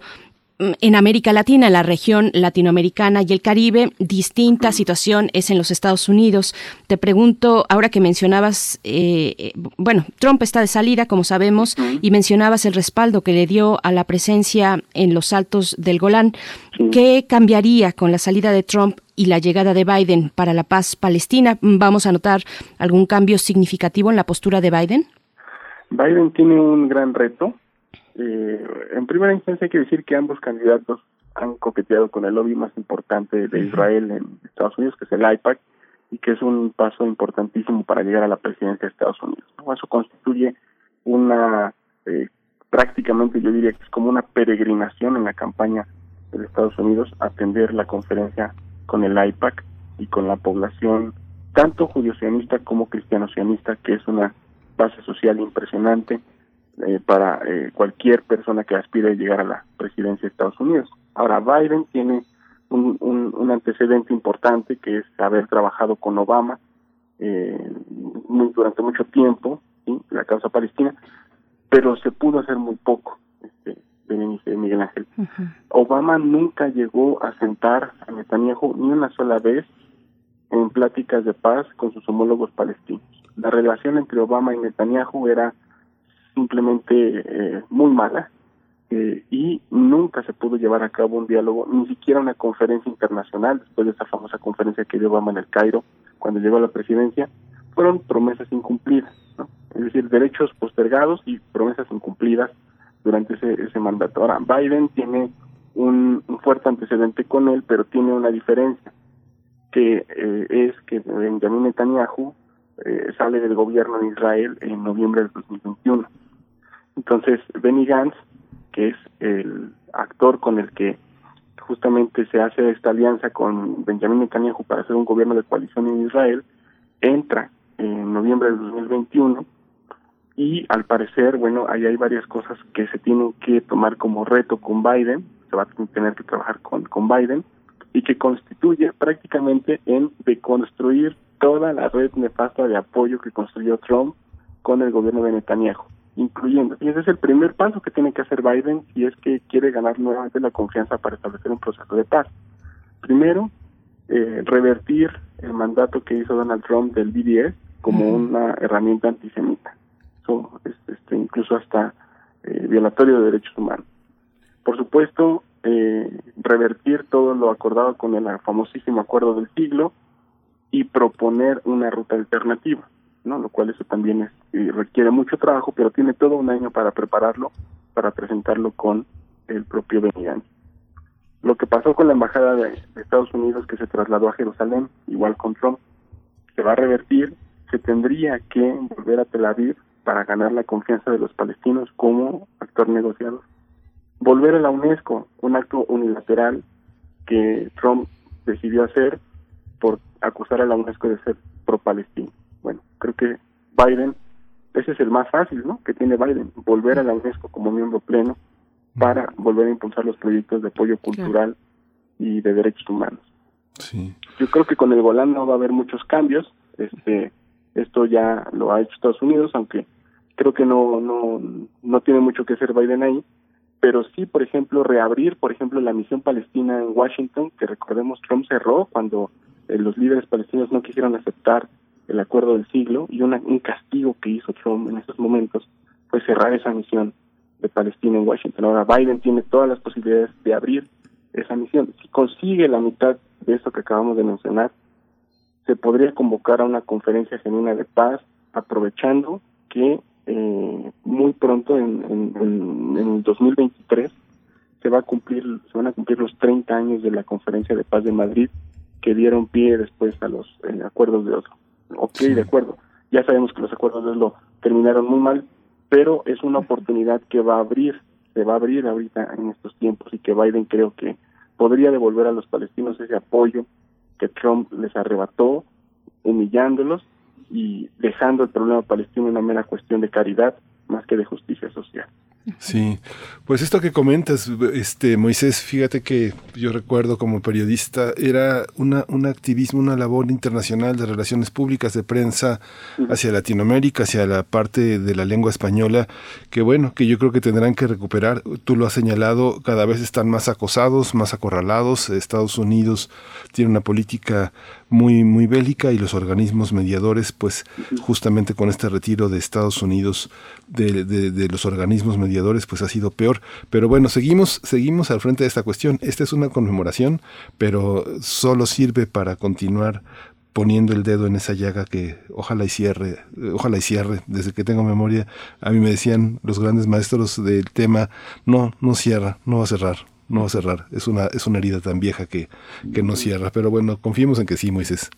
en América Latina, en la región latinoamericana y el Caribe, distinta situación es en los Estados Unidos. Te pregunto, ahora que mencionabas, eh, eh, bueno, Trump está de salida, como sabemos, y mencionabas el respaldo que le dio a la presencia en los altos del Golán. ¿Qué cambiaría con la salida de Trump y la llegada de Biden para la paz palestina? ¿Vamos a notar algún cambio significativo en la postura de Biden? Biden tiene un gran reto eh, en primera instancia hay que decir que ambos candidatos han coqueteado con el lobby más importante de Israel en Estados Unidos, que es el IPAC, y que es un paso importantísimo para llegar a la presidencia de Estados Unidos. Eso constituye una, eh, prácticamente yo diría que es como una peregrinación en la campaña de Estados Unidos, atender la conferencia con el IPAC y con la población, tanto judío-sionista como cristiano-sionista, que es una base social impresionante, eh, para eh, cualquier persona que aspire a llegar a la presidencia de Estados Unidos. Ahora, Biden tiene un, un, antecedente importante que es haber trabajado con Obama eh, muy, durante mucho tiempo, ¿sí? la causa palestina, pero se pudo hacer muy poco, este, de Miguel Ángel. Obama nunca llegó a sentar a Netanyahu ni una sola vez en pláticas de paz con sus homólogos palestinos. La relación entre Obama y Netanyahu era simplemente eh, muy mala eh, y nunca se pudo llevar a cabo un diálogo, ni siquiera una conferencia internacional, después de esa famosa conferencia que dio Obama en el Cairo cuando llegó a la presidencia, fueron promesas incumplidas, ¿no? es decir, derechos postergados y promesas incumplidas durante ese, ese mandato. Ahora, Biden tiene un, fuerte antecedente con él, pero tiene una diferencia, que eh, es que Benjamin Netanyahu eh, sale del gobierno de Israel en noviembre del 2021 entonces, Benny Gantz, que es el actor con el que justamente se hace esta alianza con Benjamin Netanyahu para hacer un gobierno de coalición en Israel, entra en noviembre del 2021 y al parecer, bueno, ahí hay varias cosas que se tienen que tomar como reto con Biden, se va a tener que trabajar con, con Biden y que constituye prácticamente en deconstruir toda la red nefasta de apoyo que construyó Trump con el gobierno de Netanyahu incluyendo. Y ese es el primer paso que tiene que hacer Biden si es que quiere ganar nuevamente la confianza para establecer un proceso de paz. Primero, eh, revertir el mandato que hizo Donald Trump del BDS como una herramienta antisemita, Eso, este, incluso hasta eh, violatorio de derechos humanos. Por supuesto, eh, revertir todo lo acordado con el famosísimo acuerdo del siglo y proponer una ruta alternativa Lo cual eso también es, eh, requiere mucho trabajo, pero tiene todo un año para prepararlo, para presentarlo con el propio Benny Lo que pasó con la embajada de, Estados Unidos que se trasladó a Jerusalén, igual con Trump, se va a revertir, se tendría que volver a Tel Aviv para ganar la confianza de los palestinos como actor negociador. Volver a la UNESCO, un acto unilateral que Trump decidió hacer por acusar a la UNESCO de ser pro-palestino. Bueno, creo que Biden, ese es el más fácil, ¿no? Que tiene Biden, volver a la UNESCO como miembro pleno para volver a impulsar los proyectos de apoyo cultural y de derechos humanos. Sí. Yo creo que con el Golán no va a haber muchos cambios. Este, esto ya lo ha hecho Estados Unidos, aunque creo que no no no tiene mucho que hacer Biden ahí. pero sí, por ejemplo, reabrir, por ejemplo, la misión palestina en Washington, que recordemos Trump cerró cuando eh, los líderes palestinos no quisieron aceptar el acuerdo del siglo y una, un castigo que hizo Trump en esos momentos fue cerrar esa misión de Palestina en Washington. Ahora Biden tiene todas las posibilidades de abrir esa misión. Si consigue la mitad de eso que acabamos de mencionar, se podría convocar a una conferencia genuina de paz, aprovechando que eh, muy pronto, en, en, en, el 2023, se va a cumplir, se van a cumplir los 30 años de la Conferencia de Paz de Madrid, que dieron pie después a los eh, acuerdos de Oslo. Ok, de acuerdo. Ya sabemos que los acuerdos de Oslo terminaron muy mal, pero es una oportunidad que va a abrir, se va a abrir ahorita en estos tiempos y que Biden creo que podría devolver a los palestinos ese apoyo que Trump les arrebató, humillándolos y dejando el problema palestino una mera cuestión de caridad más que de justicia social. Sí, pues esto que comentas, este Moisés, fíjate que yo recuerdo como periodista era una un activismo, una labor internacional de relaciones públicas de prensa hacia Latinoamérica, hacia la parte de la lengua española, que bueno, que yo creo que tendrán que recuperar. Tú lo has señalado, cada vez están más acosados, más acorralados. Estados Unidos tiene una política muy muy bélica y los organismos mediadores, pues justamente con este retiro de Estados Unidos de, de, de los organismos mediadores pues ha sido peor. Pero bueno, seguimos, seguimos al frente de esta cuestión. Esta es una conmemoración, pero solo sirve para continuar poniendo el dedo en esa llaga que ojalá y cierre, ojalá y cierre, desde que tengo memoria, a mí me decían los grandes maestros del tema, no, no cierra, no va a cerrar, no va a cerrar, es una, es una herida tan vieja que, que no cierra, pero bueno, confiemos en que sí, Moisés.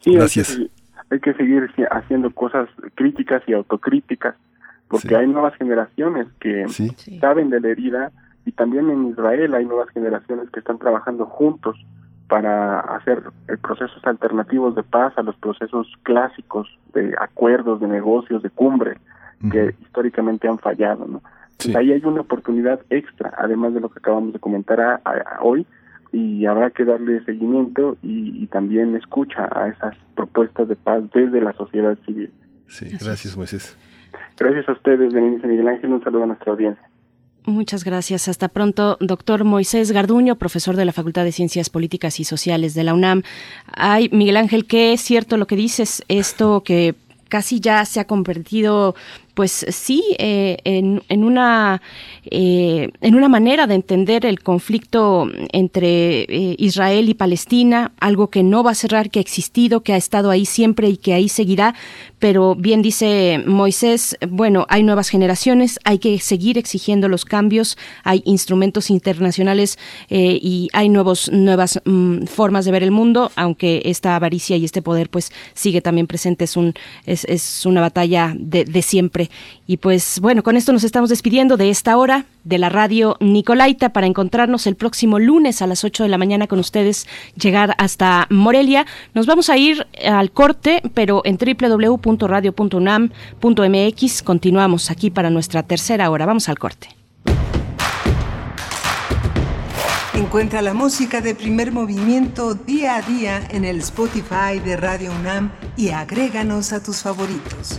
Sí, Gracias. Hay que, hay que seguir haciendo cosas críticas y autocríticas porque hay nuevas generaciones que saben de la herida y también en Israel hay nuevas generaciones que están trabajando juntos para hacer procesos alternativos de paz a los procesos clásicos de acuerdos, de negocios, de cumbre que históricamente han fallado, ¿no? Ahí hay una oportunidad extra, además de lo que acabamos de comentar hoy, y habrá que darle seguimiento y, y, también escucha a esas propuestas de paz desde la sociedad civil. Sí, gracias, Moisés. Gracias a ustedes, Denise Miguel Ángel. Un saludo a nuestra audiencia. Muchas gracias. Hasta pronto, doctor Moisés Garduño, profesor de la Facultad de Ciencias Políticas y Sociales de la UNAM. Ay, Miguel Ángel, qué es cierto lo que dices, esto que casi ya se ha convertido pues sí, eh, en, en, una, eh, en una manera de entender el conflicto entre eh, Israel y Palestina, algo que no va a cerrar, que ha existido, que ha estado ahí siempre y que ahí seguirá, pero bien dice Moisés, bueno, hay nuevas generaciones, hay que seguir exigiendo los cambios, hay instrumentos internacionales y hay nuevos, nuevas mm, formas de ver el mundo, aunque esta avaricia y este poder pues sigue también presente, es, un, es, es una batalla de, de siempre. Y pues bueno, con esto nos estamos despidiendo de esta hora de la radio Nicolaita para encontrarnos el próximo lunes a las 8 de la mañana con ustedes, llegar hasta Morelia. Nos vamos a ir al corte, pero en www.radio.unam.mx continuamos aquí para nuestra tercera hora. Vamos al corte. Encuentra la música de primer movimiento día a día en el Spotify de Radio UNAM y agréganos a tus favoritos.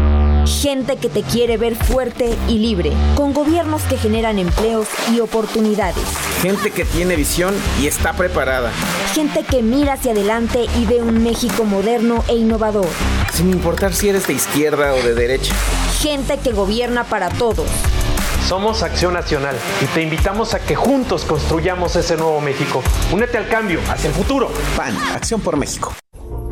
Gente que te quiere ver fuerte y libre, con gobiernos que generan empleos y oportunidades. Gente que tiene visión y está preparada. Gente que mira hacia adelante y ve un México moderno e innovador. Sin importar si eres de izquierda o de derecha. Gente que gobierna para todos. Somos Acción Nacional y te invitamos a que juntos construyamos ese nuevo México. Únete al cambio, hacia el futuro. PAN, Acción por México.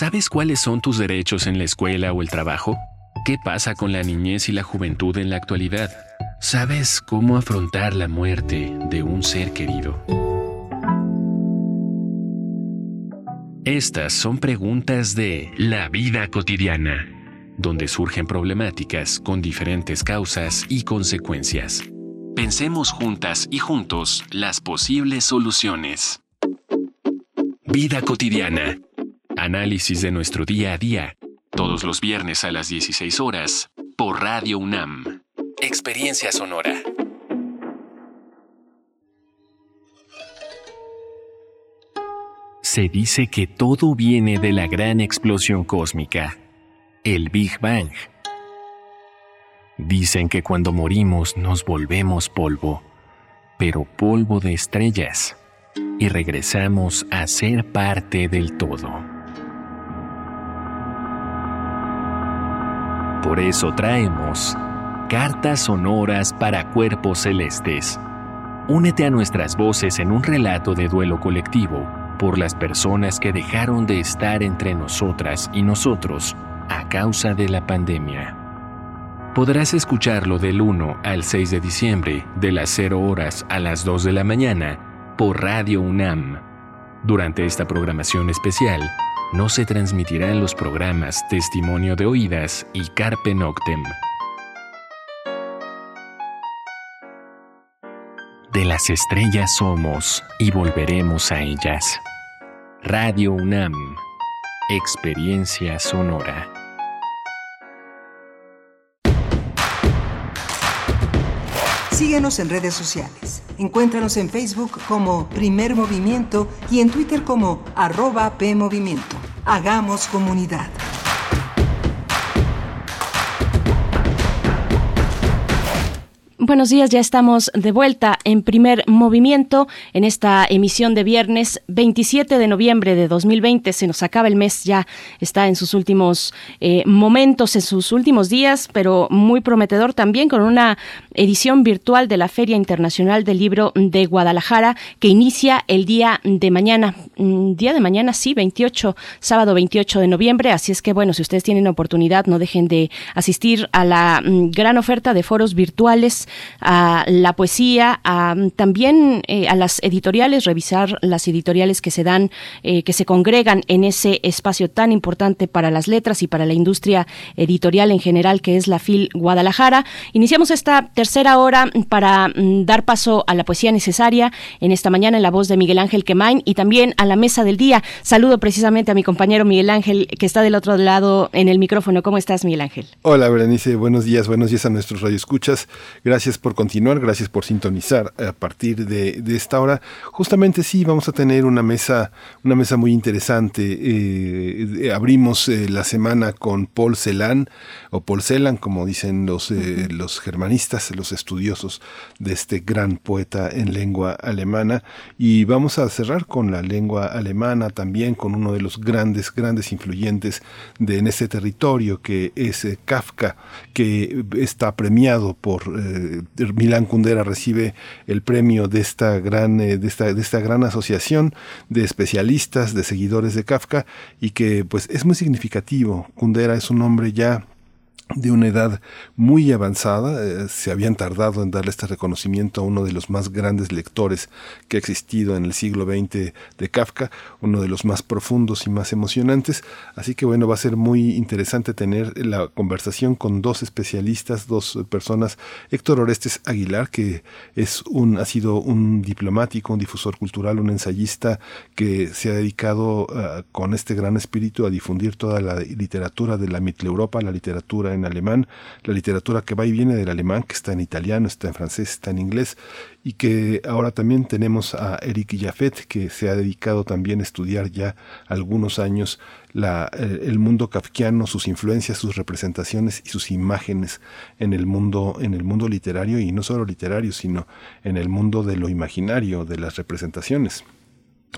¿Sabes cuáles son tus derechos en la escuela o el trabajo? ¿Qué pasa con la niñez y la juventud en la actualidad? ¿Sabes cómo afrontar la muerte de un ser querido? Estas son preguntas de la vida cotidiana, donde surgen problemáticas con diferentes causas y consecuencias. Pensemos juntas y juntos las posibles soluciones. Vida cotidiana. Análisis de nuestro día a día, todos los viernes a las 16 horas, por Radio UNAM. Experiencia sonora. Se dice que todo viene de la gran explosión cósmica, el Big Bang. Dicen que cuando morimos nos volvemos polvo, pero polvo de estrellas, y regresamos a ser parte del todo. Por eso traemos cartas sonoras para cuerpos celestes. Únete a nuestras voces en un relato de duelo colectivo por las personas que dejaron de estar entre nosotras y nosotros a causa de la pandemia. Podrás escucharlo del 1 al 6 de diciembre, de las 0 horas a las 2 de la mañana, por Radio UNAM. Durante esta programación especial, no se transmitirán los programas Testimonio de Oídas y Carpe Noctem. De las estrellas somos y volveremos a ellas. Radio UNAM. Experiencia sonora. Síguenos en redes sociales. Encuéntranos en Facebook como Primer Movimiento y en Twitter como arroba PMovimiento. Hagamos comunidad. Buenos días, ya estamos de vuelta en primer movimiento en esta emisión de viernes 27 de noviembre de 2020. Se nos acaba el mes, ya está en sus últimos eh, momentos, en sus últimos días, pero muy prometedor también con una edición virtual de la Feria Internacional del Libro de Guadalajara que inicia el día de mañana. Mm, Día de mañana, sí, 28, sábado 28 de noviembre. Así es que, bueno, si ustedes tienen oportunidad, no dejen de asistir a la mm, gran oferta de foros virtuales a la poesía, a, también eh, a las editoriales, revisar las editoriales que se dan, eh, que se congregan en ese espacio tan importante para las letras y para la industria editorial en general, que es la FIL Guadalajara. Iniciamos esta tercera hora para mm, dar paso a la poesía necesaria en esta mañana en la voz de Miguel Ángel Quemain y también a la mesa del día. Saludo precisamente a mi compañero Miguel Ángel, que está del otro lado en el micrófono. ¿Cómo estás, Miguel Ángel? Hola, Berenice. Buenos días. Buenos días a nuestros radioescuchas. Gracias por continuar, gracias por sintonizar a partir de, de esta hora. Justamente sí, vamos a tener una mesa, una mesa muy interesante. Eh, eh, abrimos eh, la semana con Paul Celan, o Paul Celan, como dicen los, eh, los germanistas, los estudiosos de este gran poeta en lengua alemana. Y vamos a cerrar con la lengua alemana, también con uno de los grandes, grandes influyentes de, en este territorio, que es eh, Kafka, que está premiado por eh, Milán Kundera recibe el premio de esta gran eh, de esta de esta gran asociación de especialistas de seguidores de Kafka y que pues es muy significativo Kundera es un hombre ya de una edad muy avanzada, eh, se habían tardado en darle este reconocimiento a uno de los más grandes lectores que ha existido en el siglo XX de Kafka, uno de los más profundos y más emocionantes. Así que bueno, va a ser muy interesante tener la conversación con dos especialistas, dos personas, Héctor Orestes Aguilar, que es un, ha sido un diplomático, un difusor cultural, un ensayista que se ha dedicado uh, con este gran espíritu a difundir toda la literatura de la Mitteleuropa, la literatura en alemán, la literatura que va y viene del alemán, que está en italiano, está en francés, está en inglés, y que ahora también tenemos a Eric Jaffet, que se ha dedicado también a estudiar ya algunos años la, el mundo kafkiano, sus influencias, sus representaciones y sus imágenes en el mundo, en el mundo literario, y no solo literario, sino en el mundo de lo imaginario, de las representaciones.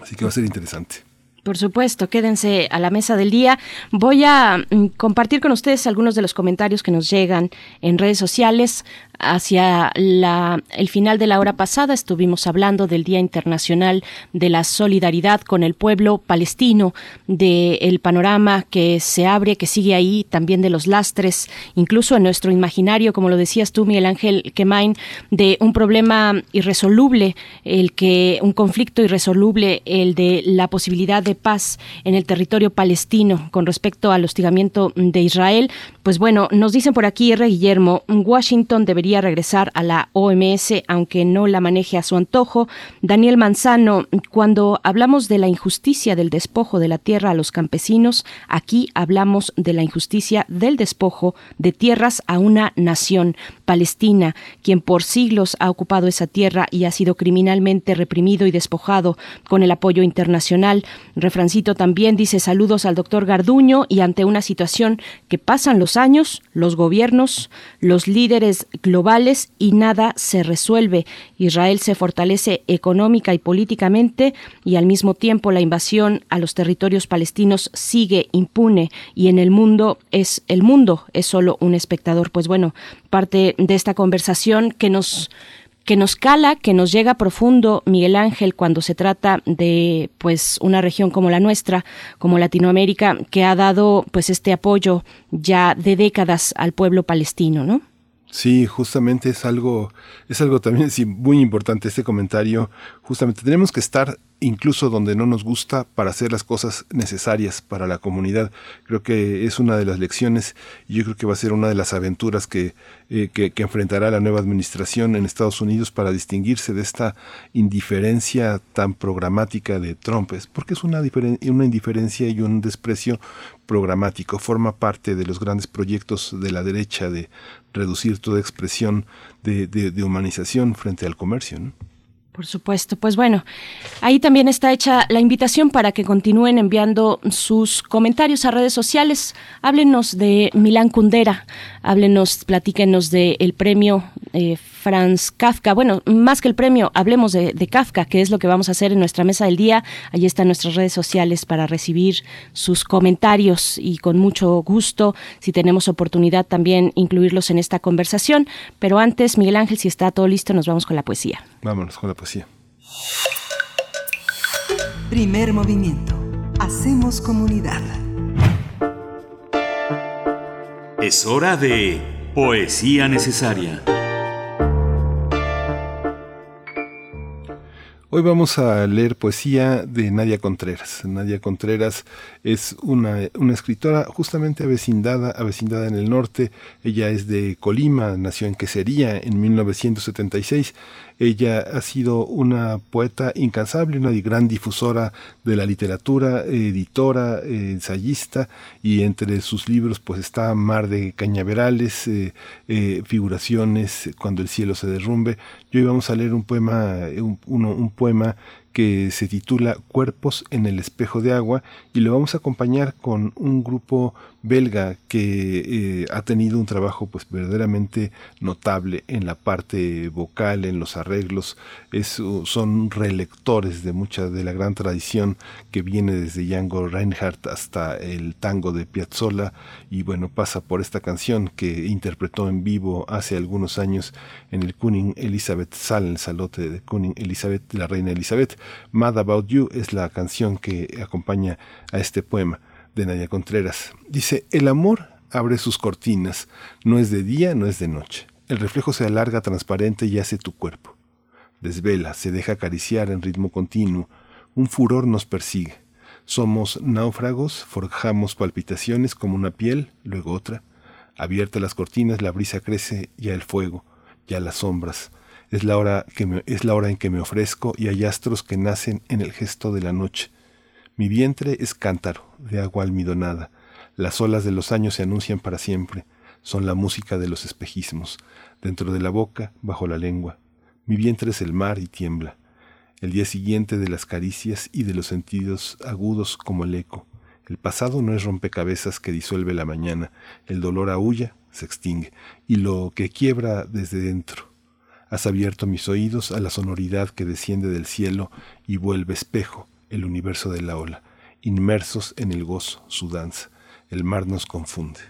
Así que va a ser interesante. Por supuesto, quédense a la mesa del día. Voy a mm, compartir con ustedes algunos de los comentarios que nos llegan en redes sociales hacia la, el final de la hora pasada estuvimos hablando del Día Internacional de la Solidaridad con el pueblo palestino, del panorama que se abre, que sigue ahí, también de los lastres, incluso en nuestro imaginario, como lo decías tú, Miguel Ángel Kemain, de un problema irresoluble, el que un conflicto irresoluble, el de la posibilidad de paz en el territorio palestino con respecto al hostigamiento de Israel. Pues bueno, nos dicen por aquí R. Guillermo, Washington debería regresar a la OMS, aunque no la maneje a su antojo. Daniel Manzano, cuando hablamos de la injusticia del despojo de la tierra a los campesinos, aquí hablamos de la injusticia del despojo de tierras a una nación, Palestina, quien por siglos ha ocupado esa tierra y ha sido criminalmente reprimido y despojado con el apoyo internacional. Refrancito también dice saludos al doctor Garduño y ante una situación que pasan los años, los gobiernos, los líderes y nada se resuelve. Israel se fortalece económica y políticamente y al mismo tiempo la invasión a los territorios palestinos sigue impune y en el mundo es el mundo es solo un espectador. Pues bueno, parte de esta conversación que nos que nos cala, que nos llega profundo, Miguel Ángel, cuando se trata de pues una región como la nuestra, como Latinoamérica, que ha dado pues este apoyo ya de décadas al pueblo palestino, ¿no? Sí, justamente es algo, es algo también muy importante este comentario. Justamente tenemos que estar incluso donde no nos gusta para hacer las cosas necesarias para la comunidad. Creo que es una de las lecciones y yo creo que va a ser una de las aventuras que, eh, que, enfrentará la nueva administración en Estados Unidos para distinguirse de esta indiferencia tan programática de Trump. Es porque es una, una indiferencia y un desprecio programático. Forma parte de los grandes proyectos de la derecha de reducir toda expresión de, humanización frente al comercio. ¿no? Por supuesto. Pues bueno, ahí también está hecha la invitación para que continúen enviando sus comentarios a redes sociales. Háblenos de Milán Kundera, háblenos, platíquenos del premio eh, Franz Kafka. Bueno, más que el premio, hablemos de, de, Kafka, que es lo que vamos a hacer en nuestra mesa del día. Allí están nuestras redes sociales para recibir sus comentarios y con mucho gusto, si tenemos oportunidad, también incluirlos en esta conversación. Pero antes, Miguel Ángel, si está todo listo, nos vamos con la poesía. Vámonos con la poesía. Primer movimiento. Hacemos comunidad. Es hora de poesía necesaria. Hoy vamos a leer poesía de Nadia Contreras. Nadia Contreras es una, escritora justamente avecindada, avecindada en el norte. Ella es de Colima, nació en Quesería en 1976. Ella ha sido una poeta incansable, una gran difusora de la literatura, editora, eh, ensayista, y entre sus libros pues está Mar de Cañaverales, eh, eh, Figuraciones, Cuando el cielo se derrumbe. Y hoy vamos a leer un poema, un, uno, un poema que se titula Cuerpos en el espejo de agua y lo vamos a acompañar con un grupo belga que eh, ha tenido un trabajo pues verdaderamente notable en la parte vocal, en los arreglos, es, son relectores de mucha de la gran tradición que viene desde Django Reinhardt hasta el tango de Piazzolla. Y bueno, pasa por esta canción que interpretó en vivo hace algunos años en el Kuning Elizabeth Sal, el salote de Kuning Elizabeth, la reina Elizabeth. Mad About You es la canción que acompaña a este poema de Nadia Contreras. Dice, el amor abre sus cortinas, no es de día, no es de noche. El reflejo se alarga transparente y hace tu cuerpo. Desvela, se deja acariciar en ritmo continuo, un furor nos persigue. Somos náufragos, forjamos palpitaciones como una piel, luego otra. Abiertas las cortinas, la brisa crece, ya el fuego, ya las sombras. Es la hora que es la hora en que me ofrezco y hay astros que nacen en el gesto de la noche. Mi vientre es cántaro, de agua almidonada. Las olas de los años se anuncian para siempre. Son la música de los espejismos. Dentro de la boca, bajo la lengua. Mi vientre es el mar y tiembla. El día siguiente de las caricias y de los sentidos agudos como el eco. El pasado no es rompecabezas que disuelve la mañana. El dolor aúlla, se extingue. Y lo que quiebra desde dentro. Has abierto mis oídos a la sonoridad que desciende del cielo y vuelve espejo el universo de la ola, inmersos en el gozo, su danza. El mar nos confunde.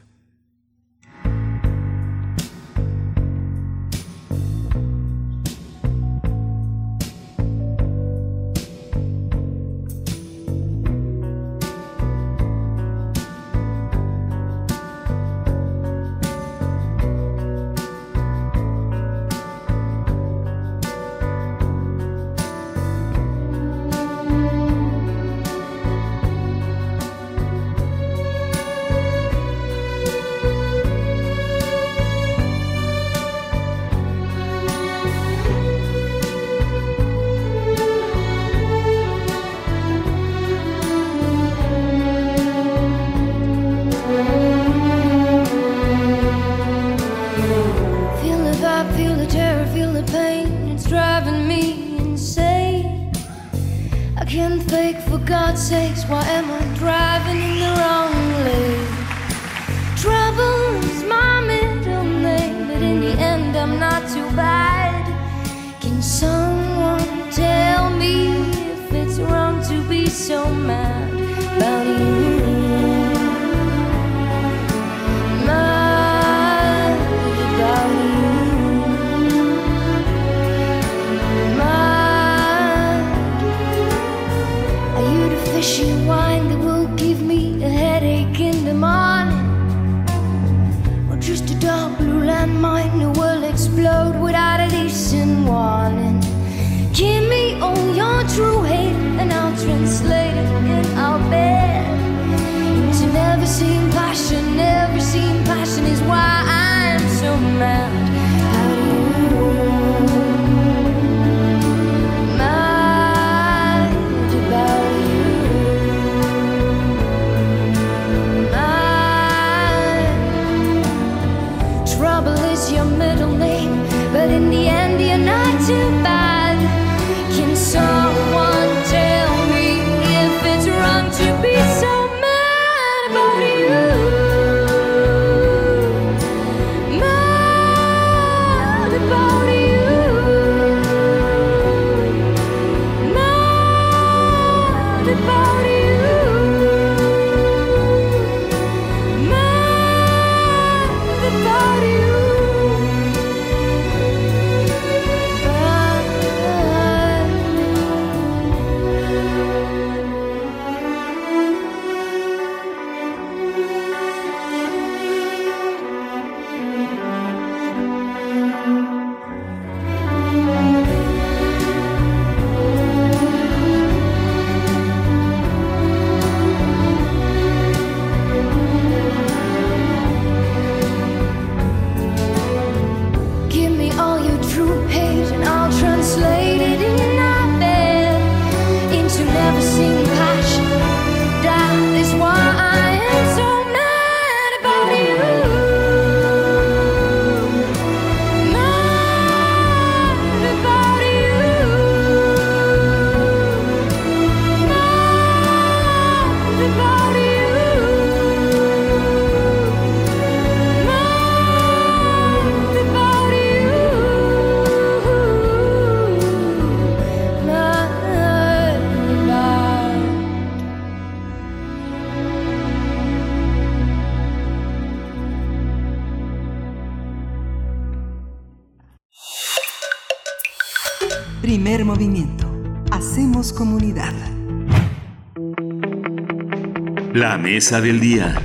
Día.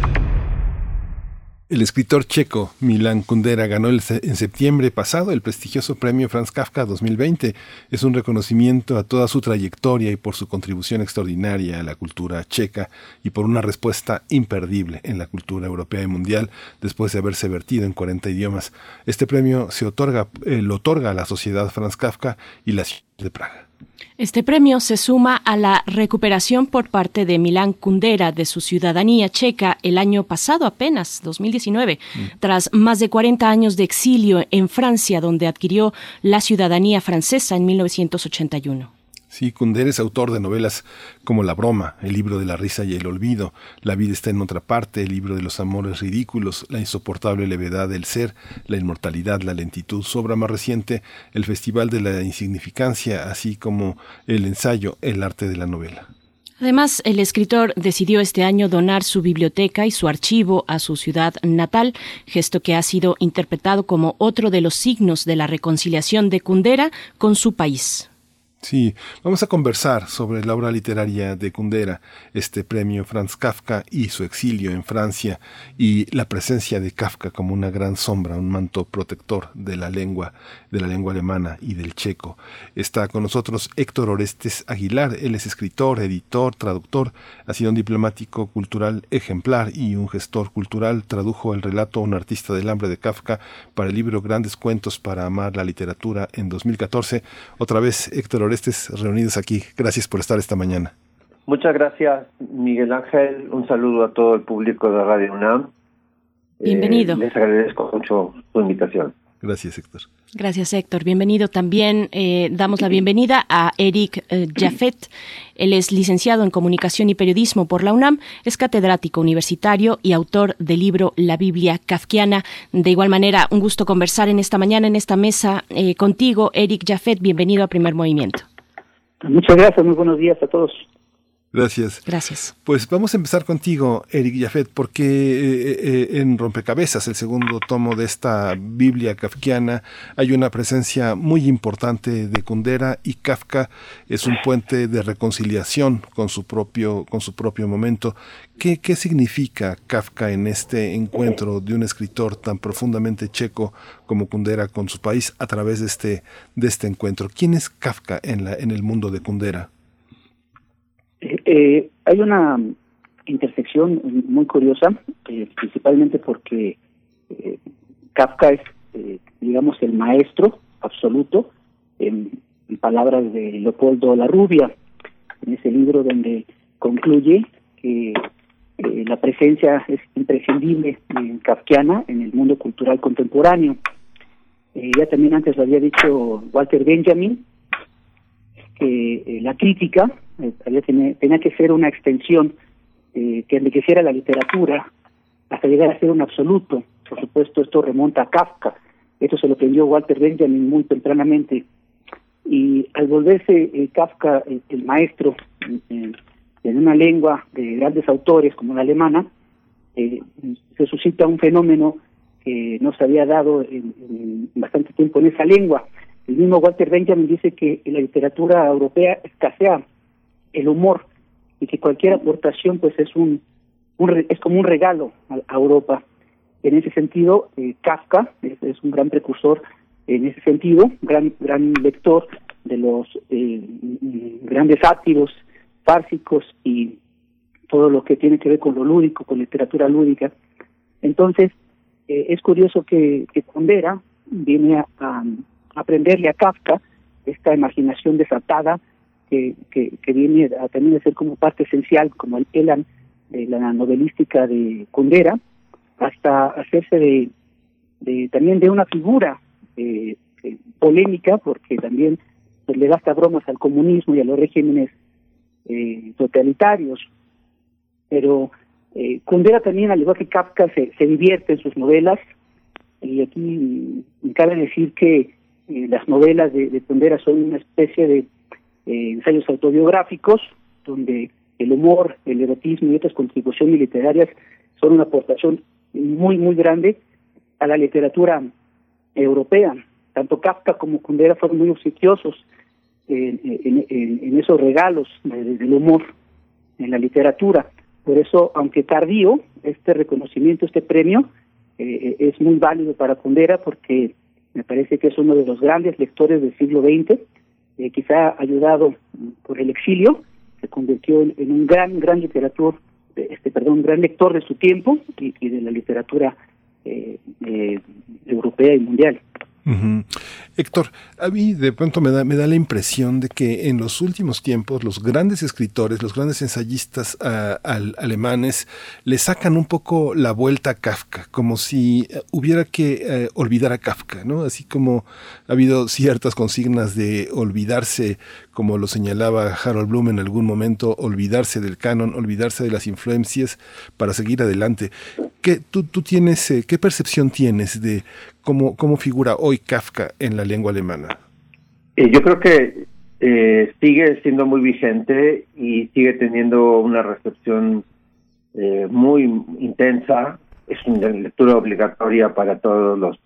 El escritor checo Milan Kundera ganó el en septiembre pasado el prestigioso premio Franz Kafka 2020. Es un reconocimiento a toda su trayectoria y por su contribución extraordinaria a la cultura checa y por una respuesta imperdible en la cultura europea y mundial después de haberse vertido en 40 idiomas. Este premio se otorga, eh, lo otorga a la Sociedad Franz Kafka y la ciudad de Praga. Este premio se suma a la recuperación por parte de Milán Kundera de su ciudadanía checa el año pasado apenas, 2019, tras más de 40 años de exilio en Francia, donde adquirió la ciudadanía francesa en 1981. Sí, Kundera es autor de novelas como La broma, El libro de la risa y el olvido, La vida está en otra parte, El libro de los amores ridículos, La insoportable levedad del ser, La inmortalidad, la lentitud. Su obra más reciente, El festival de la insignificancia, así como el ensayo El arte de la novela. Además, el escritor decidió este año donar su biblioteca y su archivo a su ciudad natal, gesto que ha sido interpretado como otro de los signos de la reconciliación de Kundera con su país. Sí, vamos a conversar sobre la obra literaria de Kundera, este premio Franz Kafka y su exilio en Francia y la presencia de Kafka como una gran sombra, un manto protector de la lengua, de la lengua alemana y del checo. Está con nosotros Héctor Orestes Aguilar, él es escritor, editor, traductor, ha sido un diplomático cultural ejemplar y un gestor cultural, tradujo el relato Un artista del hambre de Kafka para el libro Grandes cuentos para amar la literatura en 2014. Otra vez Héctor Orestes reunidos aquí. Gracias por estar esta mañana. Muchas gracias, Miguel Ángel. Un saludo a todo el público de Radio UNAM. Bienvenido. Eh, les agradezco mucho su invitación. Gracias, Héctor. Gracias, Héctor. Bienvenido. También eh, damos la bienvenida a Eric eh, Jaffet. Él es licenciado en Comunicación y Periodismo por la UNAM, es catedrático universitario y autor del libro La Biblia Kafkiana. De igual manera, un gusto conversar en esta mañana, en esta mesa, eh, contigo, Eric Jaffet. Bienvenido a Primer Movimiento. Muchas gracias, muy buenos días a todos. Gracias. Gracias. Pues vamos a empezar contigo, Eric Jaffet, porque eh, eh, en Rompecabezas, el segundo tomo de esta Biblia kafkiana, hay una presencia muy importante de Kundera y Kafka es un puente de reconciliación con su propio, con su propio momento. ¿Qué, ¿Qué significa Kafka en este encuentro de un escritor tan profundamente checo como Kundera con su país a través de este, de este encuentro? ¿Quién es Kafka en, la, en el mundo de Kundera? Eh, hay una intersección muy curiosa, eh, principalmente porque eh, Kafka es, eh, digamos, el maestro absoluto, en, palabras de Leopoldo La Rubia, en ese libro donde concluye que la presencia es imprescindible en kafkiana en el mundo cultural contemporáneo. Ya también antes lo había dicho Walter Benjamin, que la crítica eh, tenía que ser una extensión eh, que enriqueciera la literatura hasta llegar a ser un absoluto. Por supuesto, esto remonta a Kafka. Esto se lo aprendió Walter Benjamin muy tempranamente. Y al volverse eh, Kafka el, maestro eh, en una lengua de grandes autores como la alemana, se suscita un fenómeno que no se había dado en, en bastante tiempo en esa lengua. El mismo Walter Benjamin dice que la literatura europea escasea el humor y que cualquier aportación pues es un, un es como un regalo a, Europa. En ese sentido, eh, Kafka es, un gran precursor en ese sentido, gran gran lector de los eh, grandes sátiros, fársicos y todo lo que tiene que ver con lo lúdico, con literatura lúdica. Entonces, eh, es curioso que, que Kundera viene a, a aprenderle a Kafka esta imaginación desatada que, que, viene a también a ser como parte esencial, como el elan de la novelística de Kundera, hasta hacerse de, de también de una figura eh, eh, polémica, porque también le da hasta bromas al comunismo y a los regímenes eh, totalitarios. Pero eh, Kundera también, al igual que Kafka, se, se divierte en sus novelas, y aquí me cabe decir que eh, las novelas de, de Kundera son una especie de eh, ensayos autobiográficos, donde el humor, el erotismo y otras contribuciones literarias son una aportación muy, muy grande a la literatura europea. Tanto Kafka como Kundera fueron muy obsequiosos en, esos regalos de- del humor en la literatura. Por eso, aunque tardío, este reconocimiento, este premio, eh, es muy válido para Kundera porque me parece que es uno de los grandes lectores del siglo XX, quizá ayudado por el exilio, se convirtió en, un gran, gran literatura, este, perdón, gran lector de su tiempo y, de la literatura eh, eh, europea y mundial. Ujú. Héctor, a mí de pronto me da, me da la impresión de que en los últimos tiempos los grandes escritores, los grandes ensayistas al- alemanes le sacan un poco la vuelta a Kafka, como si eh, hubiera que eh, olvidar a Kafka, ¿no? Así como ha habido ciertas consignas de olvidarse, como lo señalaba Harold Bloom en algún momento, olvidarse del canon, olvidarse de las influencias para seguir adelante. ¿Qué, tú, tú tienes, eh, ¿Qué percepción tienes de cómo, cómo figura hoy Kafka en la lengua alemana? Eh, yo creo que eh, sigue siendo muy vigente y sigue teniendo una recepción eh, muy intensa. Es una lectura obligatoria para todos los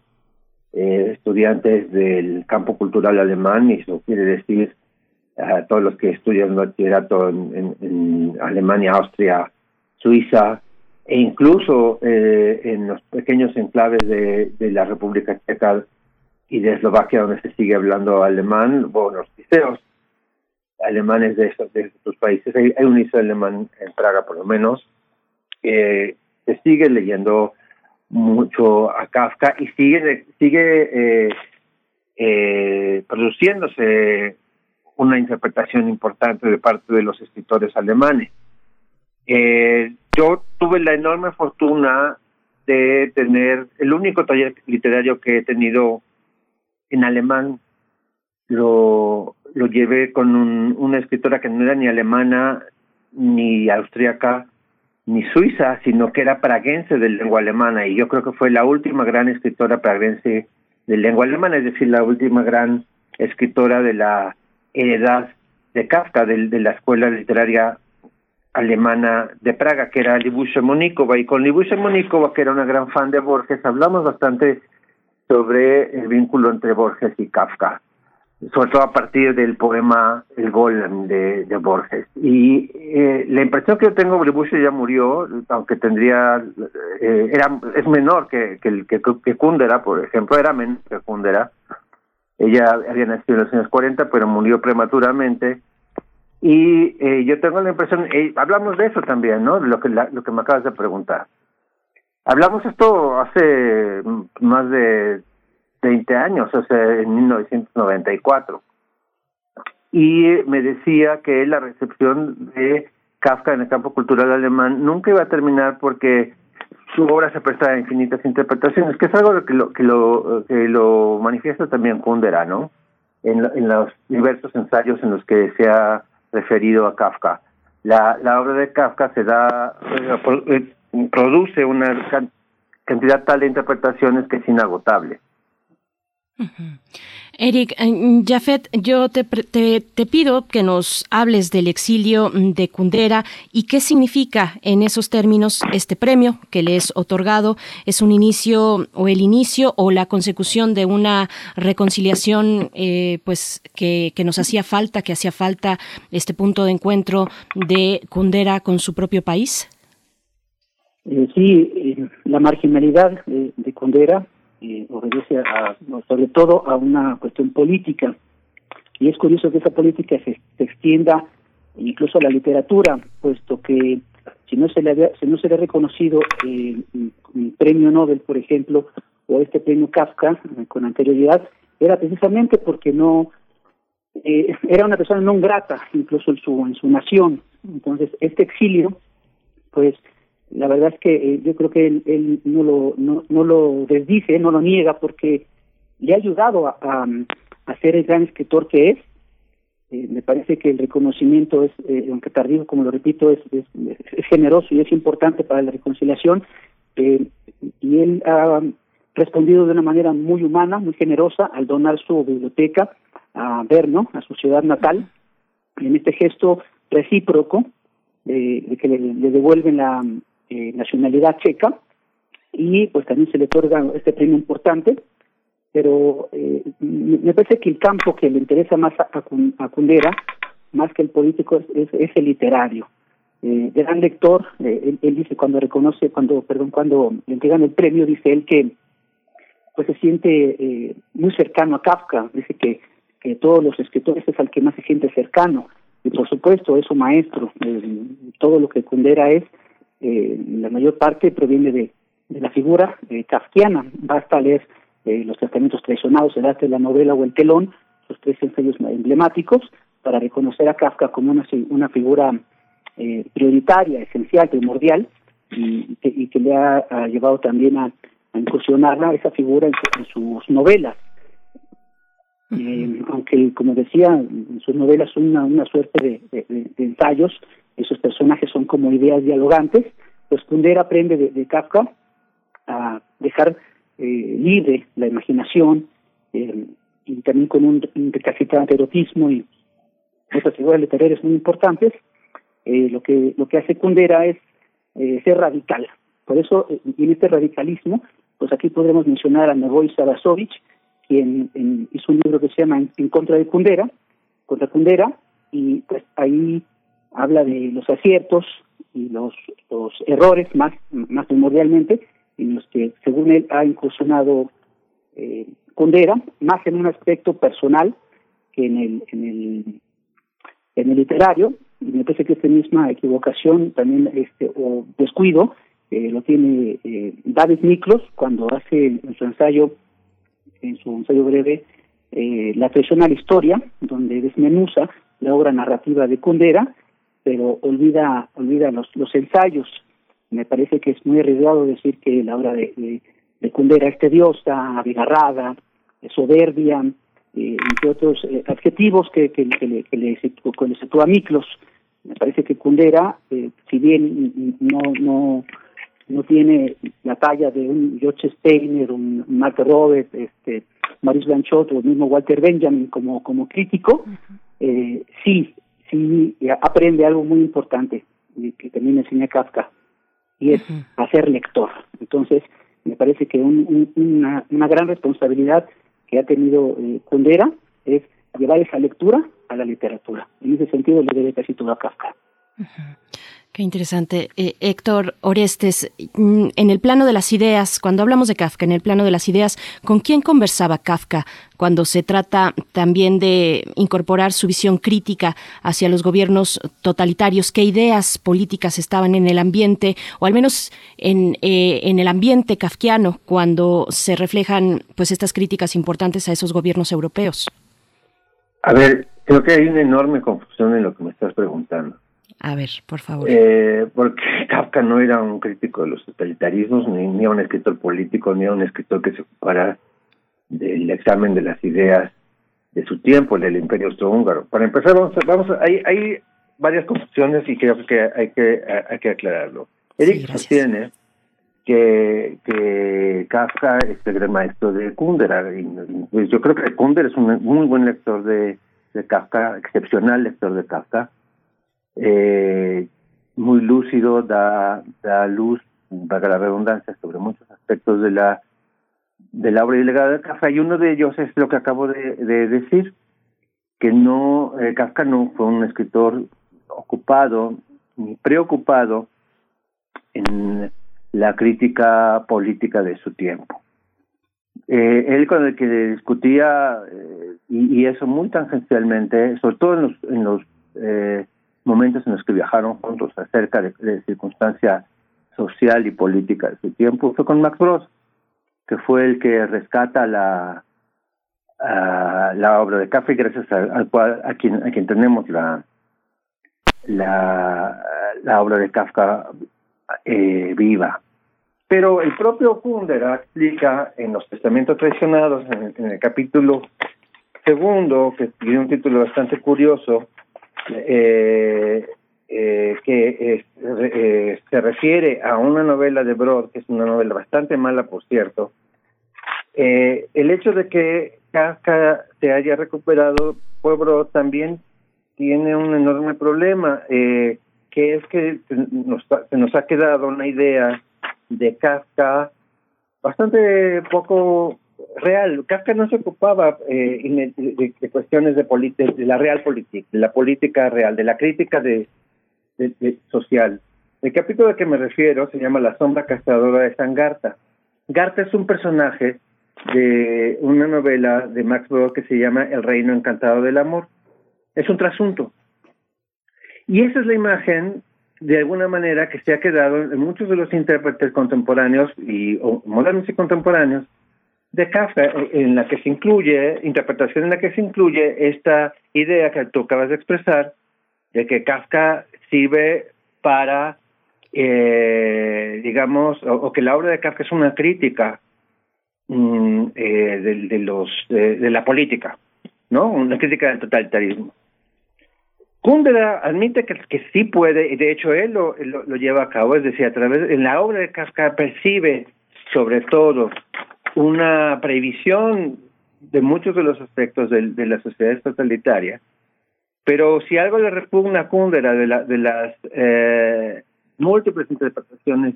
estudiantes del campo cultural alemán y eso quiere decir a todos los que estudian bachillerato en, en- Alemania, Austria, Suiza e incluso eh, en los pequeños enclaves de, la República Checa y de Eslovaquia donde se sigue hablando alemán, bueno, los liceos alemanes de esos, de estos países. Hay, hay un liceo alemán en Praga por lo menos. Eh, se sigue leyendo mucho a Kafka y sigue sigue eh, eh, produciéndose una interpretación importante de parte de los escritores alemanes. Eh, yo tuve la enorme fortuna de tener el único taller literario que he tenido en alemán. Lo, lo llevé con un- una escritora que no era ni alemana, ni austríaca, ni suiza, sino que era praguense de lengua alemana. Y yo creo que fue la última gran escritora praguense de lengua alemana, es decir, la última gran escritora de la heredad de Kafka, de, de la escuela literaria alemana de Praga, que era Libusha Monikova. Y con Libusha Monikova, que era una gran fan de Borges, hablamos bastante sobre el vínculo entre Borges y Kafka, sobre todo a partir del poema El Golem de, Borges. Y eh, la impresión que yo tengo, Libusha ya murió, aunque tendría, eh, era es menor que, que, que, que Kundera, por ejemplo, era menor que Kundera. Ella había nacido en los años 40, pero murió prematuramente. Y eh, yo tengo la impresión, eh, hablamos de eso también, ¿no? Lo que, la- lo que me acabas de preguntar. Hablamos esto hace mm, más de 20 años, o sea, en 1994. Y me decía que la recepción de Kafka en el campo cultural alemán nunca iba a terminar porque su obra se presta a infinitas interpretaciones, que es algo que lo, que lo, que lo manifiesta también Kundera, ¿no? En, en los diversos ensayos en los que se ha referido a Kafka. La, la obra de Kafka se da, eh, eh, produce una can- cantidad tal de interpretaciones que es inagotable. Eric, eh, Jafet, yo te, te, te pido que nos hables del exilio mm, de Kundera y qué significa en esos términos este premio que le es otorgado. ¿Es un inicio o el inicio o la consecución de una reconciliación eh, pues que, que nos hacía falta, que hacía falta este punto de encuentro de Kundera con su propio país? Eh, sí, eh, la marginalidad de, de Condera eh, obedece a, sobre todo a una cuestión política. Y es curioso que esa política se, extienda incluso a la literatura, puesto que si no se le había, si no se le ha reconocido eh, un- un premio Nobel, por ejemplo, o este premio Kafka eh, con anterioridad, era precisamente porque no eh, era una persona no grata, incluso en su en su nación. Entonces, este exilio, pues la verdad es que eh, yo creo que él, no lo no, lo desdice, no lo niega porque le ha ayudado a, a, ser el gran escritor que es. Eh, me parece que el reconocimiento es, eh, aunque tardío, como lo repito, es, es, generoso y es importante para la reconciliación. Y él ha respondido de una manera muy humana, muy generosa, al donar su biblioteca a Brno, a su ciudad natal, en este gesto recíproco de que le, le devuelven la eh, nacionalidad checa y pues también se le otorga este premio importante pero eh, me parece que el campo que le interesa más a, a Kun- a Kundera más que el político es, el literario eh, gran lector. eh, él, dice cuando reconoce, cuando, perdón, cuando le entregan el premio, dice él que pues se siente eh, muy cercano a Kafka. Dice que, que todos los escritores es al que más se siente cercano. Y por supuesto es su maestro. Todo lo que Kundera es, eh, la mayor parte proviene de, de la figura eh, kafkiana. Basta leer eh, los tratamientos traicionados, el arte de la novela o el telón, los tres ensayos emblemáticos, para reconocer a Kafka como una, una figura eh, prioritaria, esencial, primordial, y, que, y que le ha, ha llevado también a, a incursionarla esa figura en, en sus novelas. Eh, aunque, como decía, en sus novelas son una, una suerte de, de- de- de ensayos, esos personajes son como ideas dialogantes, pues Kundera aprende de, de Kafka a dejar eh, libre la imaginación eh, y también con un, un recalcitrante erotismo y otras figuras literarias muy importantes, eh, lo que lo que hace Kundera es eh, ser radical. Por eso, eh, en este radicalismo, pues aquí podemos mencionar a Neboj Sarasovich, quien en- hizo un libro que se llama En, en contra de Kundera, contra Kundera, y pues ahí habla de los aciertos y los, los errores más, más primordialmente, en los que según él ha incursionado eh, Kundera, más en un aspecto personal que en el, en el, en el literario, y me parece que esta misma equivocación también este o descuido eh, lo tiene eh, David Miklos cuando hace en su ensayo en su ensayo breve eh, La traición a la historia, donde desmenuza la obra narrativa de Kundera, pero olvida olvida los, los ensayos. Me parece que es muy arriesgado decir que la obra de, de, de Kundera es tediosa, abigarrada, soberbia, eh, entre otros eh, adjetivos que, que, que le, que le que le sitúa Miklos. Me parece que Kundera, eh, si bien no, no, no tiene la talla de un George Steiner, un Mark Robert, este, Maurice Blanchot o el mismo Walter Benjamin como, como crítico, eh, sí, sí aprende algo muy importante eh, que también enseña Kafka, y es a ser lector. Entonces, me parece que un- un- una, una gran responsabilidad que ha tenido eh, Kundera es llevar esa lectura a la literatura. En ese sentido le debe casi todo a Kafka. Qué interesante. Eh, Héctor Orestes, mm, en el plano de las ideas, cuando hablamos de Kafka, en el plano de las ideas, ¿con quién conversaba Kafka cuando se trata también de incorporar su visión crítica hacia los gobiernos totalitarios? ¿Qué ideas políticas estaban en el ambiente, o al menos en, eh, en el ambiente kafkiano, cuando se reflejan pues estas críticas importantes a esos gobiernos europeos? A ver, creo que hay una enorme confusión en lo que me estás preguntando. A ver, por favor. Eh, porque <laughs> Kafka no era un crítico de los totalitarismos, ni, ni un escritor político, ni un escritor que se ocupara del examen de las ideas de su tiempo, el del Imperio Austrohúngaro. Para empezar, vamos, a- vamos a- hay, hay varias confusiones y creo que hay que, hay que aclararlo. Eric sostiene que, que Kafka es el gran maestro de Kundera. Y, pues yo creo que Kundera es un muy buen lector de, de Kafka, excepcional lector de Kafka eh, muy lúcido, da, da luz, valga la redundancia, sobre muchos aspectos de la de la obra y legado de Kafka, y uno de ellos es lo que acabo de, de decir, que no, eh, Kafka no fue un escritor ocupado ni preocupado en la crítica política de su tiempo. Eh, él con el que discutía, eh, y, y eso muy tangencialmente, sobre todo en los, en los eh, momentos en los que viajaron juntos acerca de, de circunstancia social y política de su tiempo, fue con Max Brod, que fue el que rescata la, a la obra de Kafka y gracias al cual a quien a quien tenemos la la, la obra de Kafka eh, viva. Pero el propio Kundera explica en los testamentos traicionados, en el, en el capítulo segundo, que tiene un título bastante curioso, eh, eh, que eh, se refiere a una novela de Brod, que es una novela bastante mala, por cierto, eh, el hecho de que Kafka se haya recuperado por Brod también tiene un enorme problema, eh, que es que nos, se nos ha quedado una idea de Kafka bastante poco real. Kafka no se ocupaba eh, de, cuestiones de, de, la real política, de la política real, de la crítica de, social. El capítulo al que me refiero se llama La sombra castradora de San Garta. Garta es un personaje de una novela de Max Brod que se llama El reino encantado del amor. Es un trasunto. Y esa es la imagen, de alguna manera, que se ha quedado en muchos de los intérpretes contemporáneos y modernos y contemporáneos de Kafka, eh, en la que se incluye, interpretación en la que se incluye esta idea que tú acabas de expresar, de que Kafka sirve para, eh, digamos, o, que la obra de Kafka es una crítica mm, eh, de, de los de, de la política, ¿no? Una crítica del totalitarismo. Kundera admite que, que sí puede, y de hecho él lo, lo, lo lleva a cabo, es decir, a través, en la obra de Kafka percibe sobre todo una previsión de muchos de los aspectos del- de, la sociedad totalitaria, pero si algo le repugna a Kundera de, la, de las eh, múltiples interpretaciones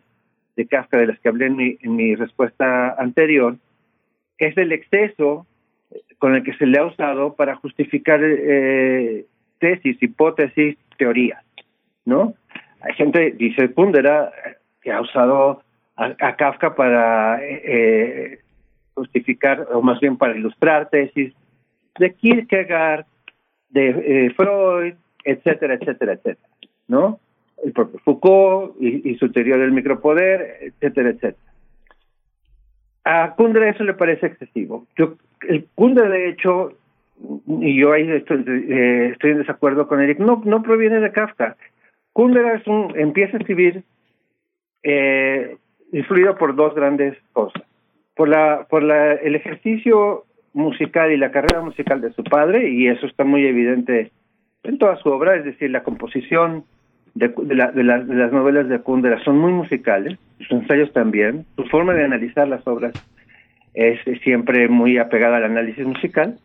de Kafka de las que hablé en mi, en mi respuesta anterior, es el exceso con el que se le ha usado para justificar eh, tesis, hipótesis, teorías, ¿no? Hay gente, dice Kundera, que ha usado a, a Kafka para eh, justificar, o más bien para ilustrar tesis de Kierkegaard, de eh, Freud, etcétera, etcétera, etcétera, ¿no? El propio Foucault y, su teoría del micropoder, etcétera, etcétera. A Kundera eso le parece excesivo. Yo, el Kundera, de hecho, y yo ahí estoy, eh, estoy en desacuerdo con Eric, no, no proviene de Kafka. Kundera es un, empieza a escribir eh, influido por dos grandes cosas. Por, la, por la, el ejercicio musical y la carrera musical de su padre, y eso está muy evidente en toda su obra, es decir, la composición de, de, la- de las- de las novelas de Kundera son muy musicales, sus ensayos también, su forma de analizar las obras es siempre muy apegada al análisis musical.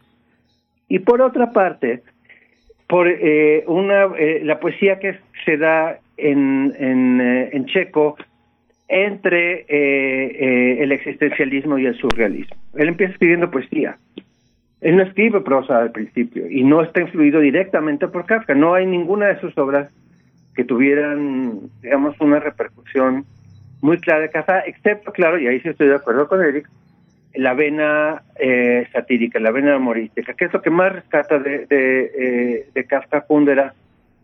Y por otra parte, por eh, una eh, la poesía que se da en, en, eh, en checo entre eh, eh, el existencialismo y el surrealismo. Él empieza escribiendo poesía. Él no escribe prosa al principio y no está influido directamente por Kafka. No hay ninguna de sus obras que tuvieran, digamos, una repercusión muy clara de Kafka, excepto, claro, y ahí sí estoy de acuerdo con Eric, la vena eh, satírica, la vena humorística, que es lo que más rescata de, de, eh, de Kafka Kundera,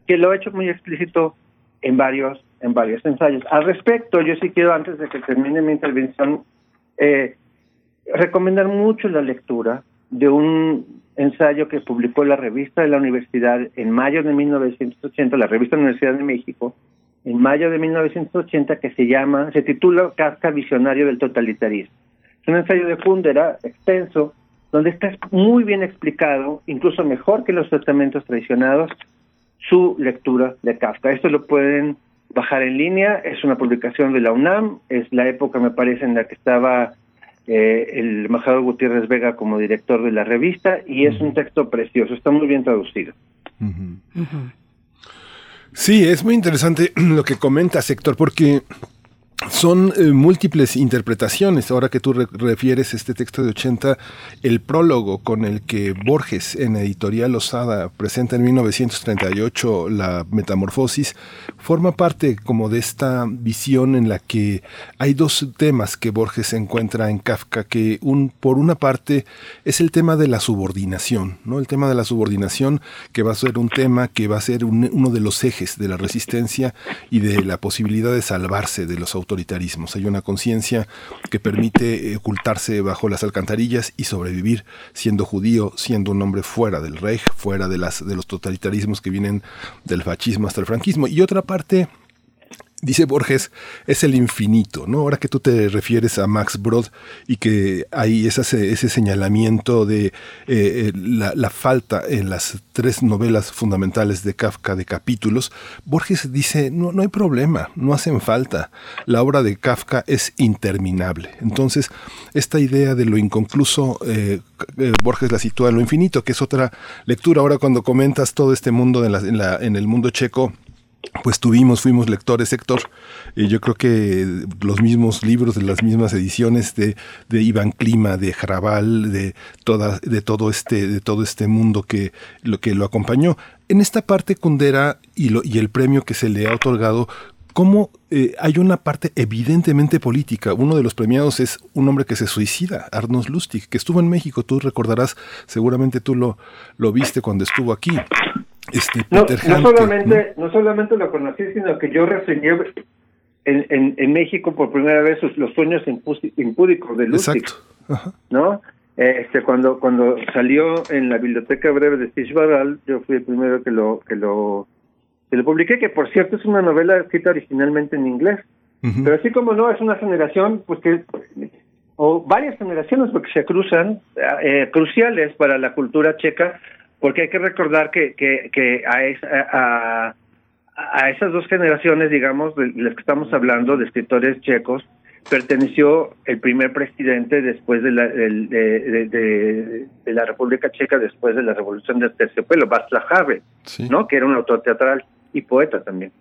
que lo ha hecho muy explícito en varios, en varios ensayos. Al respecto, yo sí quiero, antes de que termine mi intervención, eh, recomendar mucho la lectura de un ensayo que publicó la revista de la universidad en mayo de 1980, la revista Universidad de México, en mayo de 1980, que se llama, se titula Kafka Visionario del Totalitarismo. Es un ensayo de Kundera extenso, donde está muy bien explicado, incluso mejor que los tratamientos traicionados, su lectura de Kafka. Esto lo pueden bajar en línea, es una publicación de la UNAM, es la época, me parece, en la que estaba eh, el embajador Gutiérrez Vega como director de la revista, y es un texto precioso, está muy bien traducido. Sí, es muy interesante <clears throat> lo que comentas, Héctor, porque son eh, múltiples interpretaciones. Ahora que tú re- refieres este texto de 80, el prólogo con el que Borges en Editorial Osada presenta en 1938 la Metamorfosis, forma parte como de esta visión en la que hay dos temas que Borges encuentra en Kafka, que un, por una parte es el tema de la subordinación, ¿no? El tema de la subordinación que va a ser un tema que va a ser un- uno de los ejes de la resistencia y de la posibilidad de salvarse de los autoritarismos. Hay una conciencia que permite ocultarse bajo las alcantarillas y sobrevivir siendo judío, siendo un hombre fuera del Reich, fuera de, las, de los totalitarismos que vienen del fascismo hasta el franquismo. Y otra parte Dice Borges, es el infinito, ¿no? Ahora que tú te refieres a Max Brod y que hay ese, señalamiento de eh, eh, la, falta en las tres novelas fundamentales de Kafka de capítulos, Borges dice, no, no hay problema, no hacen falta. La obra de Kafka es interminable. Entonces, esta idea de lo inconcluso, eh, Borges la sitúa en lo infinito, que es otra lectura. Ahora cuando comentas todo este mundo en el mundo checo, pues tuvimos, fuimos lectores, Héctor, y yo creo que los mismos libros, de las mismas ediciones de, de Iván Klima, de Jarabal, de toda, de todo este, de todo este mundo que lo que lo acompañó. En esta parte, Kundera, y, lo, y el premio que se le ha otorgado, cómo eh, hay una parte evidentemente política. Uno de los premiados es un hombre que se suicida, Arnold Lustig, que estuvo en México. Tú recordarás, seguramente tú lo, lo viste cuando estuvo aquí. Este, No, Peter no solamente, ¿no? solamente lo conocí, sino que yo reseñé en, en, en México por primera vez sus- los sueños impúdicos de Lustig, Exacto. Ajá. ¿no? Este, cuando cuando salió en la biblioteca breve de Stitch Barral, yo fui el primero que lo que lo que lo publiqué, que por cierto es una novela escrita originalmente en inglés, pero así como no es una generación, pues que o varias generaciones porque se cruzan eh, cruciales para la cultura checa, porque hay que recordar que que, que a, esa- a a esas dos generaciones, digamos, de las que estamos hablando, de escritores checos, perteneció el primer presidente después de la, del- de, de- de- de la República Checa, después de la Revolución de Terciopelo, Václav Havel, ¿no? que era un autor teatral y poeta también.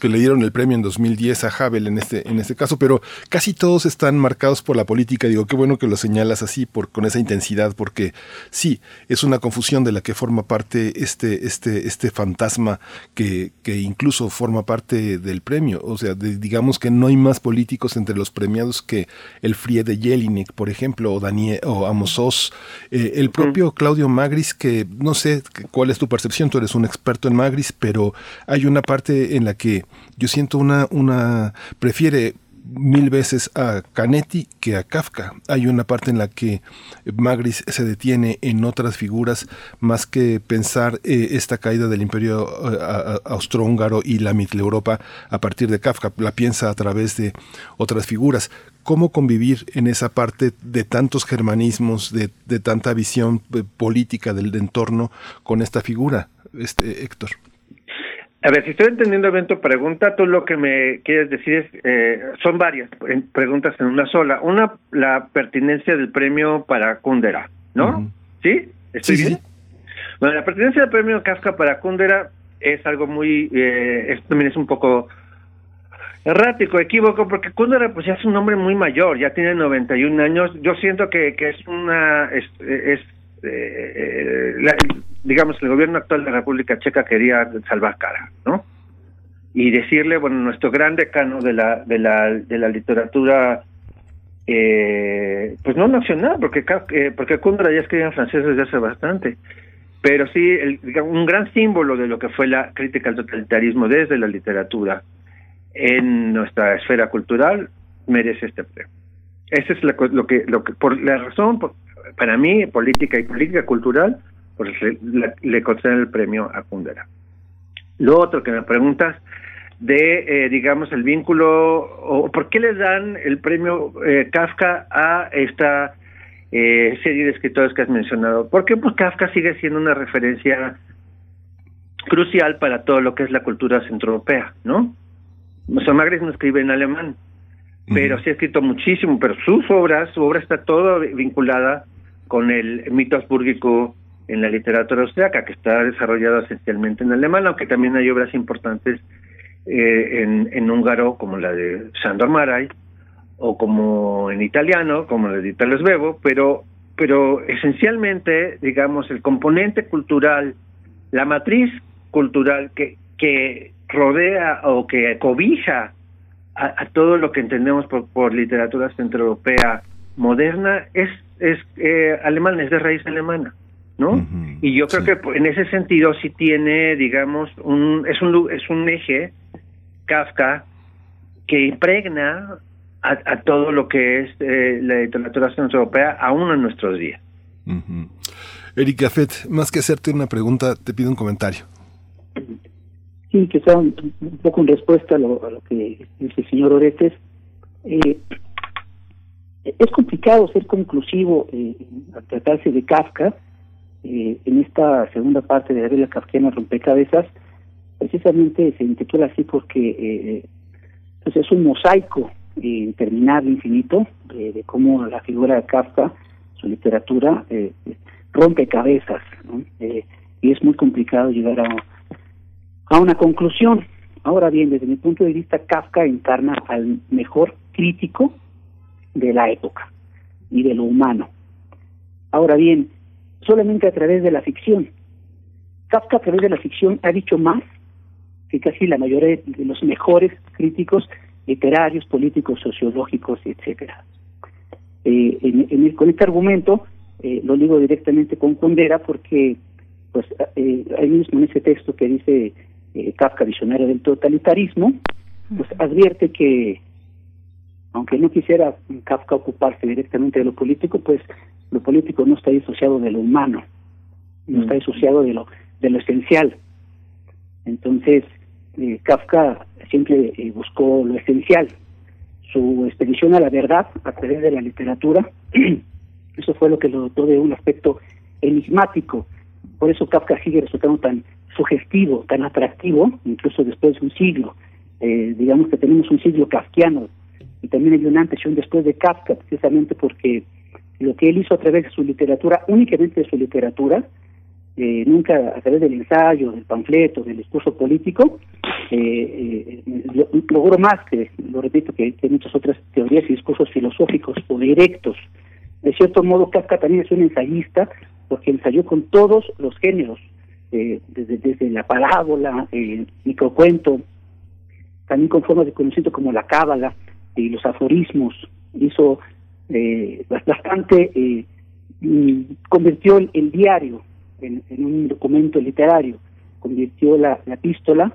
Que le dieron el premio en 2010 a Havel en este, en este caso, pero casi todos están marcados por la política. Digo, qué bueno que lo señalas así, por, con esa intensidad, porque sí, es una confusión de la que forma parte este, este, este fantasma que, que incluso forma parte del premio. O sea, de- digamos que no hay más políticos entre los premiados que el Frie de Jelinek, por ejemplo, o Daniel, o Amos Oz, eh, el propio Claudio Magris, que no sé cuál es tu percepción, tú eres un experto en Magris, pero hay una parte en la que yo siento una, una, prefiere mil veces a Canetti que a Kafka. Hay una parte en la que Magris se detiene en otras figuras más que pensar eh, esta caída del imperio eh, austrohúngaro y la Mitteleuropa a partir de Kafka. La piensa a través de otras figuras. ¿Cómo convivir en esa parte de tantos germanismos, de, de tanta visión eh, política del entorno con esta figura, este Héctor? A ver, si estoy entendiendo bien tu pregunta, tú lo que me quieres decir es, eh, son varias preguntas en una sola. Una, la pertinencia del premio para Kundera, ¿no? ¿Sí? ¿Estoy Sí, sí. bien? Bueno, la pertinencia del premio Kafka para Kundera es algo muy, eh, esto también es un poco errático, equívoco, porque Kundera pues ya es un hombre muy mayor, ya tiene 91 años. Yo siento que, que es una, es, es, eh, la- digamos, el gobierno actual de la República Checa quería salvar cara, ¿no? Y decirle, bueno, nuestro gran decano de la, de la, de la literatura, eh, pues no nacional, porque eh, porque Kundera ya escribía en francés desde hace bastante, pero sí el, un gran símbolo de lo que fue la crítica al totalitarismo desde la literatura en nuestra esfera cultural merece este premio. Esa es la lo que, lo que por la razón, por- para mí, política y política cultural, pues le, conceden el premio a Kundera. Lo otro que me preguntas de, eh, digamos, el vínculo, o por qué le dan el premio eh, Kafka a esta eh, serie de escritores que has mencionado. Porque pues Kafka sigue siendo una referencia crucial para todo lo que es la cultura centroeuropea, ¿no? Magris no escribe en alemán, pero sí ha escrito muchísimo, pero sus obras, su obra está toda vinculada con el mito habsbúrgico en la literatura austriaca, que está desarrollada esencialmente en alemán, aunque también hay obras importantes eh, en, en húngaro, como la de Sandor Maray, o como en italiano, como la de Italo Svevo, pero, pero esencialmente, digamos, el componente cultural, la matriz cultural que, que rodea o que cobija a, a todo lo que entendemos por, por literatura centroeuropea moderna es, es eh, alemán, es de raíz alemana, ¿no? y yo creo que en ese sentido sí tiene, digamos, un, es, un, lu- es un eje, Kafka, que impregna a, a todo lo que es eh, la literatura centroeuropea aún en nuestros días. Eric Gaffet, más que hacerte una pregunta, te pido un comentario. Sí, que sea un, un poco en respuesta a lo, a lo que dice el señor Orestes. Eh, es complicado ser conclusivo eh, al tratarse de Kafka. Eh, en esta segunda parte de la Biblia Kafkiana Rompecabezas, precisamente se intitula así porque eh, pues es un mosaico eh, interminable, infinito, de, cómo la figura de Kafka, su literatura, eh, rompe cabezas. y es muy complicado llegar a, a una conclusión. Ahora bien, desde mi punto de vista, Kafka encarna al mejor crítico de la época y de lo humano. Ahora bien, solamente a través de la ficción Kafka a través de la ficción ha dicho más que casi la mayoría de los mejores críticos literarios, políticos, sociológicos, etcétera. Eh, en, en el- con este argumento eh, lo digo directamente con Kundera porque pues eh, ahí mismo en ese texto que dice eh, Kafka visionario del totalitarismo pues advierte que aunque no quisiera Kafka ocuparse directamente de lo político pues lo político no está disociado de lo humano no está disociado de lo de lo esencial. Entonces eh, Kafka siempre eh, buscó lo esencial su expedición a la verdad a través de la literatura. <clears throat> Eso fue lo que lo dotó de un aspecto enigmático. Por eso Kafka sigue resultando tan sugestivo tan atractivo incluso después de un siglo. Eh, digamos que tenemos un siglo kafkiano y también hay un antes y un después de Kafka precisamente porque lo que él hizo a través de su literatura únicamente de su literatura eh, nunca a través del ensayo, del panfleto, del discurso político, eh, eh, lo- logró más que, lo repito, que, que muchas otras teorías y discursos filosóficos o directos. De cierto modo, Kafka también es un ensayista porque ensayó con todos los géneros, eh, desde, desde la parábola, el microcuento, también con formas de conocimiento como la cábala y los aforismos. Hizo eh, bastante, eh, mm, convirtió el, diario en, un documento literario, convirtió la, la epístola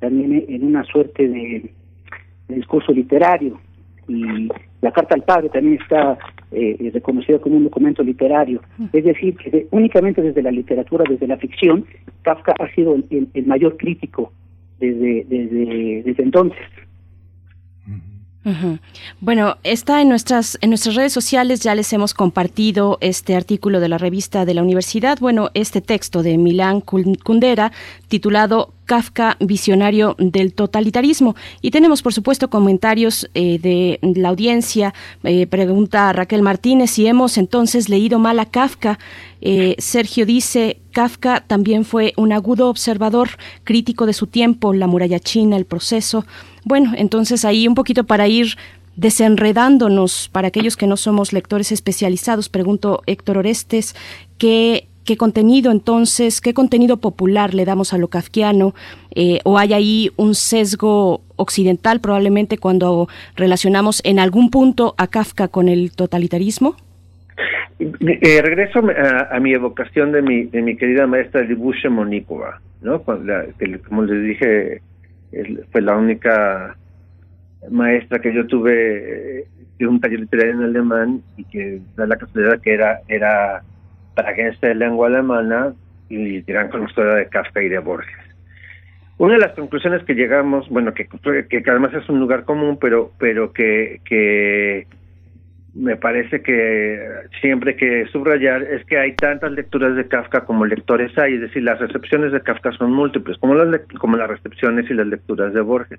también en una suerte de, discurso literario y la carta al padre también está eh, reconocida como un documento literario. Es decir, que únicamente desde la literatura, desde la ficción, Kafka ha sido el- el mayor crítico desde, desde, desde entonces. Bueno, está en nuestras en nuestras redes sociales ya les hemos compartido este artículo de la revista de la universidad, bueno, este texto de Milán Kun- Kundera titulado Kafka, visionario del totalitarismo. Y tenemos, por supuesto, comentarios eh, de la audiencia. Eh, pregunta Raquel Martínez si hemos entonces leído mal a Kafka. Eh, Sergio dice, Kafka también fue un agudo observador, crítico de su tiempo, la muralla china, el proceso. Bueno, entonces ahí un poquito para ir desenredándonos, para aquellos que no somos lectores especializados, pregunto Héctor Orestes, ¿qué, qué contenido entonces, qué contenido popular le damos a lo kafkiano? Eh, ¿O hay ahí un sesgo occidental probablemente cuando relacionamos en algún punto a Kafka con el totalitarismo? Eh, regreso a, mi evocación de mi, querida maestra Libusha Monikova, ¿no? La- como les dije, fue la única maestra que yo tuve eh, de un taller literario en alemán y que da la casualidad que era era praguense de lengua alemana y gran conocedora de Kafka y de Borges. Una de las conclusiones que llegamos, bueno, que, que además es un lugar común, pero pero que, que me parece que siempre que subrayar es que hay tantas lecturas de Kafka como lectores hay, es decir, las recepciones de Kafka son múltiples, como las como las recepciones y las lecturas de Borges.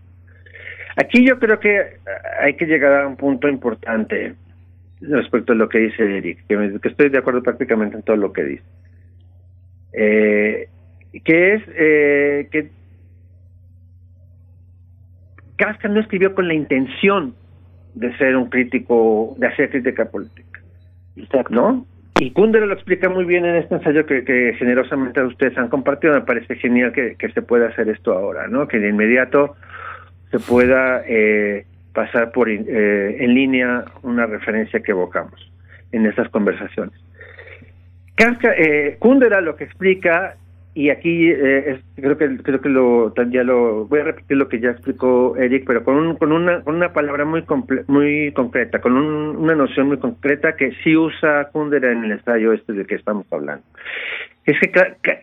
Aquí yo creo que hay que llegar a un punto importante respecto a lo que dice Eric, que, que estoy de acuerdo prácticamente en todo lo que dice. Eh, que es eh, que Kafka no escribió con la intención de ser un crítico, de hacer crítica política. ¿No? Y Kundera lo explica muy bien en este ensayo que, que generosamente ustedes han compartido. Me parece genial que, que se pueda hacer esto ahora, ¿no? Que de inmediato se pueda eh, pasar por eh, en línea una referencia que evocamos en estas conversaciones. Eh, Kundera lo que explica y aquí eh, es- creo que creo que lo ya lo voy a repetir lo que ya explicó Eric pero con un- con una con una palabra muy comple- muy concreta con un- una noción muy concreta que sí usa Kundera en el ensayo este del que estamos hablando es que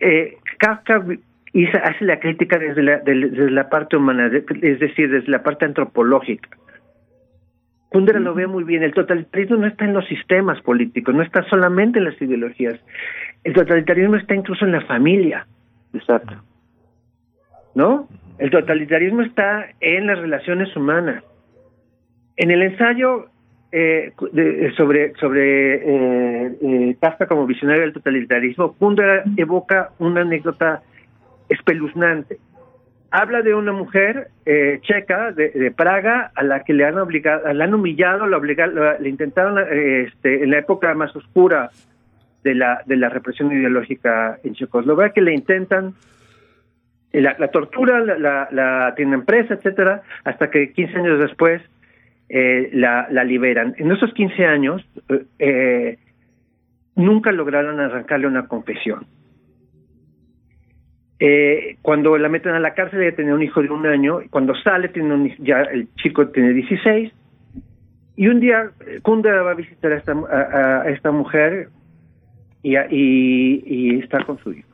eh, Kafka hizo- hace la crítica desde la desde la parte humana es decir desde la parte antropológica Kundera lo ve muy bien. El totalitarismo no está en los sistemas políticos, no está solamente en las ideologías. El totalitarismo está incluso en la familia. Exacto. ¿No? El totalitarismo está en las relaciones humanas. En el ensayo eh, de- sobre sobre eh, eh, Kafka como visionario del totalitarismo, Kundera evoca una anécdota espeluznante habla de una mujer eh, checa de, de Praga a la que le han obligado, la han humillado, la obliga- la- le intentaron eh, este, en la época más oscura de la, de la represión ideológica en Checoslovaquia, le intentan la, la tortura, la, la, la tienen presa, etcétera, hasta que 15 años después eh, la, la liberan. En esos 15 años eh, eh, nunca lograron arrancarle una confesión. Eh, cuando la meten a la cárcel ella tenía un hijo de un año, cuando sale tiene un, ya el chico tiene 16, y un día eh, Kundera va a visitar a esta, a esta mujer y, y, y está con su hijo.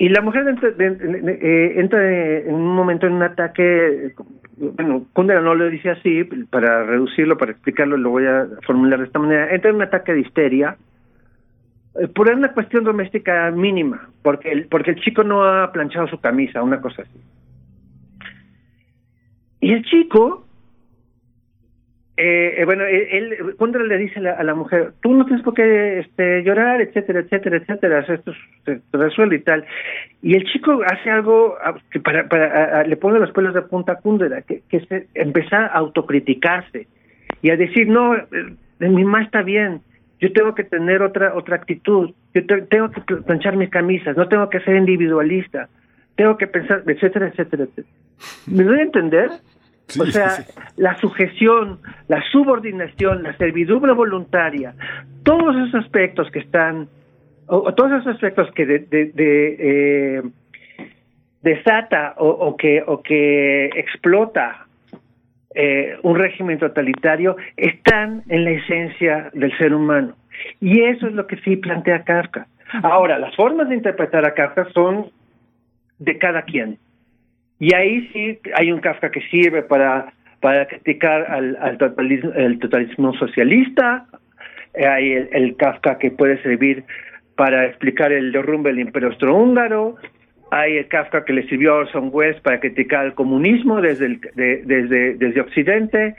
Y la mujer eh, entra en un momento en un ataque, bueno, Kundera no lo dice así, para reducirlo, para explicarlo, lo voy a formular de esta manera, entra en un ataque de histeria, eh, por una cuestión doméstica mínima, porque el, porque el chico no ha planchado su camisa, una cosa así. Y el chico, eh, eh, bueno, él, él- Kundera le dice a la, mujer, tú no tienes por qué este, llorar, etcétera, etcétera, etcétera, esto se resuelve y tal. Y el chico hace algo ah, para, le pone los pelos de punta a Kundera, que, que es empezar a autocriticarse y a decir, no, eh, mi mamá está bien, yo tengo que tener otra otra actitud, yo te- tengo que pl- planchar mis camisas, no tengo que ser individualista, tengo que pensar, etcétera, etcétera, etcétera. ¿Me doy a entender? O sea, la sujeción, la subordinación, la servidumbre voluntaria, todos esos aspectos que están, o, o todos esos aspectos que de, de- de, eh, desata o, o que o que explota eh, un régimen totalitario están en la esencia del ser humano y eso es lo que sí plantea Kafka. Ahora, las formas de interpretar a Kafka son de cada quien. Y ahí sí hay un Kafka que sirve para, para criticar al, al totalismo, el totalismo socialista, hay el, el Kafka que puede servir para explicar el derrumbe del imperio austrohúngaro, hay el Kafka que le sirvió a Orson Welles para criticar el comunismo desde, el, de- desde, desde Occidente,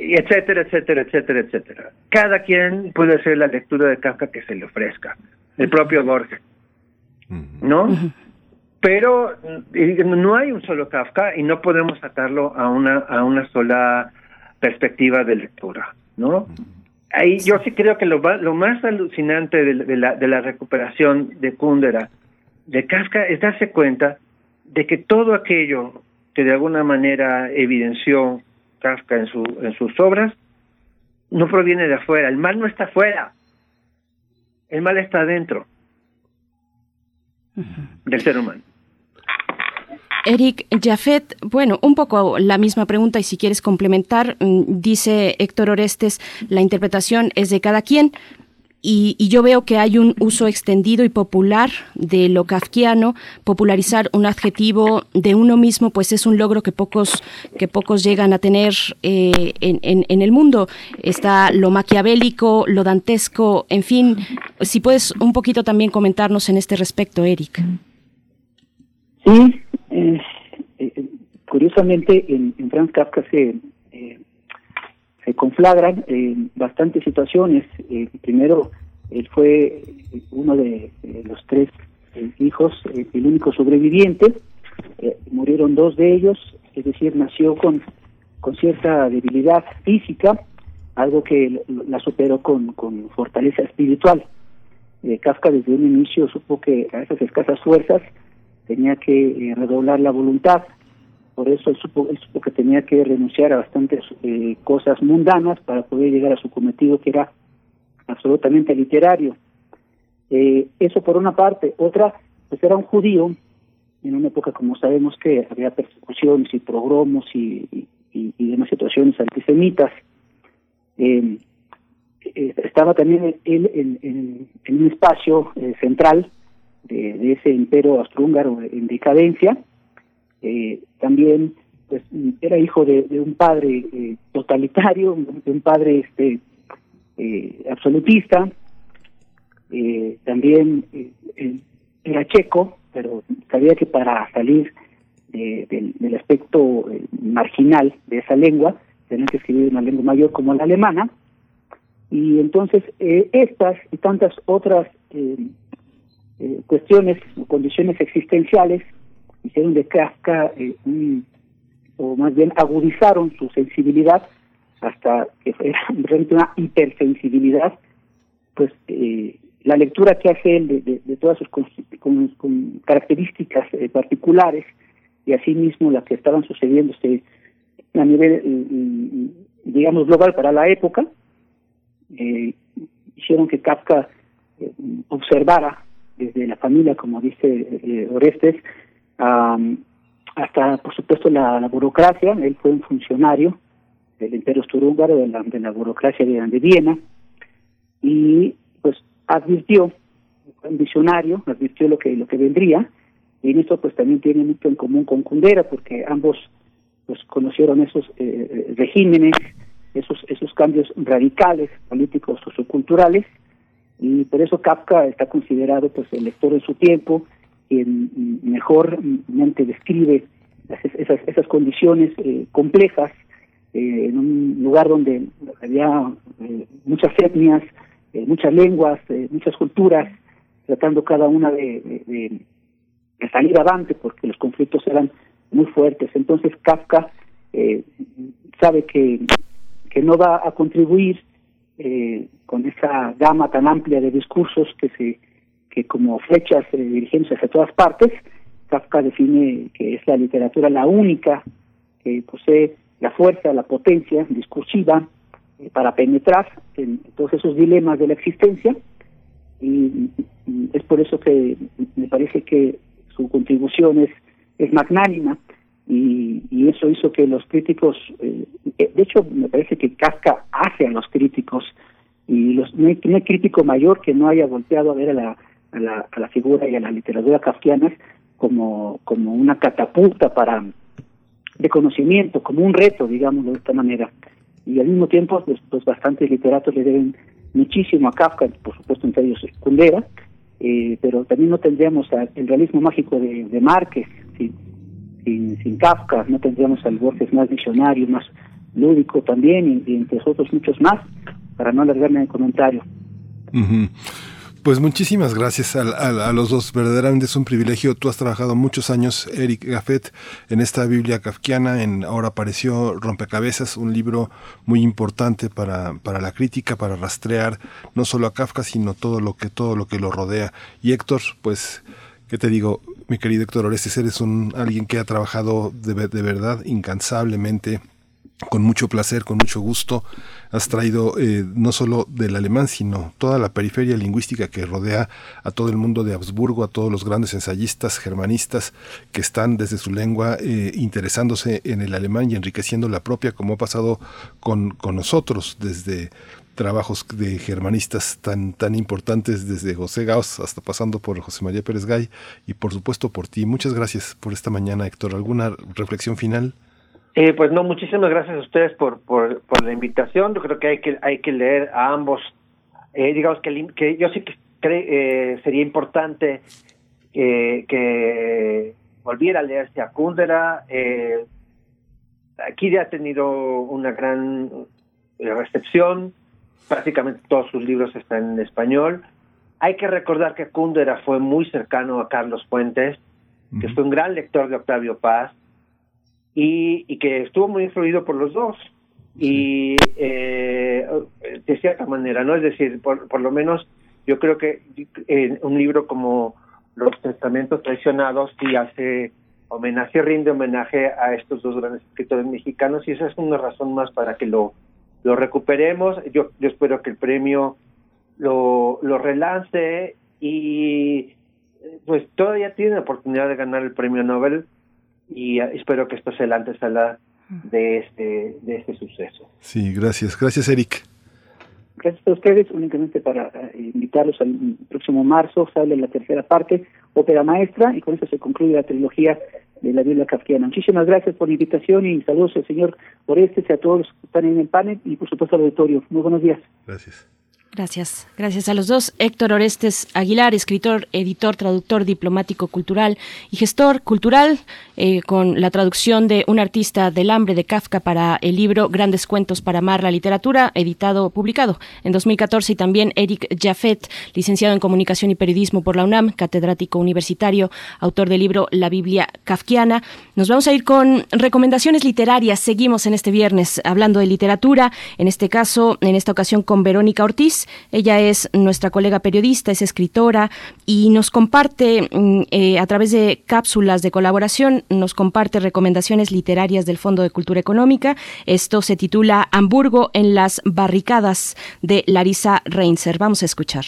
y etcétera, etcétera, etcétera, etcétera. Cada quien puede hacer la lectura de Kafka que se le ofrezca, el propio Borges, ¿no? Pero no hay un solo Kafka y no podemos sacarlo a una a una sola perspectiva de lectura, ¿no? Ahí yo sí creo que lo, lo más alucinante de, de la, de la recuperación de Kundera, de Kafka, es darse cuenta de que todo aquello que de alguna manera evidenció Kafka en, su, en sus obras no proviene de afuera. El mal no está afuera. El mal está adentro del ser humano. Eric Jafet, bueno, un poco la misma pregunta y si quieres complementar, mm, dice Héctor Orestes, la interpretación es de cada quien. Y, yo veo que hay un uso extendido y popular de lo kafkiano. Popularizar un adjetivo de uno mismo, pues es un logro que pocos que pocos llegan a tener eh, en, en- en el mundo. Está lo maquiavélico, lo dantesco, en fin. Si puedes un poquito también comentarnos en este respecto, Eric. Sí, eh, eh, curiosamente en, en Franz Kafka se, eh, se conflagran eh, bastantes situaciones. Primero, él fue uno de, los tres hijos, el único sobreviviente. Murieron dos de ellos, es decir, nació con, con cierta debilidad física, algo que la superó con, con fortaleza espiritual. Kafka desde un inicio supo que a esas escasas fuerzas tenía que eh, redoblar la voluntad. Por eso él supo, él supo que tenía que renunciar a bastantes eh, cosas mundanas para poder llegar a su cometido que era absolutamente literario. Eh, eso por una parte. Otra, pues era un judío en una época, como sabemos, que había persecuciones y progromos y, y, demás situaciones antisemitas. Eh, eh, estaba también él en un espacio eh, central de, ese imperio austrohúngaro en decadencia. Eh, también pues era hijo de, un padre eh, totalitario, de un padre este eh, absolutista. También era checo, pero sabía que para salir de- del- aspecto marginal de esa lengua tenía que escribir una lengua mayor como la alemana. Y entonces estas y tantas otras eh, eh, cuestiones o condiciones existenciales hicieron de Kafka eh, o más bien agudizaron su sensibilidad hasta que era <laughs> realmente una hipersensibilidad pues eh, la lectura que hace él de, todas sus con, características eh, particulares y asimismo las que estaban sucediéndose a nivel, mm, mm, digamos, global para la época, eh, hicieron que Kafka eh, observara desde la familia, como dice eh, Orestes, hasta, por supuesto, la, burocracia. Él fue un funcionario del Imperio Austrohúngaro, de la, de la burocracia de, Viena, y pues advirtió, fue un visionario, advirtió lo que, lo que vendría, y en esto pues también tiene mucho en común con Kundera, porque ambos pues conocieron esos eh, eh, regímenes, esos, esos cambios radicales políticos socioculturales, y por eso Kafka está considerado pues el lector de su tiempo, quien mejormente describe esas, esas condiciones eh, complejas eh, en un lugar donde había eh, muchas etnias, eh, muchas lenguas, muchas culturas, tratando cada una de, de- de- salir avante porque los conflictos eran muy fuertes. Entonces Kafka sabe que, que no va a contribuir eh, con esa gama tan amplia de discursos que se que como flechas eh, dirigiéndose hacia todas partes, Kafka define que es la literatura la única que posee la fuerza, la potencia discursiva eh, para penetrar en todos esos dilemas de la existencia. Y, y es por eso que me parece que su contribución es, es magnánima y, y eso hizo que los críticos, eh, eh, de hecho me parece que Kafka hace a los críticos y los, no, hay, crítico mayor que no haya volteado a ver a la, a la, a la figura y a la literatura kafkiana como, como una catapulta para de conocimiento, como un reto, digámoslo de esta manera. Y al mismo tiempo, pues, pues bastantes literatos le deben muchísimo a Kafka, por supuesto entre ellos Kundera, eh, pero también no tendríamos el realismo mágico de, de Márquez sin, Kafka, no tendríamos al Borges más visionario, más lúdico también, y, entre otros muchos más, para no alargarme en el comentario. Pues muchísimas gracias a, a- a los dos. Verdaderamente es un privilegio. Tú has trabajado muchos años, Eric Gaffet, en esta Biblia kafkiana. En, ahora apareció Rompecabezas, un libro muy importante para, para la crítica, para rastrear no solo a Kafka, sino todo lo que, todo lo que lo rodea. Y Héctor, pues, ¿qué te digo? Mi querido Héctor Orestes, eres un, alguien que ha trabajado de, de verdad incansablemente con mucho placer, con mucho gusto. Has traído eh, no solo del alemán, sino toda la periferia lingüística que rodea a todo el mundo de Habsburgo, a todos los grandes ensayistas germanistas que están desde su lengua eh, interesándose en el alemán y enriqueciendo la propia, como ha pasado con, con nosotros desde trabajos de germanistas tan, tan importantes desde José Gauss hasta pasando por José María Pérez Gay y por supuesto por ti. Muchas gracias por esta mañana, Héctor. ¿Alguna reflexión final? Eh, pues no, muchísimas gracias a ustedes por, por, por la invitación. Yo creo que hay que hay que leer a ambos. Eh, digamos que, que yo sí que cre- eh, sería importante eh, que volviera a leerse a Kundera. Eh, aquí ya ha tenido una gran recepción. Prácticamente todos sus libros están en español. Hay que recordar que Kundera fue muy cercano a Carlos Fuentes, que fue un gran lector de Octavio Paz y, y que estuvo muy influido por los dos. Y eh, de cierta manera, ¿no? Es decir, por, por lo menos yo creo que en un libro como Los Testamentos Traicionados sí hace homenaje, rinde homenaje a estos dos grandes escritores mexicanos y esa es una razón más para que lo, lo recuperemos. Yo, yo espero que el premio lo, lo relance y pues todavía tiene oportunidad de ganar el premio Nobel y eh, espero que esto sea la antesala de este, de este suceso. Sí, gracias. Gracias, Eric. Gracias a ustedes, únicamente para eh, invitarlos al próximo marzo, sale la tercera parte, ópera maestra, y con eso se concluye la trilogía de la Biblia kafkiana. Muchísimas gracias por la invitación y saludos al señor Orestes y a todos los que están en el panel y por supuesto al auditorio. Muy buenos días. Gracias. Gracias, gracias a los dos. Héctor Orestes Aguilar, escritor, editor, traductor, diplomático cultural y gestor cultural, eh, con la traducción de Un artista del hambre de Kafka para el libro Grandes cuentos para amar la literatura, editado, publicado en 2014. Y también Eric Jaffet, licenciado en comunicación y periodismo por la UNAM, catedrático universitario, autor del libro La Biblia Kafkiana. Nos vamos a ir con recomendaciones literarias. Seguimos en este viernes hablando de literatura, en este caso, en esta ocasión con Verónica Ortiz Ella es nuestra colega periodista, es escritora y nos comparte mm, eh, a través de cápsulas de colaboración, nos comparte recomendaciones literarias del Fondo de Cultura Económica. Esto se titula Hamburgo en las barricadas de Larisa Reinser. Vamos a escuchar.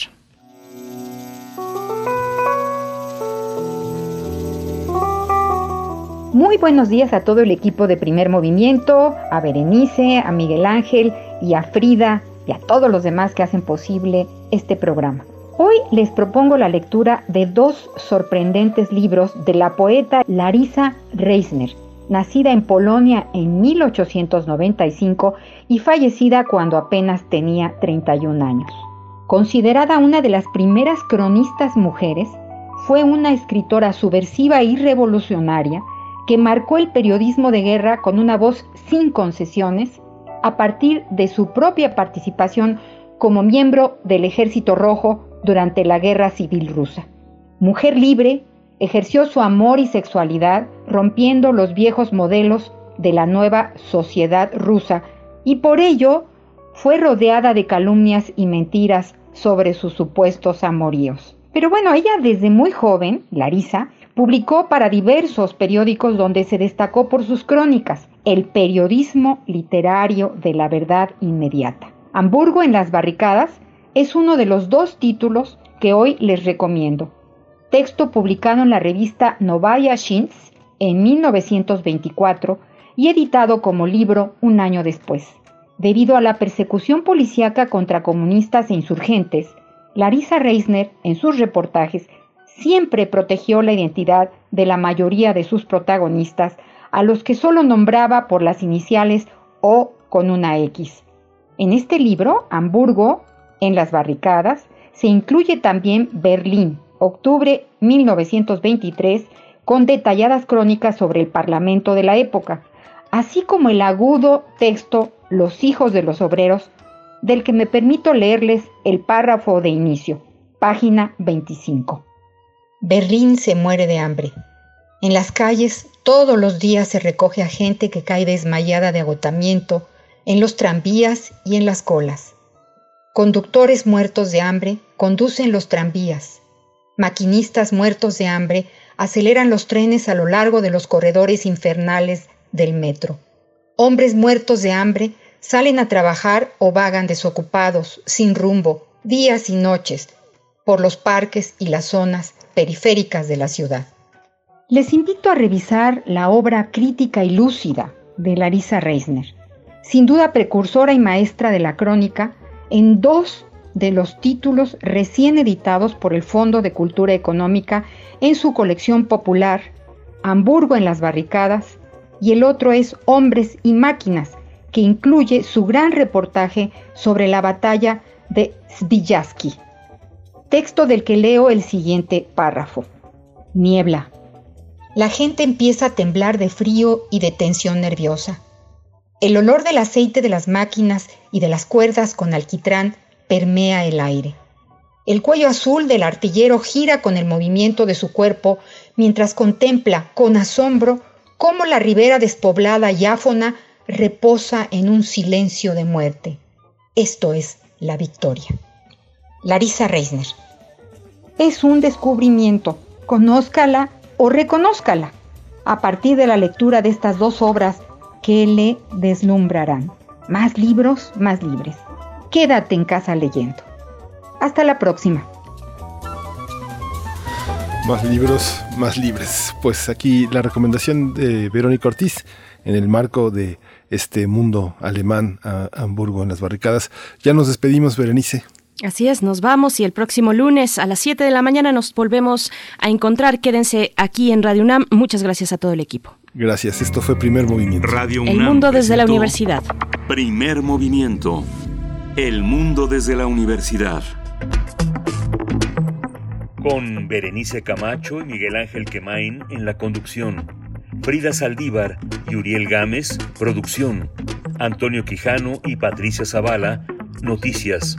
Muy buenos días a todo el equipo de Primer Movimiento, a Berenice, a Miguel Ángel y a Frida y a todos los demás que hacen posible este programa. Hoy les propongo la lectura de dos sorprendentes libros de la poeta Larisa Reisner, nacida en Polonia en 1895 y fallecida cuando apenas tenía 31 años. Considerada una de las primeras cronistas mujeres, fue una escritora subversiva y revolucionaria que marcó el periodismo de guerra con una voz sin concesiones a partir de su propia participación como miembro del Ejército Rojo durante la Guerra Civil Rusa. Mujer libre, ejerció su amor y sexualidad rompiendo los viejos modelos de la nueva sociedad rusa y por ello fue rodeada de calumnias y mentiras sobre sus supuestos amoríos. Pero bueno, ella desde muy joven, Larisa, Publicó para diversos periódicos donde se destacó por sus crónicas, el periodismo literario de la verdad inmediata. Hamburgo en las barricadas es uno de los dos títulos que hoy les recomiendo. Texto publicado en la revista Novaya Shins en 1924 y editado como libro un año después. Debido a la persecución policíaca contra comunistas e insurgentes, Larissa Reisner, en sus reportajes, siempre protegió la identidad de la mayoría de sus protagonistas, a los que solo nombraba por las iniciales o con una X. En este libro, Hamburgo, en las barricadas, se incluye también Berlín, octubre 1923, con detalladas crónicas sobre el Parlamento de la época, así como el agudo texto Los hijos de los obreros, del que me permito leerles el párrafo de inicio, página 25. Berlín se muere de hambre. En las calles todos los días se recoge a gente que cae desmayada de agotamiento en los tranvías y en las colas. Conductores muertos de hambre conducen los tranvías. Maquinistas muertos de hambre aceleran los trenes a lo largo de los corredores infernales del metro. Hombres muertos de hambre salen a trabajar o vagan desocupados, sin rumbo, días y noches, por los parques y las zonas periféricas de la ciudad. Les invito a revisar la obra crítica y lúcida de Larissa Reisner, sin duda precursora y maestra de la crónica, en dos de los títulos recién editados por el Fondo de Cultura Económica en su colección popular Hamburgo en las Barricadas y el otro es Hombres y Máquinas, que incluye su gran reportaje sobre la batalla de Svijaski texto del que leo el siguiente párrafo. Niebla. La gente empieza a temblar de frío y de tensión nerviosa. El olor del aceite de las máquinas y de las cuerdas con alquitrán permea el aire. El cuello azul del artillero gira con el movimiento de su cuerpo mientras contempla con asombro cómo la ribera despoblada y áfona reposa en un silencio de muerte. Esto es la victoria. Larissa Reisner. Es un descubrimiento, conózcala o reconózcala, a partir de la lectura de estas dos obras que le deslumbrarán. Más libros, más libres. Quédate en casa leyendo. Hasta la próxima. Más libros, más libres. Pues aquí la recomendación de Verónica Ortiz en el marco de este mundo alemán a Hamburgo en las barricadas. Ya nos despedimos, Berenice. Así es, nos vamos y el próximo lunes a las 7 de la mañana nos volvemos a encontrar. Quédense aquí en Radio UNAM. Muchas gracias a todo el equipo. Gracias, esto fue Primer Movimiento. Radio UNAM El mundo desde la universidad. Primer Movimiento. El mundo desde la universidad. Con Berenice Camacho y Miguel Ángel Quemain en la conducción. Frida Saldívar y Uriel Gámez, producción. Antonio Quijano y Patricia Zavala, noticias.